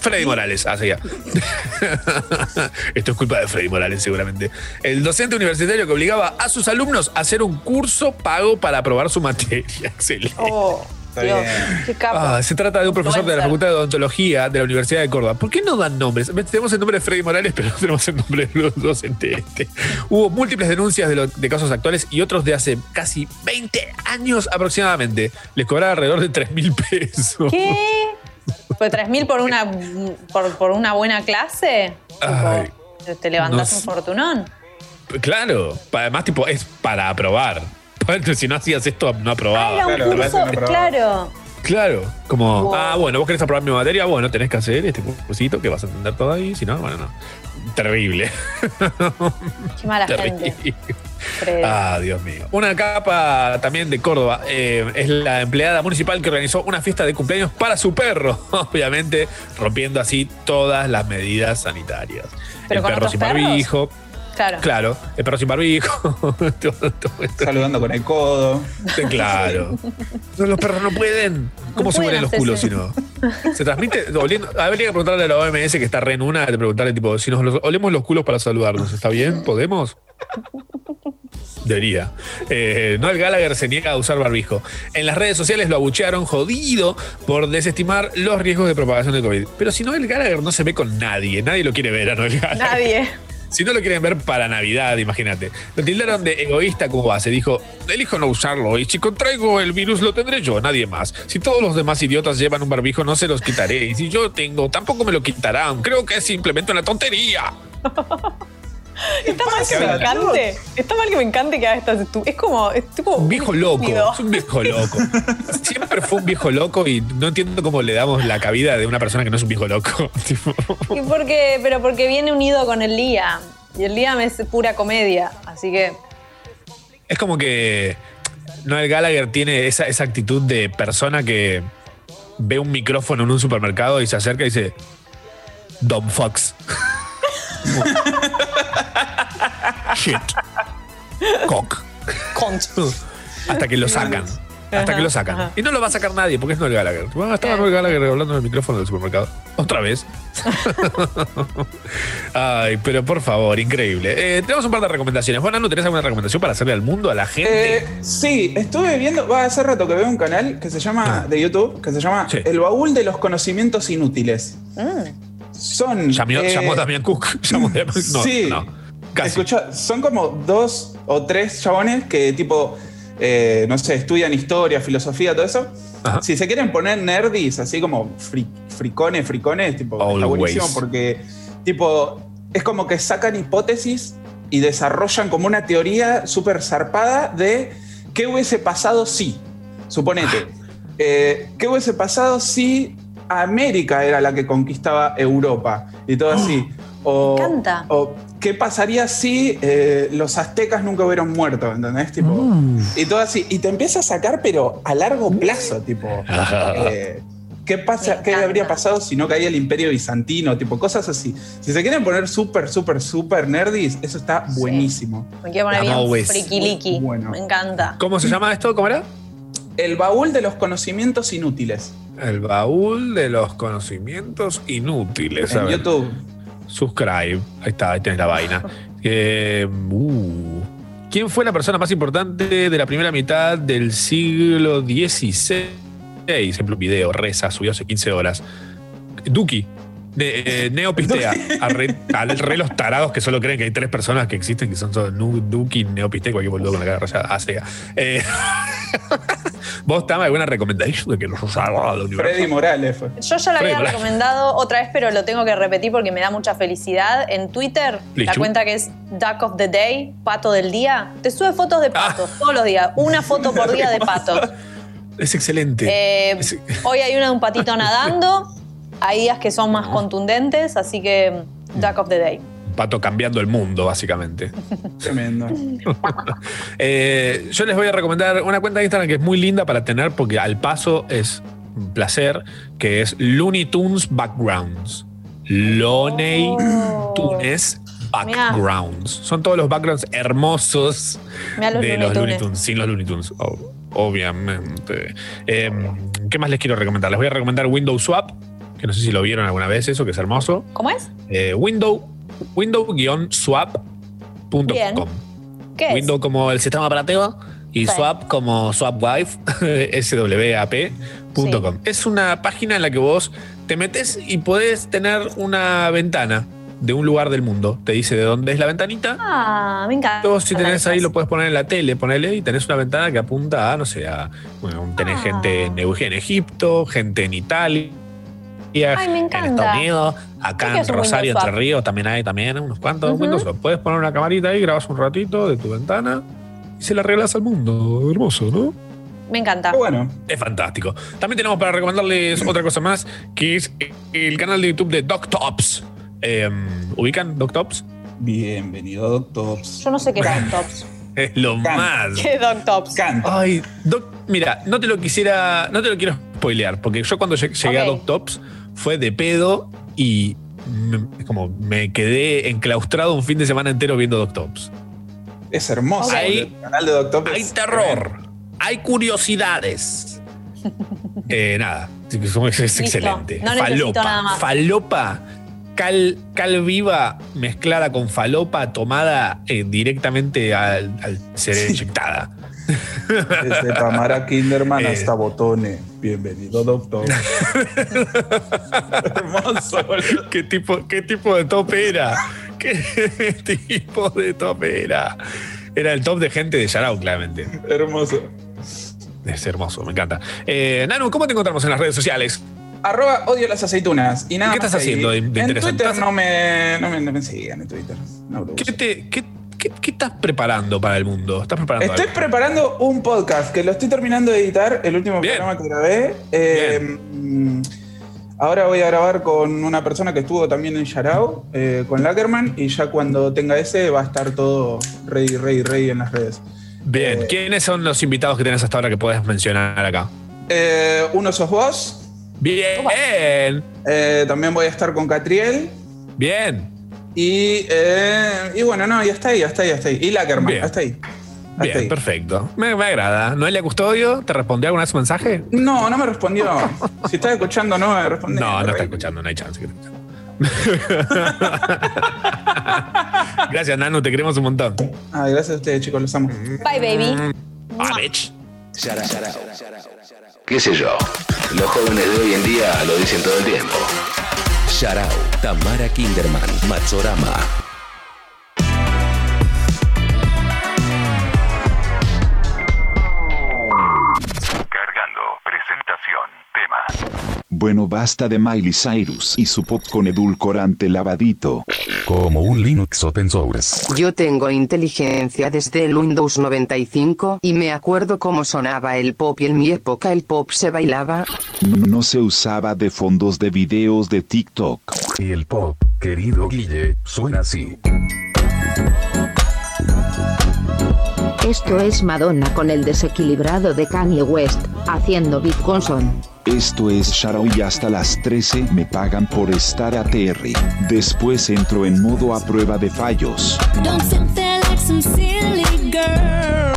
Freddy Morales, ah, seguía. Esto es culpa de Freddy Morales, seguramente. El docente universitario que obligaba a sus alumnos a hacer un curso pago para aprobar su materia. Excelente. Oh, Dios, qué. Ah, se trata de un profesor de la Facultad de Odontología de la Universidad de Córdoba. ¿Por qué no dan nombres? Tenemos el nombre de Freddy Morales, pero no tenemos el nombre del docente este. Hubo múltiples denuncias de, lo- de casos actuales y otros de hace casi 20 años aproximadamente. Les cobraba alrededor de 3 mil pesos. ¿Qué? ¿Fue 3.000 por una, por, por una buena clase? Ay, ¿Te levantás no un fortunón? claro. Además, tipo, es para aprobar. Si no hacías esto, no aprobaba. Era un curso, claro. Claro, como, Wow. ah, bueno, vos querés aprobar mi materia, bueno, tenés que hacer este cursito que vas a entender todo ahí, si no, bueno, no. Terrible. Qué mala Terrible. gente. Ah, Dios mío. Una capa también de Córdoba eh, es la empleada municipal que organizó una fiesta de cumpleaños para su perro, obviamente rompiendo así todas las medidas sanitarias. ¿Pero el con perro otros sin perros? barbijo. Claro. Claro, el perro sin barbijo. todo- todo esto. Saludando con el codo. Sí, Claro. No, los perros no pueden. ¿Cómo No se huelen los culos si no? Se transmite oliendo. Habría que preguntarle a la OMS que está re en una de preguntarle, tipo, si nos los- olemos los culos para saludarnos, ¿está bien? ¿Podemos? Debería. Eh, Noel Gallagher se niega a usar barbijo. En las redes sociales lo abuchearon jodido por desestimar los riesgos de propagación del COVID. Pero si Noel Gallagher no se ve con nadie, nadie lo quiere ver a Noel Gallagher. Nadie. Si no lo quieren ver para Navidad, imagínate. Lo tildaron de egoísta como base. Dijo, elijo no usarlo y si contraigo el virus lo tendré yo, nadie más. Si todos los demás idiotas llevan un barbijo no se los quitaré. Y si yo tengo, tampoco me lo quitarán. Creo que es simplemente una tontería. Está mal que me encante. Está mal que me encante que haga estas Es como. Es tipo Un viejo loco. Es un viejo loco. Siempre fue un viejo loco y no entiendo cómo le damos la cabida de una persona que no es un viejo loco. ¿Y por qué? Pero porque viene unido con el Liam. Y el Liam es pura comedia. Así que. es como que Noel Gallagher tiene esa, esa actitud de persona que ve un micrófono en un supermercado y se acerca y dice: Dom Fox. Shit. Cock. Hasta que lo sacan. Hasta que lo sacan. Ajá. Y no lo va a sacar nadie porque es Noel Gallagher. Bueno, estaba Noel Gallagher hablando en el micrófono del supermercado. Otra vez. Ay, pero por favor, increíble. Eh, tenemos un par de recomendaciones. Bueno, ¿no tenés alguna recomendación para hacerle al mundo, a la gente? Eh, sí, estuve viendo, va hace rato que veo un canal que se llama, de YouTube, que se llama El Baúl de los Conocimientos Inútiles. Son. llamó, eh, llamó Damián Cook. Llamó Damián. No, sí. no. Son como dos o tres chabones que tipo, eh, no sé, estudian historia, filosofía, todo eso. Si se quieren poner nerdis, así como fri- fricones, fricones, tipo, está buenísimo porque, tipo, es como que sacan hipótesis y desarrollan como una teoría súper zarpada de qué hubiese pasado si. Suponete, eh, ¿qué hubiese pasado si América era la que conquistaba Europa? Y todo así. O, Me encanta. o qué pasaría si eh, los aztecas nunca hubieran muerto, ¿entendés? Tipo, Y todo así. Y te empieza a sacar, pero a largo plazo, tipo. eh, ¿Qué, pasa, ¿Qué habría pasado si no caía el imperio bizantino? Tipo, cosas así. Si se quieren poner súper, súper, súper nerdis, eso está buenísimo. Me quiero poner bien frikiliki. Me encanta. ¿Cómo se llama esto? ¿Cómo era? El baúl de los conocimientos inútiles. El baúl de los conocimientos inútiles. En. YouTube. Subscribe. Ahí está, ahí tenés la vaina. Eh, uh. ¿Quién fue la persona más importante de la primera mitad del siglo XVI? Ejemplo, video, reza, subió hace 15 horas. Duki. De, eh, Neopistea. Al re los tarados que solo creen que hay tres personas que existen, que son todos Nu- Duki, Neopistea, cualquier boludo con la cara rayada. Ah, Sega. Eh, ¿Vos, Tama, alguna recomendación de que los al universo? Freddy Morales fue. Yo ya Freddy había Morales. recomendado otra vez, pero lo tengo que repetir porque me da mucha felicidad. En Twitter, la Lichu. cuenta que es Duck of the Day, pato del día, te sube fotos de patos todos los días. Una foto por día de patos. Es excelente. Eh, Es- hoy hay una de un patito nadando. Hay días que son más contundentes, así que Duck of the Day. Pato cambiando el mundo, básicamente. Tremendo. Eh, yo les voy a recomendar una cuenta de Instagram que es muy linda para tener porque al paso es un placer, que es Looney Tunes Backgrounds. Looney Tunes Backgrounds. Son todos los backgrounds hermosos los de Looney los Looney Tunes. Sin los Looney Tunes, ob- obviamente. Eh, ¿Qué más les quiero recomendar? Les voy a recomendar Windows Swap, que no sé si lo vieron alguna vez, eso que es hermoso. ¿Cómo es? Eh, window, window-swap.com. ¿Qué es? Window como el sistema operativo y Sí. swap como swapwife, swap.com. Es una página en la que vos te metes y podés tener una ventana de un lugar del mundo. Te dice de dónde es la ventanita. Ah, me encanta. Si tenés ahí lo puedes poner en la tele, ponele y tenés una ventana que apunta a, no sé, a, bueno, tenés Ah. gente en, en Egipto, gente en Italia. Ay, me En encanta. Estados Unidos, ¿Qué acá es en Rosario, Entre? Ríos, también hay también unos cuantos. Windows. Puedes poner una camarita ahí, grabas un ratito de tu ventana y se la arreglas al mundo. Hermoso, ¿no? Me encanta. Bueno. Es fantástico. También tenemos para recomendarles otra cosa más, que es el canal de YouTube de DocTops. Eh, ¿Ubican DocTops? Bienvenido, DocTops. Yo no sé qué es Doc Tops. Es lo más. ¿Qué es Doc Tops? Ay, Doc, mira, no te lo quisiera, no te lo quiero spoilear, porque yo cuando lleg- llegué a Ok. Fue de pedo y me- como me quedé enclaustrado un fin de semana entero viendo Doc Tops. Es hermoso. Hay- el canal de DocTops. Hay terror, hay curiosidades. Eh, nada, es, es Listo. excelente. No falopa, nada más. falopa, cal, cal viva mezclada con falopa tomada eh, directamente al, al ser inyectada. Desde Tamara Kinderman Eh. hasta Botone. Bienvenido, doctor. Hermoso, boludo. ¿Qué tipo, ¿Qué tipo de top era? ¿Qué tipo de top era? Era el top de gente de Yarao, claramente. Hermoso. Es hermoso, me encanta. Eh, Nanu, ¿cómo te encontramos en las redes sociales? Arroba odio las aceitunas. Y nada ¿Qué más estás ahí. haciendo de- de En? Twitter no me, no me, no me sigan en Twitter. No lo ¿Qué, te- qué- qué- qué estás preparando para el mundo? ¿Estás preparando Estoy algo? preparando un podcast que lo estoy terminando de editar, el último Bien. programa que grabé. Eh, ahora voy a grabar con una persona que estuvo también en Yarao, eh, con Lackerman, y ya cuando tenga ese va a estar todo ready, ready, ready en las redes. Bien, Eh, ¿quiénes son los invitados que tenés hasta ahora que puedes mencionar acá? Eh, uno sos vos, Bien. También voy a estar con Catriel. Bien. Y, eh, y bueno, no, ya está ahí, ya está ahí, ya está ahí. Y Lackerman, Bien. hasta ahí. Hasta Bien, ahí. perfecto. Me, me agrada. ¿Noelia Custodio te respondió alguna vez un mensaje? No, no me respondió. si estás escuchando, no me respondió. No, no está escuchando, no hay chance. que te escuche. Gracias, Nanu, te queremos un montón. Ah, gracias a ustedes, chicos, los amo. Bye, baby. Bye, bitch. ¿Qué sé yo? Los jóvenes de hoy en día lo dicen todo el tiempo. Sharau, Tamara Kinderman, Machorama. Bueno, basta de Miley Cyrus y su pop con edulcorante lavadito. Como un Linux open source. Yo tengo inteligencia desde el Windows 95 y me acuerdo cómo sonaba el pop y en mi época el pop se bailaba. No se usaba de fondos de videos de TikTok. Y el pop, querido Guille, suena así. Esto es Madonna con el desequilibrado de Kanye West, haciendo Big Johnson. Esto es Sharau y hasta las 13 me pagan por estar ATR. Después entro en modo a prueba de fallos. Don't sit there like some silly girl.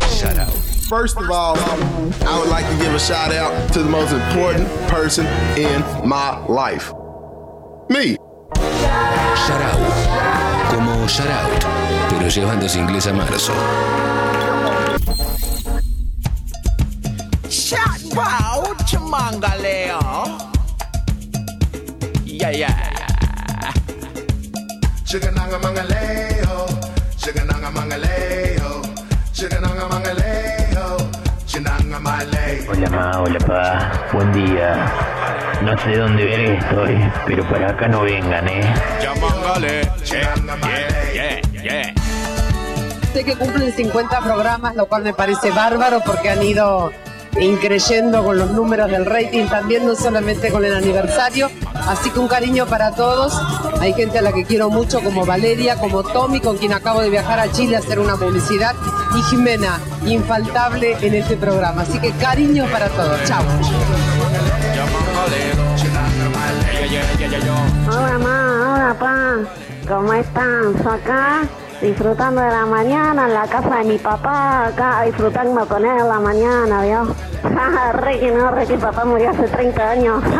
First of all, I would like to give a shout out to the most important person in my life. Me. Sharau. Como Shoutout, pero llevándose inglés a marzo. Shot wow, chamangaleo. Yeah, yeah. Chigananga mangaleo, chigananga mangaleo, chigananga mangaleo, chinanga maleo. Hola ma, hola pa, buen día. No sé dónde verga estoy, pero para acá no vengan, eh. Sé que cumplen 50 programas, lo cual me parece bárbaro porque han ido increyendo con los números del rating también, no solamente con el aniversario. Así que un cariño para todos. Hay gente a la que quiero mucho, como Valeria, como Tommy, con quien acabo de viajar a Chile a hacer una publicidad, y Jimena, infaltable en este programa. Así que cariños para todos. Chao. Hola ma, hola pa, ¿cómo están? Acá disfrutando de la mañana en la casa de mi papá, acá disfrutando con él la mañana, re que no, que papá murió hace 30 años.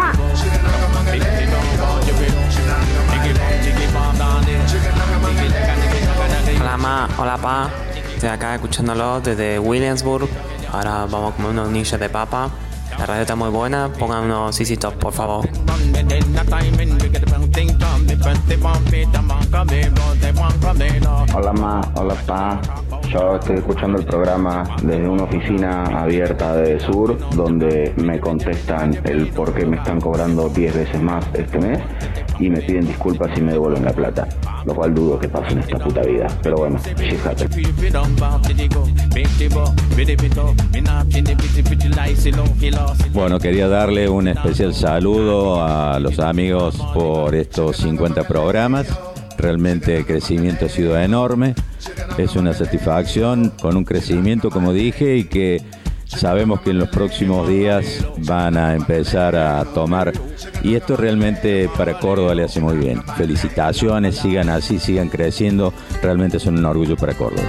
Hola ma, hola pa, estoy acá escuchándolo desde Williamsburg. Ahora vamos a comer unos nichos de papa. La radio está muy buena, pongan unos CC Top, por favor. Hola ma, hola pa. Yo estoy escuchando el programa desde una oficina abierta de Sur donde me contestan el por qué me están cobrando 10 veces más este mes y me piden disculpas y me devuelven la plata. Lo cual dudo que pase en esta puta vida. Pero bueno, shit happens. Bueno, quería darle un especial saludo a los amigos por estos 50 programas. Realmente el crecimiento ha sido enorme. Es una satisfacción con un crecimiento, como dije, y que sabemos que en los próximos días van a empezar a tomar. Y esto realmente para Córdoba le hace muy bien. Felicitaciones, sigan así, sigan creciendo. Realmente son un orgullo para Córdoba.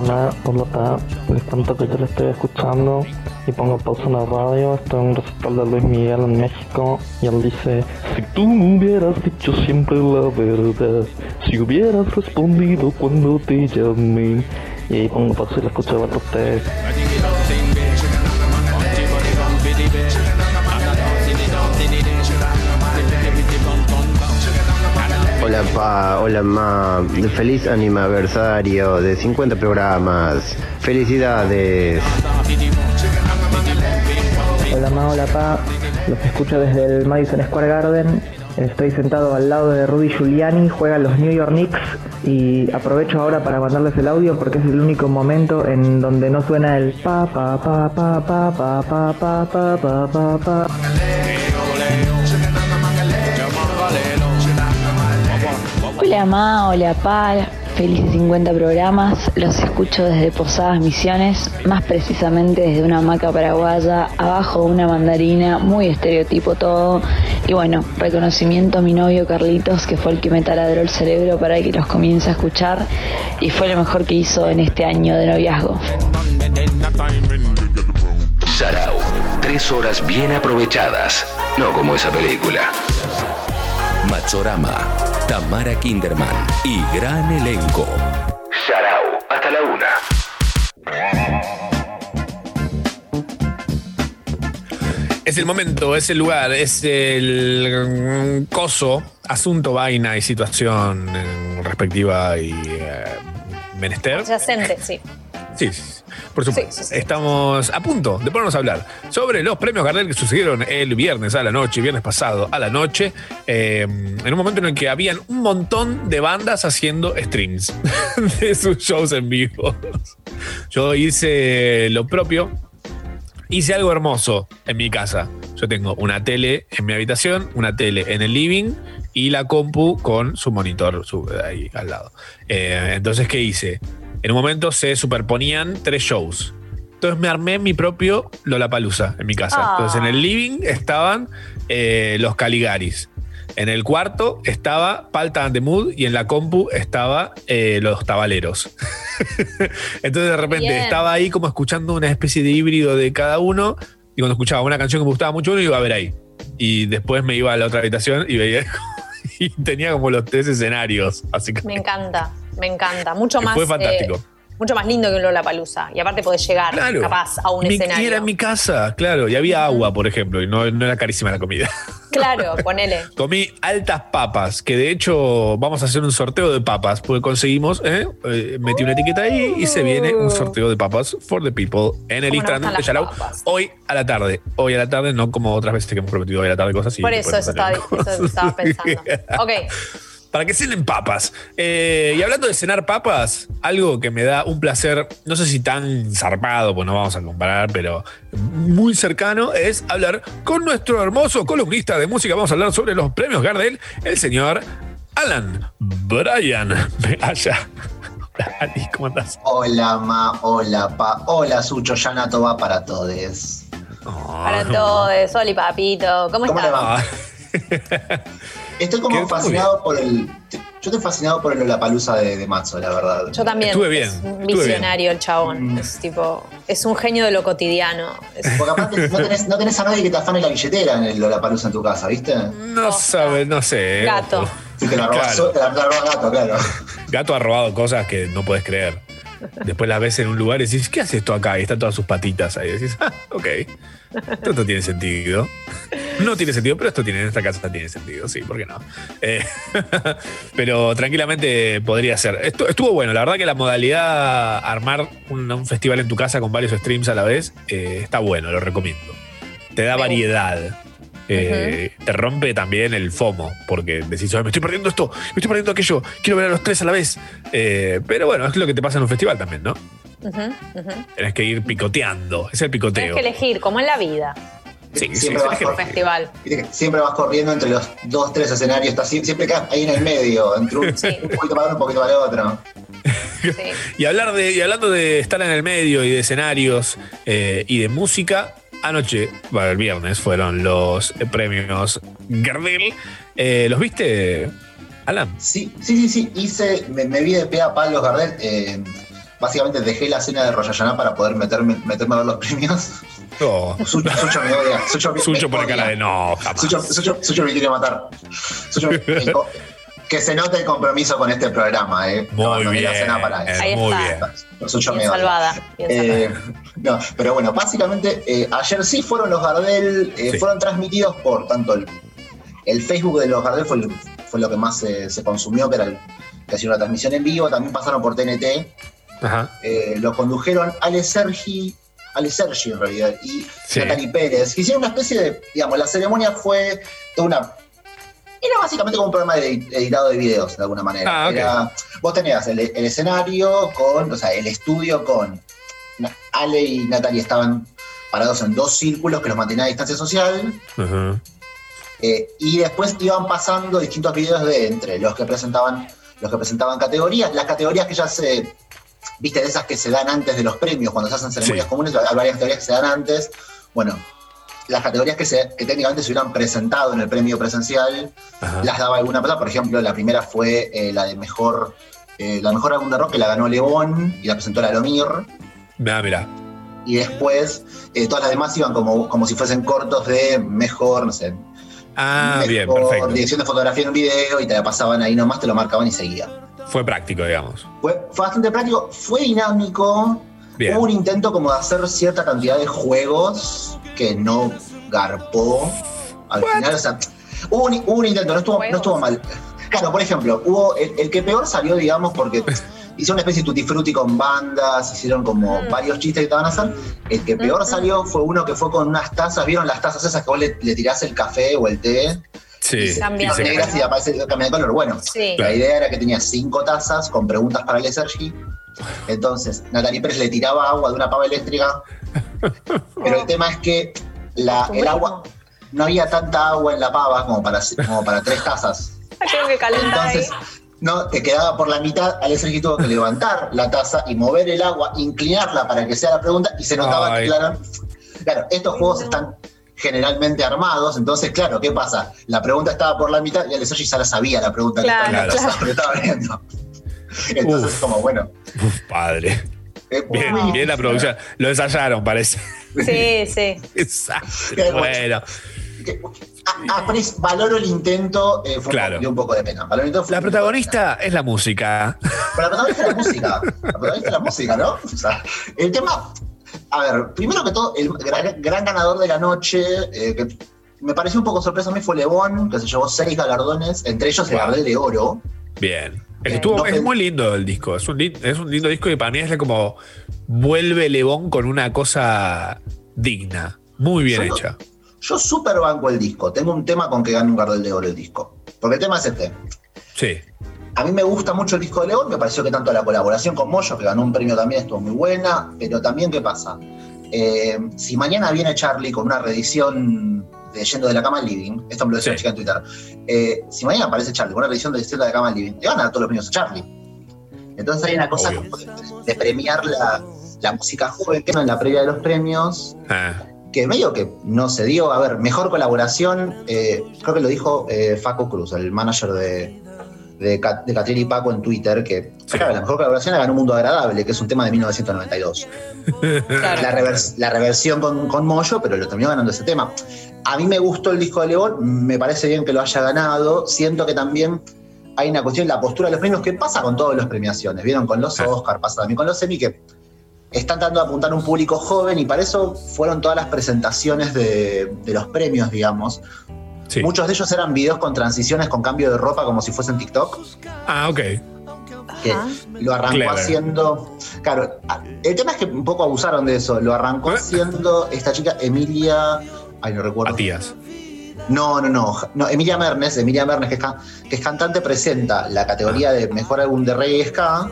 Ma, hola Pa, les cuento que yo le estoy escuchando y pongo pausa en la radio, en un recital de Luis Miguel en México y él dice, si tú me hubieras dicho siempre la verdad, si hubieras respondido cuando te llamé, y ahí pongo pausa y le escucho a ustedes. Hola pa, hola ma, feliz aniversario de 50 programas. Felicidades. Hola Ma, hola Pa, los escucho desde el Madison Square Garden. Estoy sentado al lado de Rudy Giuliani, juegan los New York Knicks y aprovecho ahora para mandarles el audio porque es el único momento en donde no suena el pa pa pa pa pa pa pa pa pa pa pa pa. Hola ma, hola pa, felices 50 programas. Los escucho desde Posadas Misiones, más precisamente desde una hamaca paraguaya, abajo una mandarina, muy estereotipo todo. Y bueno, reconocimiento a mi novio Carlitos, que fue el que me taladró el cerebro para que los comience a escuchar y fue lo mejor que hizo en este año de noviazgo. Sarau. Tres horas bien aprovechadas. No como esa película. Machorama. Tamara Kinderman. Y gran elenco. Sarau. Hasta la una. Es el momento, es el lugar, es el coso, asunto, vaina y situación eh, respectiva y eh, menester. Adyacente, sí. Sí, sí, sí, por supuesto. Estamos a punto de ponernos a hablar sobre los premios Gardel que sucedieron el viernes a la noche, viernes pasado a la noche, eh, en un momento en el que habían un montón de bandas haciendo streams de sus shows en vivo. Yo hice lo propio, hice algo hermoso en mi casa. Yo tengo una tele en mi habitación, una tele en el living y la compu con su monitor su- ahí al lado. Eh, entonces, ¿qué hice? En un momento se superponían tres shows. Entonces me armé mi propio Lollapalooza en mi casa. Ah. Entonces en el living estaban eh, los Caligaris. En el cuarto estaba Palta and the Mood y en la compu estaba eh, los Tabaleros. Entonces de repente Bien. estaba ahí como escuchando una especie de híbrido de cada uno y cuando escuchaba una canción que me gustaba mucho uno iba a ver ahí. Y después me iba a la otra habitación y veía y tenía como los tres escenarios. Así que Me encanta, me encanta. Mucho Que más. fue fantástico. eh, mucho más lindo que un Lollapalooza. Y aparte podés llegar, Claro. capaz, a un Mi- y escenario. era en mi casa, claro, y había agua, por ejemplo, y no, no era carísima la comida. Claro, ponele. Comí altas papas, que de hecho vamos a hacer un sorteo de papas, porque conseguimos, ¿eh? Eh, metí una etiqueta ahí y se viene un sorteo de papas for the people en el ¿Cómo nos Instagram de Yarau hoy a la tarde. Hoy a la tarde, no como otras veces que hemos prometido hoy a la tarde cosas así. Por eso, eso estaba, eso estaba pensando. Ok, Para que cenen papas. Eh, y hablando de cenar papas, algo que me da un placer, no sé si tan zarpado, pues no vamos a comparar, pero muy cercano, es hablar con nuestro hermoso columnista de música. Vamos a hablar sobre los premios Gardel, el señor Alan Bryan. Allá. Hola, ¿cómo andás? Hola, Ma, hola, Pa, hola, Sucho, Yanato va para todos. para todos. Oli, papito. ¿Cómo, ¿Cómo estás? Estoy como fascinado por el. Yo estoy fascinado por la palusa de, de Matzo, la verdad. Yo también. Estuve bien, Es un bien. visionario el chabón. Mm. Es tipo. Es un genio de lo cotidiano. Es- Porque aparte no tenés, no tenés a nadie que te afane la billetera en el Lollapalooza en tu casa, ¿viste? No sabe, no sé. Gato. ojo. Sí, te la robas, Claro. te la, te la robas gato, claro. Gato ha robado cosas que no puedes creer. Después las ves en un lugar y decís, ¿qué hace esto acá? Y están todas sus patitas ahí. Y decís, ah, ok. Esto no tiene sentido. No tiene sentido, pero esto tiene en esta casa tiene sentido, sí, ¿por qué no? Eh, pero tranquilamente podría ser. Esto, estuvo bueno, la verdad que la modalidad armar un, un festival en tu casa con varios streams a la vez eh, está bueno, lo recomiendo. Te da variedad. Eh, Te rompe también el FOMO, porque decís, "Ay, me estoy perdiendo esto, me estoy perdiendo aquello, quiero ver a los tres a la vez. Eh, pero bueno, es lo que te pasa en un festival también, ¿no? Ujú. Tenés que ir picoteando, es el Tienes picoteo. que elegir, como en la vida. Sí, sí, Siempre sí, vas por- Festival. Siempre vas corriendo entre los dos, tres escenarios, estás, sie- siempre quedas ahí en el medio, entre un, un poquito para uno, un poquito para el otro. Y, hablar de, y hablando de estar en el medio y de escenarios eh, y de música, anoche, bueno, el viernes, fueron los premios Gardel. Eh, ¿Los viste, Alan? Sí, sí, sí, sí. Hice, me, me vi de pe a palos Gardel. eh, básicamente dejé la cena de Royayaná para poder meterme, meterme a ver los premios. No. Sucho, Sucho me odia. Sucho, me- Sucho me pone cara de no, jamás. Sucho, Sucho- Sucho me quiere matar. Sucho me- me- que se note el compromiso con este programa, ¿eh? Muy la bien, cena para eso. Ahí muy está. bien. Salvada. Bien Eh, no, pero bueno, básicamente eh, ayer sí fueron los Gardel, eh, Sí. fueron transmitidos por tanto el, el Facebook de los Gardel fue, el- fue lo que más se, se consumió, que era el, que hacía una transmisión en vivo, también pasaron por TNT, Ajá. eh, lo condujeron Ale Sergi, Ale Sergi en realidad, y Sí. Natalie Pérez, que hicieron una especie de, digamos, la ceremonia fue toda una... Era básicamente como un programa de editado de videos, de alguna manera. Ah, ok. Era- vos tenías el, el escenario con, o sea, el estudio con Ale y Natalie estaban parados en dos círculos que los mantenían a distancia social. Eh, y después iban pasando distintos videos de entre los que presentaban los que presentaban categorías. Las categorías que ya se, viste, de esas que se dan antes de los premios, cuando se hacen ceremonias Sí. comunes, hay varias categorías que se dan antes. Bueno, las categorías que, se, que técnicamente se hubieran presentado en el premio presencial, las daba alguna persona. Por ejemplo, la primera fue eh, la de mejor, eh, la mejor álbum de rock que la ganó León y la presentó la Lomir. Ah, mira. Y después eh, todas las demás iban como, como si fuesen cortos de mejor, no sé, Ah, bien, perfecto. dirección de fotografía en un video y te la pasaban ahí nomás, te lo marcaban y seguía. Fue práctico, digamos. Fue, fue bastante práctico, fue dinámico. Bien. Hubo un intento como de hacer cierta cantidad de juegos que no garpó. Al final, o sea, hubo un, hubo un intento, no estuvo, no estuvo mal. Claro, por ejemplo, hubo el, el que peor salió, digamos, porque hicieron una especie de tutti frutti con bandas, hicieron como varios chistes que estaban a hacer. El que peor salió fue uno que fue con unas tazas, ¿vieron las tazas esas que vos le, le tirás el café o el té? Sí. Se de negras y aparece cambia de color. Bueno, Sí. la idea era que tenía cinco tazas con preguntas para el Sergi. Entonces, Natalie Pérez le tiraba agua de una pava eléctrica. Pero el tema es que la, el agua, no había tanta agua en la pava como para, como para tres tazas. Tengo que calentar ahí. Entonces, no, te quedaba por la mitad. Ale Sergi tuvo que levantar la taza y mover el agua, inclinarla para que sea la pregunta. Y se notaba Ay. que, claro, claro, estos juegos están generalmente armados. Entonces, claro, ¿qué pasa? La pregunta estaba por la mitad y Ale Sergi ya la sabía la pregunta Claro, que estaba, en la taza, claro. estaba viendo. Entonces, como bueno. Uf, padre. Bien, bien la producción. Lo ensayaron, parece. Sí, sí. Exacto. Qué Bueno. a- aprecio- valoro el intento, eh, fue Claro. un, poco de pena. Valoro el intento, fue La protagonista es la música. Pero la protagonista es la música. La protagonista es la música, ¿no? O sea, el tema. A ver, primero que todo, el gran, gran ganador de la noche, eh, que me pareció un poco sorpresa a mí, fue Lebón, que se llevó seis galardones, entre ellos el. Gardel de Oro. Bien. Es, que Bien. estuvo- No es muy lindo el disco. Es un, es un lindo disco y para mí es como vuelve Lebón con una cosa digna. Muy bien Yo no- hecha. Yo súper banco el disco. Tengo un tema con que gane un Gardel de Oro el disco. Porque el tema es este. Sí. A mí me gusta mucho el disco de León, me pareció que tanto la colaboración con Moyo, que ganó un premio también, estuvo muy buena, pero también, ¿qué pasa? Eh, si mañana viene Charlie con una reedición de Yendo de la Cama al Living, esto me lo decía Sí. una chica en Twitter, eh, si mañana aparece Charlie con una reedición de Yendo de la Cama al Living, le van a dar todos los premios a Charlie. Entonces hay una cosa como de, de premiar la, la música joven, que no en la previa de los premios, Ah, que medio que no se dio. A ver, mejor colaboración, eh, creo que lo dijo eh, Faco Cruz, el manager de, de, Ca- de Catriel y Paco en Twitter, que claro, la mejor colaboración la ganó Un Mundo Agradable, que es un tema de 1992. La, revers- la reversión con, con Moyo, pero lo terminó ganando ese tema. A mí me gustó el disco de León, me parece bien que lo haya ganado. Siento que también hay una cuestión, la postura de los premios, que pasa con todas las premiaciones. Vieron con los Oscar, pasa también con los Emmy, que están tratando de apuntar a un público joven y para eso fueron todas las presentaciones de, de los premios, digamos. Sí. Muchos de ellos eran videos con transiciones, con cambio de ropa, como si fuesen TikTok, Ah, ok. que lo arrancó Clever. haciendo. Claro, el tema es que un poco abusaron de eso. Lo arrancó ¿Eh? haciendo esta chica Emilia. Ay, no recuerdo. Matías. No, no, no, no. Emilia Mernes, Emilia Mernes, que es, que es cantante, presenta la categoría de mejor álbum de reggae y ska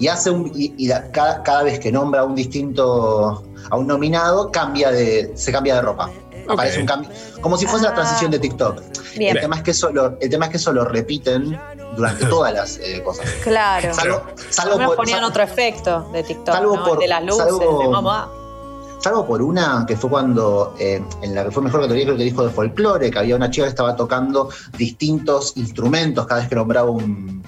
y hace un y, y la- cada, cada vez que nombra a un distinto a un nominado cambia de se cambia de ropa. Aparece un cambio, como si fuese la transición de TikTok. Bien. El tema es que eso lo, el tema es que eso lo repiten durante todas las eh, cosas. Claro. Salvo, salvo por, ponían otro efecto de TikTok, salvo ¿no? por- de las luces, salvo- de mamá. Salvo por una que fue cuando, eh, en la que fue mejor categoría, creo que dijo de folclore, que había una chica que estaba tocando distintos instrumentos cada vez que nombraba un.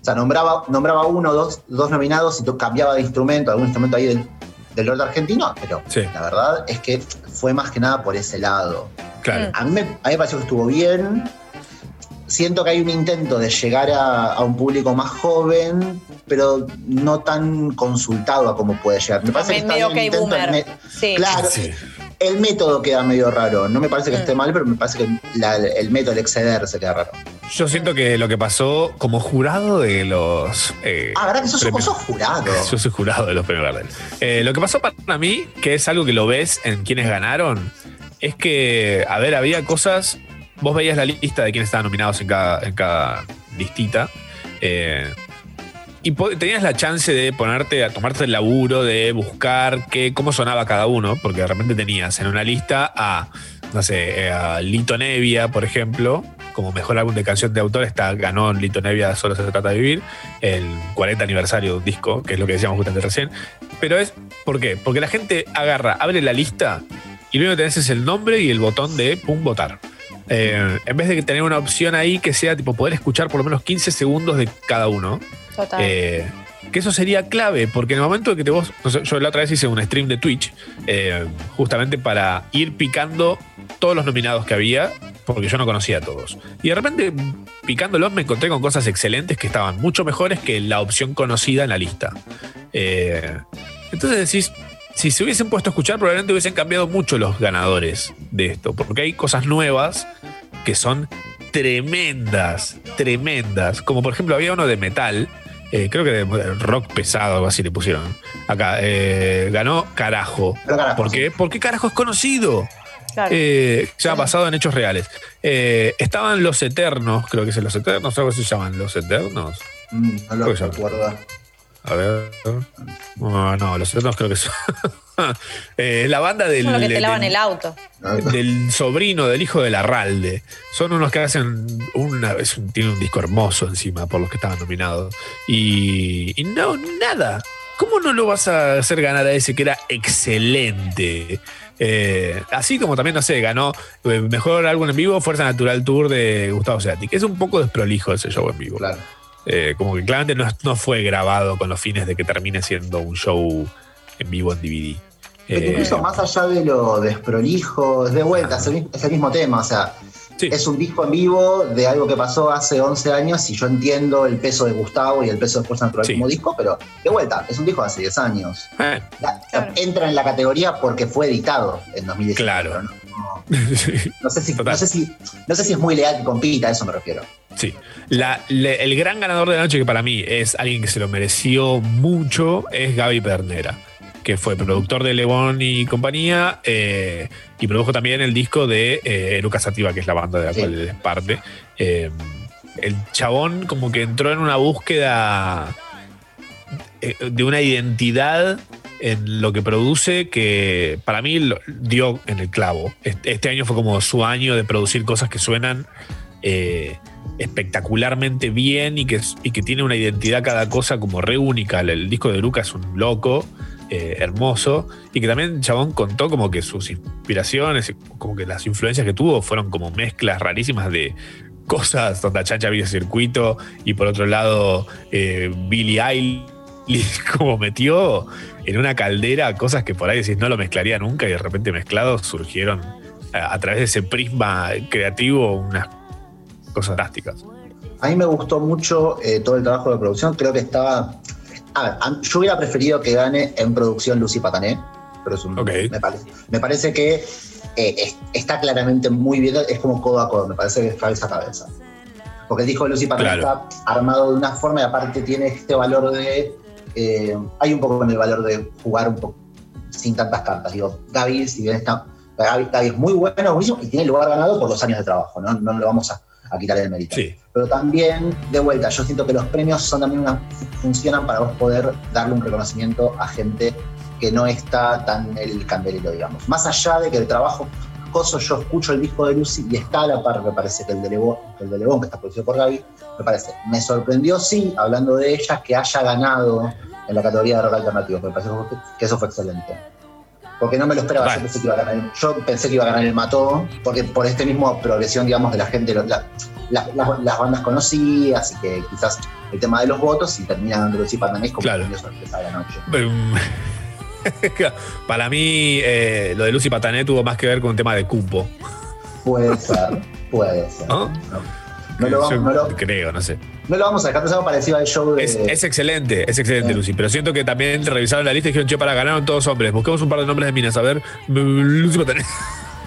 O sea, nombraba, nombraba uno dos, dos nominados y cambiaba de instrumento, algún instrumento ahí del, del norte argentino, pero Sí. la verdad es que fue más que nada por ese lado. Claro. A mí, me, a mí me pareció que estuvo bien. Siento que hay un intento de llegar a, a un público más joven, pero no tan consultado a cómo puede llegar. Me parece que está medio bien el que intento, me- Sí. Claro, Sí. el método queda medio raro. No me parece que Mm. esté mal, pero me parece que la- el método, el exceder, se queda raro. Yo siento que lo que pasó como jurado de los. eh, Ah, ¿verdad que sos, premios- vos sos jurado? Yo soy jurado de los premios Gardel. Eh, lo que pasó para mí, que es algo que lo ves en quienes ganaron, es que, a ver, había cosas. Vos veías la lista de quienes estaban nominados en cada, en cada listita. eh, y tenías la chance de ponerte a tomarte el laburo de buscar qué, cómo sonaba cada uno, porque de repente tenías en una lista a, no sé, eh, a Lito Nevia, por ejemplo, como mejor álbum de canción de autor está, ganó Lito Nevia, Solo se trata de vivir, el 40 aniversario de un disco, que es lo que decíamos justamente recién. Pero es, ¿por qué? Porque la gente agarra, abre la lista y lo único que tenés es el nombre y el botón de pum, votar. Eh, en vez de tener una opción ahí que sea tipo poder escuchar por lo menos 15 segundos de cada uno. Total. Eh, que eso sería clave, porque en el momento de que te vos. no sé, yo la otra vez hice un stream de Twitch, eh, justamente para ir picando todos los nominados que había, porque yo no conocía a todos. Y de repente, picándolos, me encontré con cosas excelentes que estaban mucho mejores que la opción conocida en la lista. Entonces decís. Si se hubiesen puesto a escuchar, probablemente hubiesen cambiado mucho los ganadores de esto, porque hay cosas nuevas que son tremendas, tremendas. Como por ejemplo, había uno de metal, eh, creo que de rock pesado, algo así le pusieron. Acá, eh, ganó Carajo. ¿Por qué? Porque Carajo es conocido. Claro. Eh, ya basado en hechos reales. Eh, estaban Los Eternos, creo que es Los Eternos, algo así se llaman Los Eternos. Mm, no lo Creo que se llama. recuerdo. A ver. No, no, Los Eternos creo que son. Eh, la banda del, Son los que te del- lavan el auto. del sobrino del hijo de Larralde. Son unos que hacen una un, tiene un disco hermoso encima por los que estaban nominados. Y, y no, nada. ¿Cómo no lo vas a hacer ganar a ese que era excelente? Eh, así como también, no sé, ganó eh, mejor álbum en vivo, Fuerza Natural Tour de Gustavo que es un poco desprolijo ese show en vivo. Eh, como que claramente no, no fue grabado con los fines de que termine siendo un show en vivo en DVD. Pero Eh, incluso más allá de lo desprolijo, es de vuelta, es el, mismo- es el mismo tema. O sea, es un disco en vivo de algo que pasó hace 11 años y yo entiendo el peso de Gustavo y el peso de Fuerza Natural como disco, pero de vuelta, es un disco de hace 10 años. Eh. La- Entra en la categoría porque fue editado en 2019. Claro. No, no sé si, no, sé si, no sé si es muy legal que compita, a eso me refiero. Sí. La- le- el gran ganador de la noche, que para mí es alguien que se lo mereció mucho, es Gaby Pernera, que fue productor de Lebón y compañía eh, y produjo también el disco de eh, Lucas que es la banda de la cual él es parte. Eh, el chabón como que entró en una búsqueda eh, de una identidad en lo que produce que para mí dio en el clavo. Este, año fue como su año de producir cosas que suenan eh, espectacularmente bien y que, y que tiene una identidad cada cosa como re única. El, disco de Lucas es un loco, eh, hermoso, y que también Chabón contó como que sus inspiraciones, como que las influencias que tuvo fueron como mezclas rarísimas de cosas donde Chancha había circuito y por otro lado eh, Billy Eilish como metió en una caldera cosas que por ahí decís no lo mezclaría nunca y de repente mezclados surgieron a, a través de ese prisma creativo unas cosas drásticas. A mí me gustó mucho eh, todo el trabajo de producción. Creo que estaba. A ver, yo hubiera preferido que gane en producción Lucy Patané, pero es un- me, parece, me parece que eh, es- está claramente muy bien. Es como codo a codo, me parece que es cabeza a cabeza. Porque el disco de Lucy Patané Claro. está armado de una forma y aparte tiene este valor de. Eh, hay un poco con el valor de jugar un poco sin tantas cartas. Digo, Gaby, si bien está. Gaby, Gaby es muy bueno, buenísimo, y tiene lugar ganado por los años de trabajo, ¿no? No lo vamos a, a quitar el mérito pero también, de vuelta, yo siento que los premios son también una, funcionan para vos poder darle un reconocimiento a gente que no está tan en el candelero, digamos. Más allá de que el trabajo yo escucho el disco de Lucy y está a la par, me parece que el de Lebón, el de que está producido por Gaby, me parece. Me sorprendió, sí, hablando de ella, que haya ganado en la categoría de rock alternativo. Me parece que- eso fue excelente. Porque no me lo esperaba, yo pensé que iba a ganar el, yo pensé que iba a ganar el Mató, porque por este mismo progresión, digamos, de la gente, la- la- la- las bandas conocidas, y que quizás el tema de los votos, y termina dando Lucy Patané como Claro. sorpresa de la noche. Para mí, eh, lo de Lucy Patané tuvo más que ver con un tema de cupo. Puede ser, puede ser. ¿No? No lo vamos- Yo no lo- creo, no sé. No lo vamos a dejar, es algo parecido al show de. Es, es excelente, es excelente, Lucy. Pero siento que también revisaron la lista y dijeron, che, para ganaron todos hombres. Busquemos un par de nombres de minas. A ver, mm, Lucy Patané.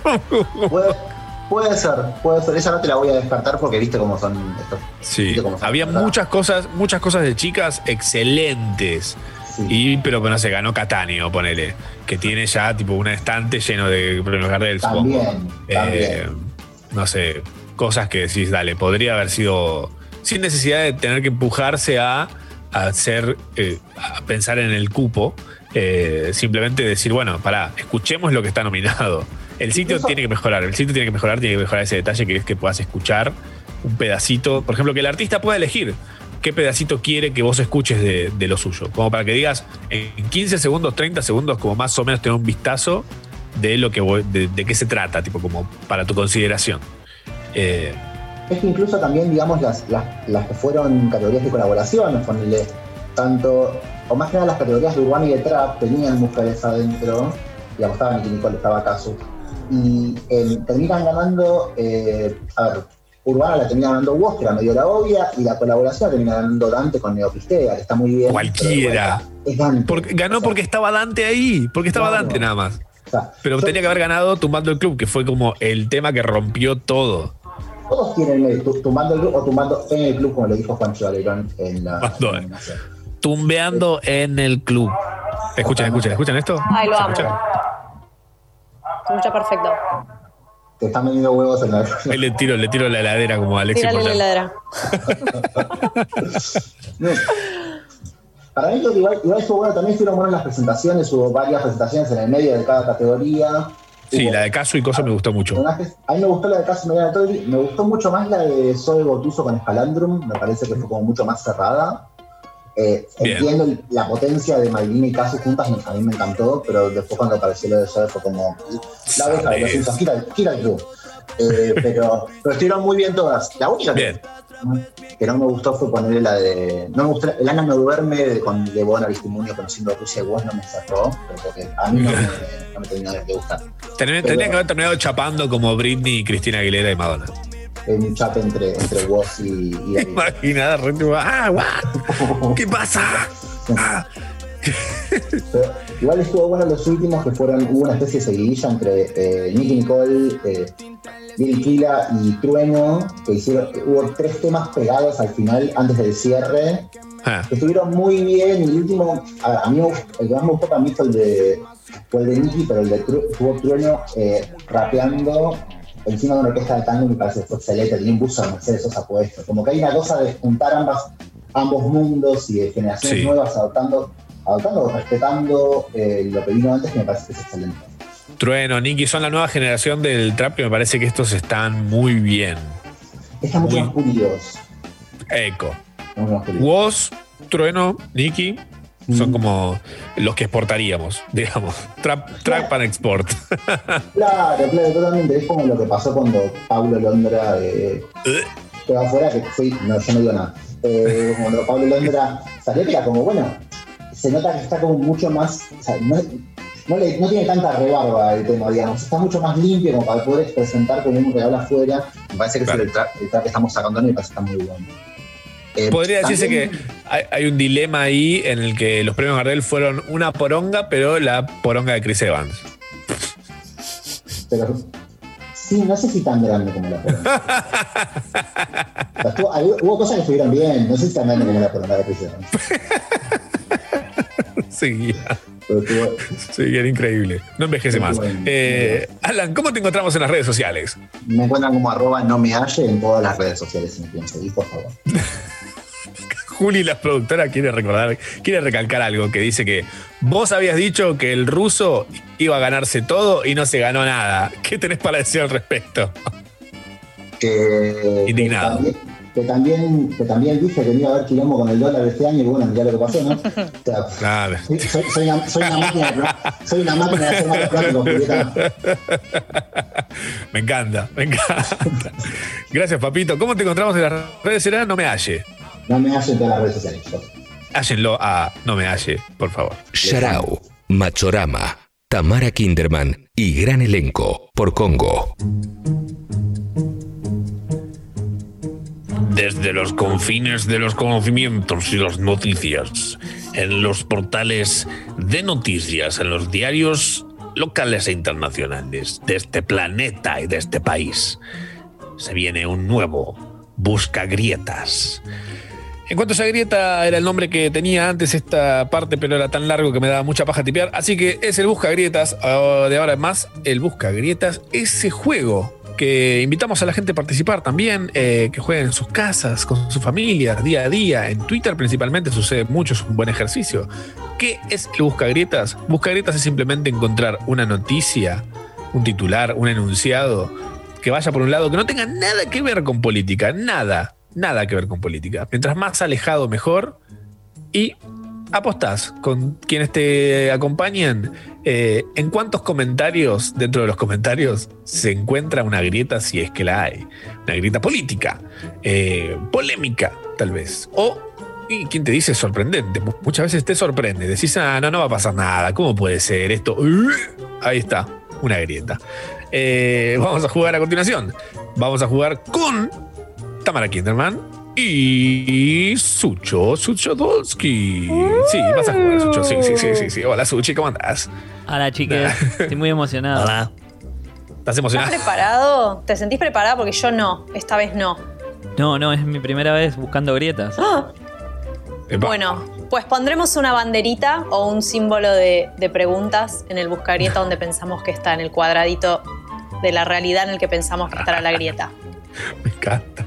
puede, puede ser, puede ser. Esa no te la voy a descartar porque viste cómo son estos. Sí, había muchas cosas, muchas cosas de chicas excelentes. Y, pero bueno, se ganó Catania, ponele, que tiene ya tipo un estante lleno de premios Gardel, supongo. También, Eh, no sé, cosas que decís, dale, podría haber sido sin necesidad de tener que empujarse a, a hacer, eh, a pensar en el cupo, eh, simplemente decir, bueno, pará, escuchemos lo que está nominado. El sitio Incluso- tiene que mejorar, el sitio tiene que mejorar, tiene que mejorar ese detalle que es que puedas escuchar un pedacito. Por ejemplo, que el artista pueda elegir qué pedacito quiere que vos escuches de, lo suyo. Como para que digas en 15 segundos, 30 segundos, como más o menos tener un vistazo de lo que vos- de, qué se trata, tipo como para tu consideración. Eh, Es que incluso también, digamos, las, las, que fueron categorías de colaboración, ponele tanto, o más que nada las categorías de urbano y de trap tenían mujeres adentro, digamos, estaba Nicky Nicole, estaba Casu, y eh, terminan ganando, eh, a ver, Urbana la termina ganando vos, que era medio la obvia, y la colaboración la termina ganando Dante con Neopistea, que está muy bien. cualquiera. Es Dante. Porque, ganó porque estaba Dante ahí, porque estaba Claro. Dante nada más. O sea, Pero tenía que haber ganado Tumbando el Club, que fue como el tema que rompió todo. todos tienen el, tu- tumbando el club o tumbando en el club, como lo dijo Juancho Valerón en la Cuando- nominación. Tumbeando en el club. ¿Escuchan, escuchan, escuchan esto? Ay, lo ¿Se amo. escucha perfecto. Te están vendiendo huevos en la. Ahí le tiro, le tiro la heladera como a Alexis Tírale la heladera. No. Para mí, igual, igual estuvo bueno, también estuvieron buenas las presentaciones, hubo varias presentaciones en el medio de cada categoría. Sí, la de Caso y Cosa me gustó mucho. A mí me gustó la de Caso Mediana Tori, me gustó mucho más la de Zoe Gotuso con Escalandrum, me parece que fue como mucho más cerrada. Eh, entiendo el- la potencia de Maylina y Caso juntas, a mí me encantó, pero después cuando apareció lo de Zoe fue como, la deja, lo siento, gira, gira el club. Eh, pero, pero estuvieron muy bien todas. La única que, que no me gustó fue ponerle la de. No me gustó, el Ana me duerme de, con de Bona Vistimunio conociendo a Rusia y vos no me cerró, pero porque a mí no me, no me terminó de gustar. Tenía que haber terminado chapando como Britney, Cristina Aguilera y Madonna. En un chat entre, entre vos y, y David. Imaginada, ah, what? ¿Qué pasa? Pero igual estuvo bueno los últimos que fueron, hubo una especie de seguidilla entre eh, Nicky Nicole, eh, Lil Kila y Trueno, que hicieron, hubo tres temas pegados al final, antes del cierre, Ah, que estuvieron muy bien, y el último, a, a mí el que más me gustó para mí fue el de, fue el de Nicky, pero el de Tru- tuvo Trueno eh, rapeando encima de una orquesta de tango me parece que fue excelente, tenía un buzo de Mercedes Sosa puesto, como que hay una cosa de juntar ambas, ambos mundos y de generaciones Sí. nuevas adoptando, adoptando o respetando eh, lo que vino antes que me parece que es excelente. Trueno, Nicky son la nueva generación del trap que me parece que estos están muy bien. Están mucho Muy- más pulidos. Eco. Woz, Trueno, Nicky son como los que exportaríamos, digamos. Trap, trap and export. Claro, claro, totalmente. Es como lo que pasó cuando Pablo Londra eh, quedó afuera, que fui, no, yo no digo nada. Eh, cuando Pablo Londra salió, era como, bueno, se nota que está como mucho más, o sea, no, no, le- no tiene tanta rebarba el tema, digamos, está mucho más limpio como para poder presentar como un regalo afuera. Me parece que Claro. es el trap, el trap que estamos sacando y me parece que está muy bueno. Eh, Podría decirse también- que hay, hay un dilema ahí en el que los premios Gardel fueron una poronga, pero la poronga de Chris Evans. Pero sí, no sé si tan grande como la poronga. O sea, estuvo- hubo cosas que estuvieron bien, no sé si tan grande como la poronga de Chris Evans. Seguía. Sí, era increíble. No envejece más. Eh, Alan, ¿cómo te encontramos en las redes sociales? Me encuentran como arroba no me halle en todas las redes sociales por favor. Juli, la productora, quiere recordar, quiere recalcar algo que dice que vos habías dicho que el ruso iba a ganarse todo y no se ganó nada. ¿Qué tenés para decir al respecto? Que, Indignado. Que también, que, también, que también dije que no iba a haber quilombo con el dólar este año y bueno, mirá lo que pasó, ¿no? O sea, Nada. soy, soy una, soy una máquina de, soy una máquina de hacer malos. Me encanta, me encanta. Gracias, papito. ¿Cómo te encontramos en las redes? Será No Me Halle. No me halle en todas las redes sociales. Hállenlo a No Me Halle, por favor. Sharau, Machorama, Tamara Kinderman y gran elenco por Congo. Desde los confines de los conocimientos y las noticias, en los portales de noticias, en los diarios locales e internacionales de este planeta y de este país, se viene un nuevo Busca Grietas. En cuanto a esa grieta, era el nombre que tenía antes esta parte, pero era tan largo que me daba mucha paja tipear. Así que es el Busca Grietas, de ahora más, el Busca Grietas, ese juego que invitamos a la gente a participar también, eh, que jueguen en sus casas, con sus familias, día a día. En Twitter principalmente sucede mucho, es un buen ejercicio. ¿Qué es el Busca Grietas? Busca Grietas es simplemente encontrar una noticia, un titular, un enunciado que vaya por un lado que no tenga nada que ver con política, nada, nada que ver con política. Mientras más alejado, mejor. Y apostás con quienes te acompañan. Eh, ¿En cuántos comentarios, dentro de los comentarios, se encuentra una grieta si es que la hay? Una grieta política, eh, polémica, tal vez. O, y quien te dice sorprendente. Mu- Muchas veces te sorprende. Decís, ah, no, no va a pasar nada. ¿Cómo puede ser esto? Ahí está, una grieta. Eh, vamos a jugar a continuación. Vamos a jugar con Tamara Kinderman y Sucho, Sucho Dolsky. Sí, vas a jugar, Sucho. Sí, sí, sí, sí, sí. Hola, Suchi, ¿cómo andás? Hola, chiques. Estoy muy emocionado. Hola. ¿Estás ¿Estás emocionado? preparado? ¿Te sentís preparada? Porque yo no. Esta vez no. No, no, es mi primera vez buscando grietas. ¡Ah! Epa. Bueno, pues pondremos una banderita o un símbolo de, de preguntas en el buscagrieta donde pensamos que está, en el cuadradito de la realidad en el que pensamos que estará la grieta. Me encanta.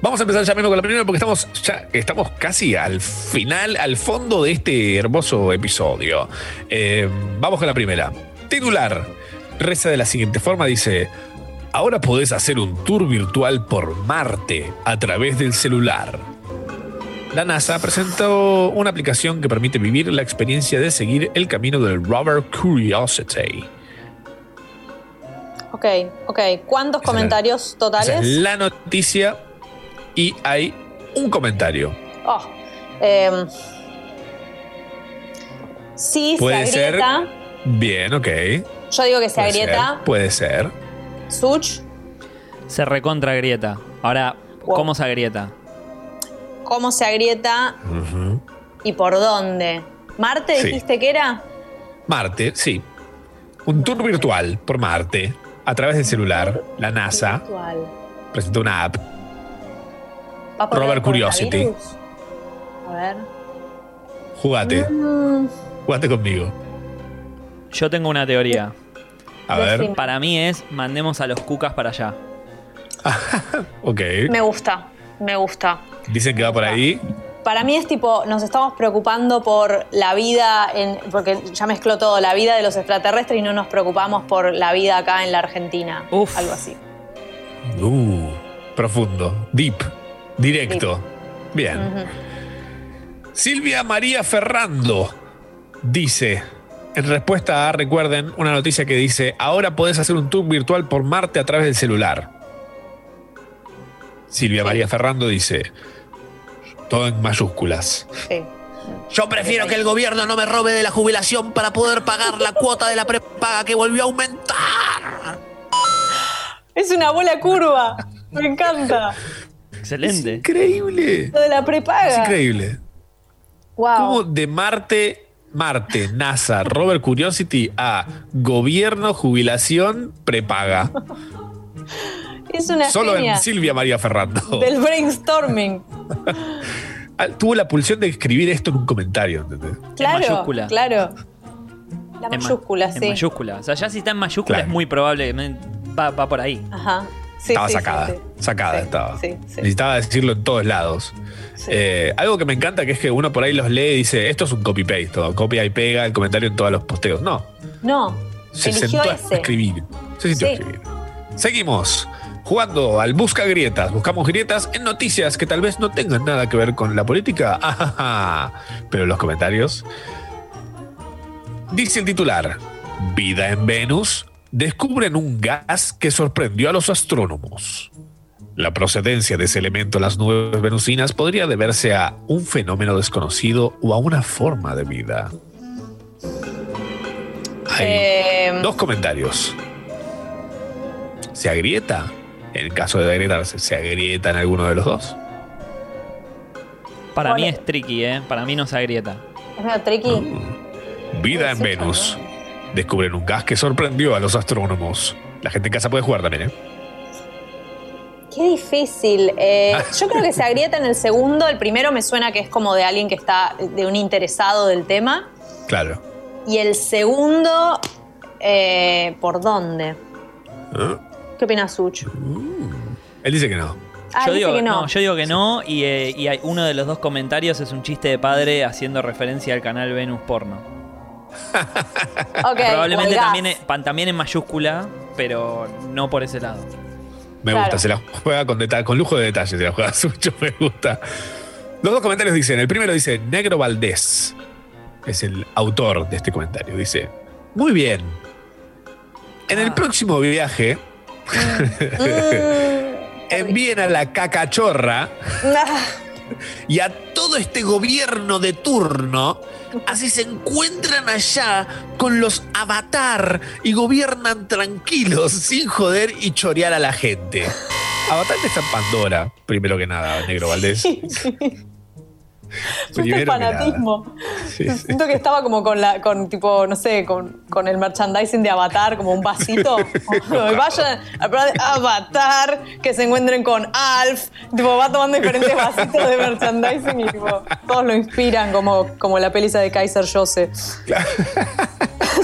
Vamos a empezar ya mismo con la primera porque estamos, ya, estamos casi al final, al fondo de este hermoso episodio. Eh, vamos con la primera. Titular. Reza de la siguiente forma, dice, ahora podés hacer un tour virtual por Marte a través del celular. La NASA presentó una aplicación que permite vivir la experiencia de seguir el camino del rover Curiosity. Ok, ok. ¿Cuántos Esa es la- comentarios Esa totales? es la noticia y hay un comentario. Oh, em, sí, Puede se ser. agrieta. Bien, ok. Yo digo que se Puede agrieta. ser, Puede ser. Such, Se recontra grieta. Ahora, ¿cómo se agrieta? ¿cómo se agrieta y por dónde? ¿Marte Sí. dijiste que era? Marte, sí. Un tour virtual por Marte a través del celular. La NASA Virtual. presentó una app. ¿Va por Rover el Curiosity. A ver. Jugate. Mm, Jugate conmigo. Yo tengo una teoría. A ver. Decime. Para mí es mandemos a los cucas para allá. Ok. me gusta, me gusta. Dicen que va por ahí. Para mí es tipo, nos estamos preocupando por la vida, en, porque ya mezcló todo, la vida de los extraterrestres y no nos preocupamos por la vida acá en la Argentina. Algo así. Uh, profundo. Deep. Directo. Bien. Silvia María Ferrando dice, en respuesta a, recuerden, una noticia que dice, ahora podés hacer un tour virtual por Marte a través del celular. Silvia María Ferrando dice, todo en mayúsculas. Sí. Yo prefiero que el gobierno no me robe de la jubilación para poder pagar la cuota de la prepaga que volvió a aumentar. Es una bola curva. Me encanta. Excelente. Increíble. Lo de la prepaga. Es increíble. Wow. ¿Cómo de Marte, Marte, NASA, Rover Curiosity a gobierno, jubilación, prepaga? Es una Solo genia en Silvia María Ferrando. del brainstorming. Ah, Tuvo la pulsión de escribir esto en un comentario, ¿entendés? Claro, mayúscula. claro. La En ma- mayúscula, En sí. mayúscula. O sea, ya si está en mayúscula Claro. es muy probable va, va por ahí. Ajá. Sí, estaba sí, sacada, sí, sacada estaba. Necesitaba decirlo en todos lados. Eh, algo que me encanta que es que uno por ahí los lee y dice, esto es un copy-paste, copia y pega el comentario en todos los posteos. No, No, se eligió sentó a escribir. Se sintió a escribir. Seguimos jugando al Busca Grietas. Buscamos grietas en noticias que tal vez no tengan nada que ver con la política. Ajaja. Pero los comentarios. Dice el titular: Vida en Venus. Descubren un gas que sorprendió a los astrónomos. La procedencia de ese elemento en las nubes venusinas podría deberse a un fenómeno desconocido o a una forma de vida. Hay Eh, dos comentarios. ¿Se agrieta? En caso de agrietarse, ¿se agrieta en alguno de los dos? Para mí es tricky, ¿eh? Para mí no se agrieta. Es medio tricky. Vida en Venus. Descubren un gas que sorprendió a los astrónomos. La gente en casa puede jugar también, ¿eh? Qué difícil. Eh, yo creo que se agrieta en el segundo. El primero me suena que es como de alguien que está, de un interesado del tema. Claro. Y el segundo, eh, ¿por dónde? ¿Eh? ¿Qué opinas, Such? Él dice que no. Ah, yo, dice digo, que no. yo digo que no y, eh, y hay uno de los dos comentarios es un chiste de padre haciendo referencia al canal Venus Porno. Probablemente también, en- pan- también en mayúscula, pero no por ese lado. Me Claro. gusta, se la juega con, lujo de detalles, se la juega Sucho, me gusta. Los dos comentarios dicen, el primero dice Negro Valdés, es el autor de este comentario, dice, muy bien, en el próximo viaje envíen a la cacachorra y a todo este gobierno de turno, así se encuentran allá con los avatar y gobiernan tranquilos, sin joder y chorear a la gente. Avatar está en Pandora, primero que nada, Negro Valdés. Primero que nada. fanatismo. Sí, sí. Siento que estaba como con la, con tipo, no sé, con, con el merchandising de Avatar, como un vasito. Y vayan a Avatar, que se encuentren con Alf. Tipo, va tomando diferentes vasitos de merchandising y tipo, todos lo inspiran como, como la peli esa de Kaiser Jose.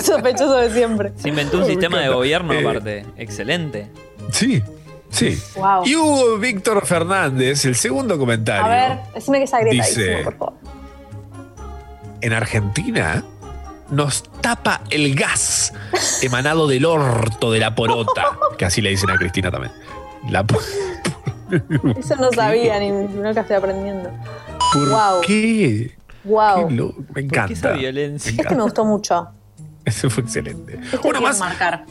Sospechoso de siempre. Se inventó un sistema de gobierno Eh, aparte. Excelente. Sí, sí. Wow. Y Hugo Víctor Fernández, el segundo comentario. A ver, decime que es agrietadísimo, Dice- por favor. en Argentina nos tapa el gas emanado del orto de la porota, que así le dicen a Cristina también. La Eso no sabía, ni nunca estoy aprendiendo. ¿Por Wow. qué? Wow. Qué lo- me encanta. esa violencia? Este me gustó mucho. Eso fue excelente. Este Uno más marcar.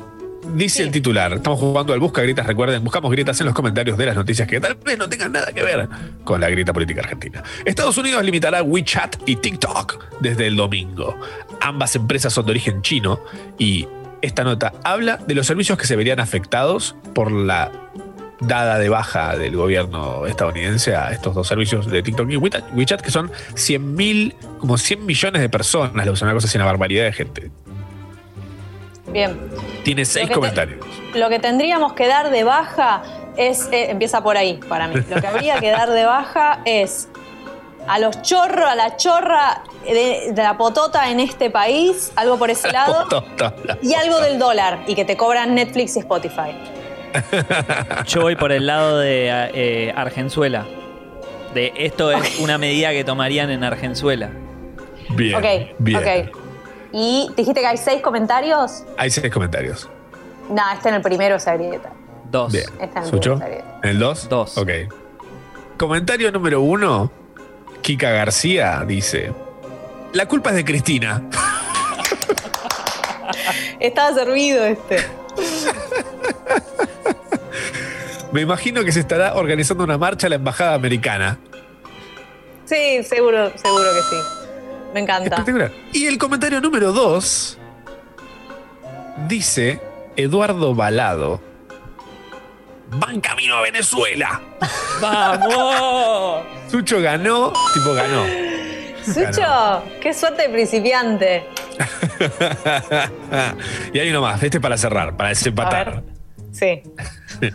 Dice el titular. Estamos jugando al Busca Gritas. Recuerden, buscamos gritas en los comentarios de las noticias que tal vez no tengan nada que ver con la grita política argentina. Estados Unidos limitará WeChat y TikTok desde el domingo. Ambas empresas son de origen chino y esta nota habla de los servicios que se verían afectados por la dada de baja del gobierno estadounidense a estos dos servicios de TikTok y WeChat, que son 100 mil, como 100 millones de personas, lo usan una cosa así, una barbaridad de gente. Bien. Tiene seis te- comentarios. Lo que tendríamos que dar de baja es. eh, empieza por ahí para mí. Lo que habría que dar de baja es a los chorros, a la chorra de, de la potota en este país, algo por ese lado, y algo del dólar, y que te cobran Netflix y Spotify. Yo voy por el lado de eh, Argenzuela. De esto es una medida que tomarían en Argenzuela. Bien. ok, bien. ok. Y dijiste que hay seis comentarios. Hay seis comentarios. Nah, este en el primero se grieta. Dos. Bien. Está en el ¿Sucho? primero, está ¿En el dos? Dos. Ok. Comentario número uno. Kika García dice: La culpa es de Cristina. Estaba servido este. Me imagino que se estará organizando una marcha a la embajada americana. Sí, seguro, seguro que sí. Me encanta. Espectacular. Y el comentario número dos dice Eduardo Balado. Van camino a Venezuela. ¡Vamos! Sucho ganó, tipo ganó. Sucho, qué suerte de principiante. y hay uno más, este para cerrar, para desempatar. Sí.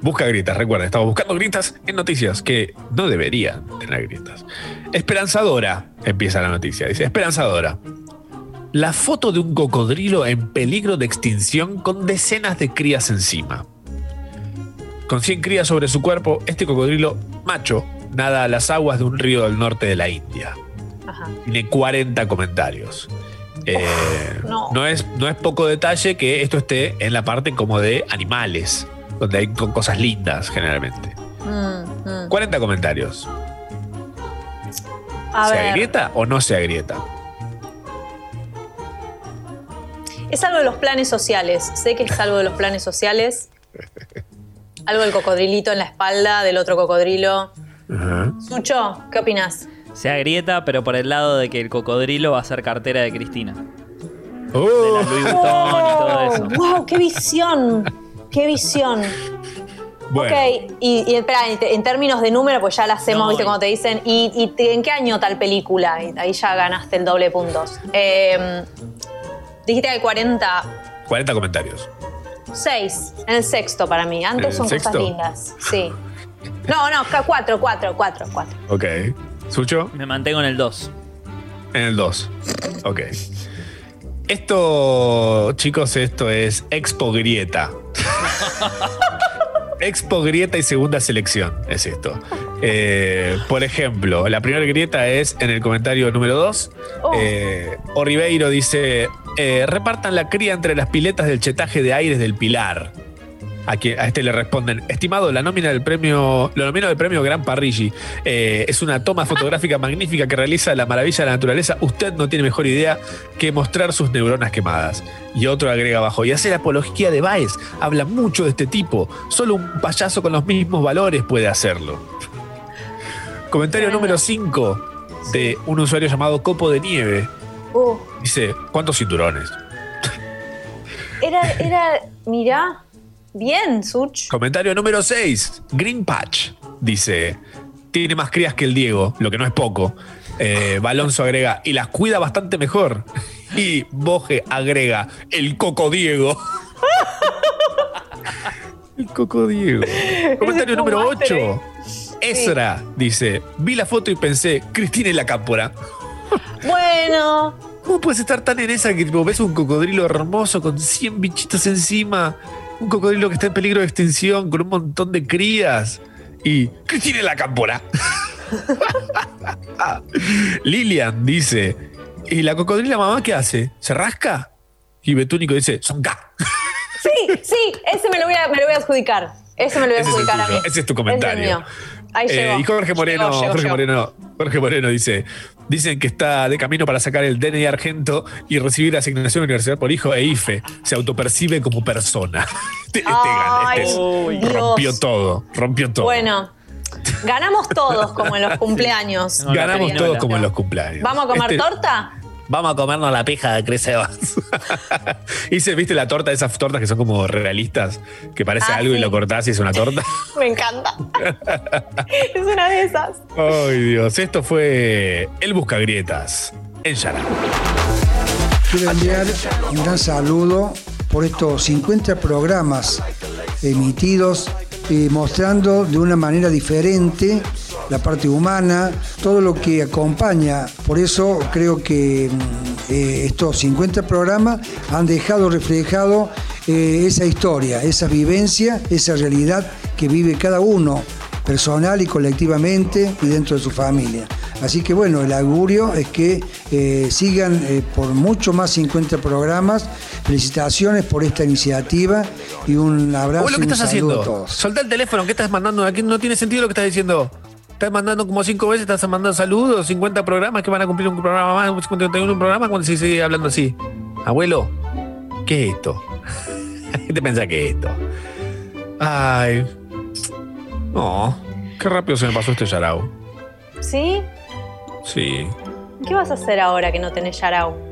Busca gritas, recuerda, estamos buscando gritas en noticias que no deberían tener gritas. Esperanzadora, empieza la noticia, dice, esperanzadora. La foto de un cocodrilo en peligro de extinción con decenas de crías encima. Con 100 crías sobre su cuerpo, este cocodrilo macho nada a las aguas de un río del norte de la India. Ajá. Tiene 40 comentarios. Eh, no. no. es, no es poco detalle que esto esté en la parte como de animales, donde hay co- cosas lindas generalmente. Mm, mm. 40 comentarios. A ¿Se ver, agrieta o no se agrieta? es algo de los planes sociales. Sé que es algo de los planes sociales. Algo del cocodrilito en la espalda del otro cocodrilo. Sucho, ¿qué opinas? Se agrieta, pero por el lado de que el cocodrilo va a ser cartera de Cristina. Oh. De la Louis Vuitton y todo eso. ¡Wow! ¡Qué visión! ¡Qué visión! Bueno, Ok, y, y espera, en, términos de número, pues ya la hacemos, No, ¿viste? Cuando te dicen, ¿y, y te- en qué año tal película? Y ahí ya ganaste el doble de puntos. Eh, dijiste que hay 40. 40 comentarios. 6 en el sexto para mí. Antes ¿En el son sexto? cosas lindas. Sí. No, no, 4, 4, 4, 4. Ok. ¿Sucho? Me mantengo en el 2. En el 2. Ok. Esto, chicos, esto es Expo Grieta. Expo Grieta y segunda selección es esto. Eh, por ejemplo, la primera grieta es en el comentario número 2. Oh. Oribeiro dice: eh, repartan la cría entre las piletas del chetaje de aires del Pilar. A, quien- a este le responden, estimado, la nómina del premio, lo nomino del premio Gran Parrigi. Eh, es una toma fotográfica magnífica que realiza la maravilla de la naturaleza. Usted no tiene mejor idea que mostrar sus neuronas quemadas. Y otro agrega abajo, y hace la apología de Baez. Habla mucho de este tipo. Solo un payaso con los mismos valores puede hacerlo. Comentario número 5 de un usuario llamado Copo de Nieve. Uh, Dice, ¿cuántos cinturones? era, era, mirá, bien, Such. Comentario número 6. Green Patch dice: Tiene más crías que el Diego, lo que no es poco. Eh, Balonso agrega: Y las cuida bastante mejor. Y Boje agrega: El Coco Diego. el Coco Diego. Comentario número máster, 8. Ezra dice: Vi la foto y pensé: Cristina y la cápora. Bueno, ¿Cómo puedes estar tan en esa que tipo, ves un cocodrilo hermoso con 100 bichitos encima? Un cocodrilo que está en peligro de extinción con un montón de crías. Y Cristina en la cámpora. Lilian dice: ¿Y la cocodrila mamá qué hace? ¿Se rasca? Y Betúnico dice: Son K. sí, sí, ese me lo voy a, me lo voy a adjudicar. Ese me lo voy a Ese es, adjudicar a mí. ese es tu Ese comentario. es mío. Ahí Eh, y Jorge Moreno, Llegó, llegó, Jorge llegó. Moreno, Jorge Moreno dice, dicen que está de camino para sacar el DNI argento y recibir asignación universidad por hijo e IFE. Se autopercibe como persona. Este, este este es- Ay, Dios. rompió todo, rompió todo. Bueno, ganamos todos como en los cumpleaños. Ganamos todos como en los cumpleaños. ¿Vamos a comer Este, torta? Vamos a comernos la pija de Chris Evans. Hice, ¿viste la torta? Esas tortas que son como realistas, que parece Ah, algo y lo cortás y es una torta. Me encanta. es una de esas. Ay, Dios. Esto fue El Buscagrietas en Yara. Quiero enviar un gran saludo por estos 50 programas emitidos eh, mostrando de una manera diferente la parte humana, todo lo que acompaña. Por eso creo que mm, eh, estos 50 programas han dejado reflejado eh, esa historia, esa vivencia, esa realidad que vive cada uno personal y colectivamente y dentro de su familia. Así que bueno, el augurio es que eh, sigan eh, por mucho más 50 programas. Felicitaciones por esta iniciativa y un abrazo Abuelo, y ¿qué un estás saludo a haciendo? todos. El teléfono, ¿qué estás mandando? Aquí no tiene sentido lo que estás diciendo. Estás mandando como cinco veces, estás mandando saludos, 50 programas que van a cumplir un programa más, 51 programas cuando se sigue hablando así. Abuelo, ¿qué es esto? ¿Qué te pensás que es esto? Ay. No. Qué rápido se me pasó este yarao. ¿Sí? Sí. ¿Qué vas a hacer ahora que no tenés Yarao?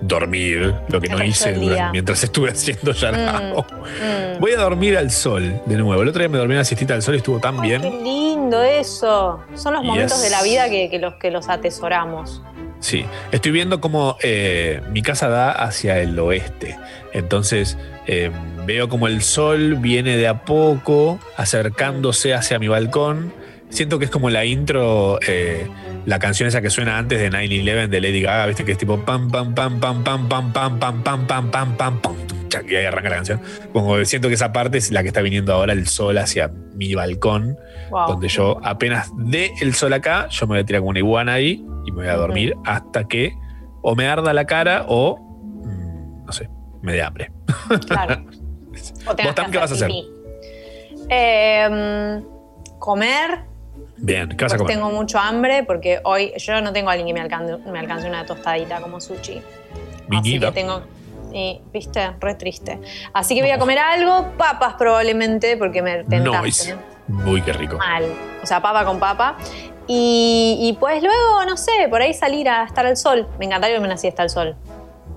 Dormir, lo que no hice durante- mientras estuve haciendo yarao. Mm. Voy a dormir al sol de nuevo. El otro día me dormí una siestita al sol y estuvo tan bien. Qué lindo eso. Son los momentos Yes. de la vida que, que los, que los atesoramos. Sí, estoy viendo como eh, mi casa da hacia el oeste. Entonces eh, veo como el sol viene de a poco acercándose hacia mi balcón. Siento que es como la intro, eh, la canción esa que suena antes de 9-11 de Lady Gaga, viste que es tipo pam, pam, pam, pam, pam, pam, pam, pam, pam, pam, pam, pam, pam, y ahí arranca la canción. Como siento que esa parte es la que está viniendo ahora el sol hacia mi balcón, Wow. donde yo apenas dé el sol acá, yo me voy a tirar como una iguana ahí y me voy a dormir hasta que o me arda la cara o, mm, no sé, me dé hambre. Claro. ¿Vos, Tam, qué vas a hacer? Eh, comer. Bien, ¿qué vas a comer? tengo mucho hambre porque hoy yo no tengo a alguien que me alcance, me alcance una tostadita como sushi. Así Viñida. que tengo. Y, viste, re triste. Así que voy a comer algo, papas probablemente, porque me tentaste. Nice. Uy, qué rico. Mal. O sea, papa con papa. Y, y pues luego, no sé, por ahí salir a estar al sol. Me encantaría irme una siesta al sol.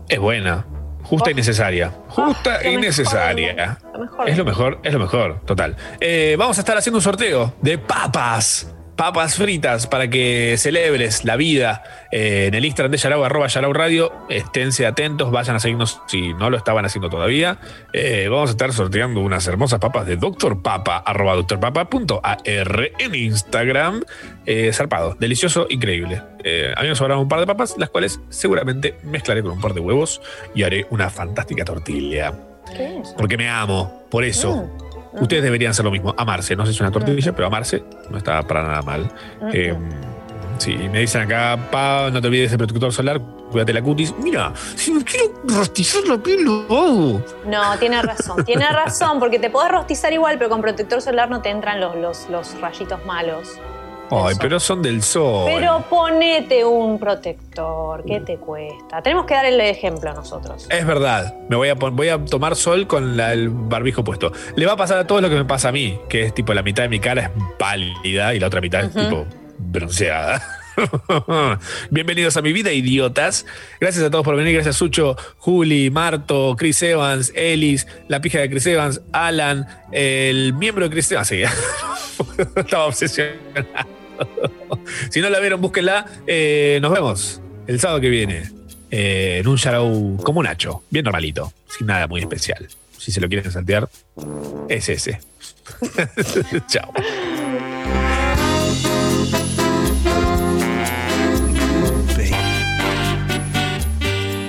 Es buena, justa y necesaria. Justa lo y necesaria. Mejor. Es lo mejor, es lo mejor, total. Eh, vamos a estar haciendo un sorteo de papas. Papas fritas para que celebres la vida eh, en el Instagram de Yarau, arroba Yarau Radio. Esténse atentos, vayan a seguirnos si no lo estaban haciendo todavía. Eh, vamos a estar sorteando unas hermosas papas de Dr. Papa, arroba drpapa.ar en Instagram. Eh, zarpado, delicioso, increíble. A mí me sobraron un par de papas, las cuales seguramente mezclaré con un par de huevos y haré una fantástica tortilla. Porque me amo, por eso. Ustedes deberían hacer lo mismo, amarse. No sé si es una tortilla, pero amarse no está para nada mal. Eh, sí, me dicen acá, pa, no te olvides del protector solar. cuídate la cutis. Mira, si me quiero rostizar la piel, lo hago. No, tiene razón, tiene razón, porque te podés rostizar igual, pero con protector solar no te entran los, los, los rayitos malos. Ay, pero son del sol. Pero ponete un protector, ¿qué te cuesta? Tenemos que dar el ejemplo nosotros. Es verdad, me voy a, voy a tomar sol con la- el barbijo puesto. Le va a pasar a todos lo que me pasa a mí, que es tipo la mitad de mi cara es pálida y la otra mitad es tipo bronceada. Bienvenidos a mi vida, idiotas. Gracias a todos por venir. Gracias Sucho, Juli, Marto, Chris Evans, Ellis, la pija de Chris Evans, Alan, el miembro de Chris Evans. Sí, estaba obsesionado. Si no la vieron, búsquenla. Eh, nos vemos el sábado que viene eh, en un show como Nacho, bien normalito, sin nada muy especial. Si se lo quieren saltear, es ese. Chao.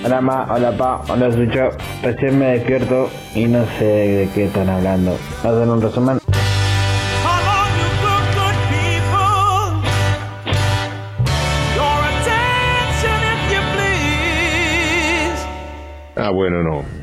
Hola ma, hola pa, hola Sucho. Recién me despierto y no sé de qué están hablando. ¿Hacen un resumen? Bueno, no.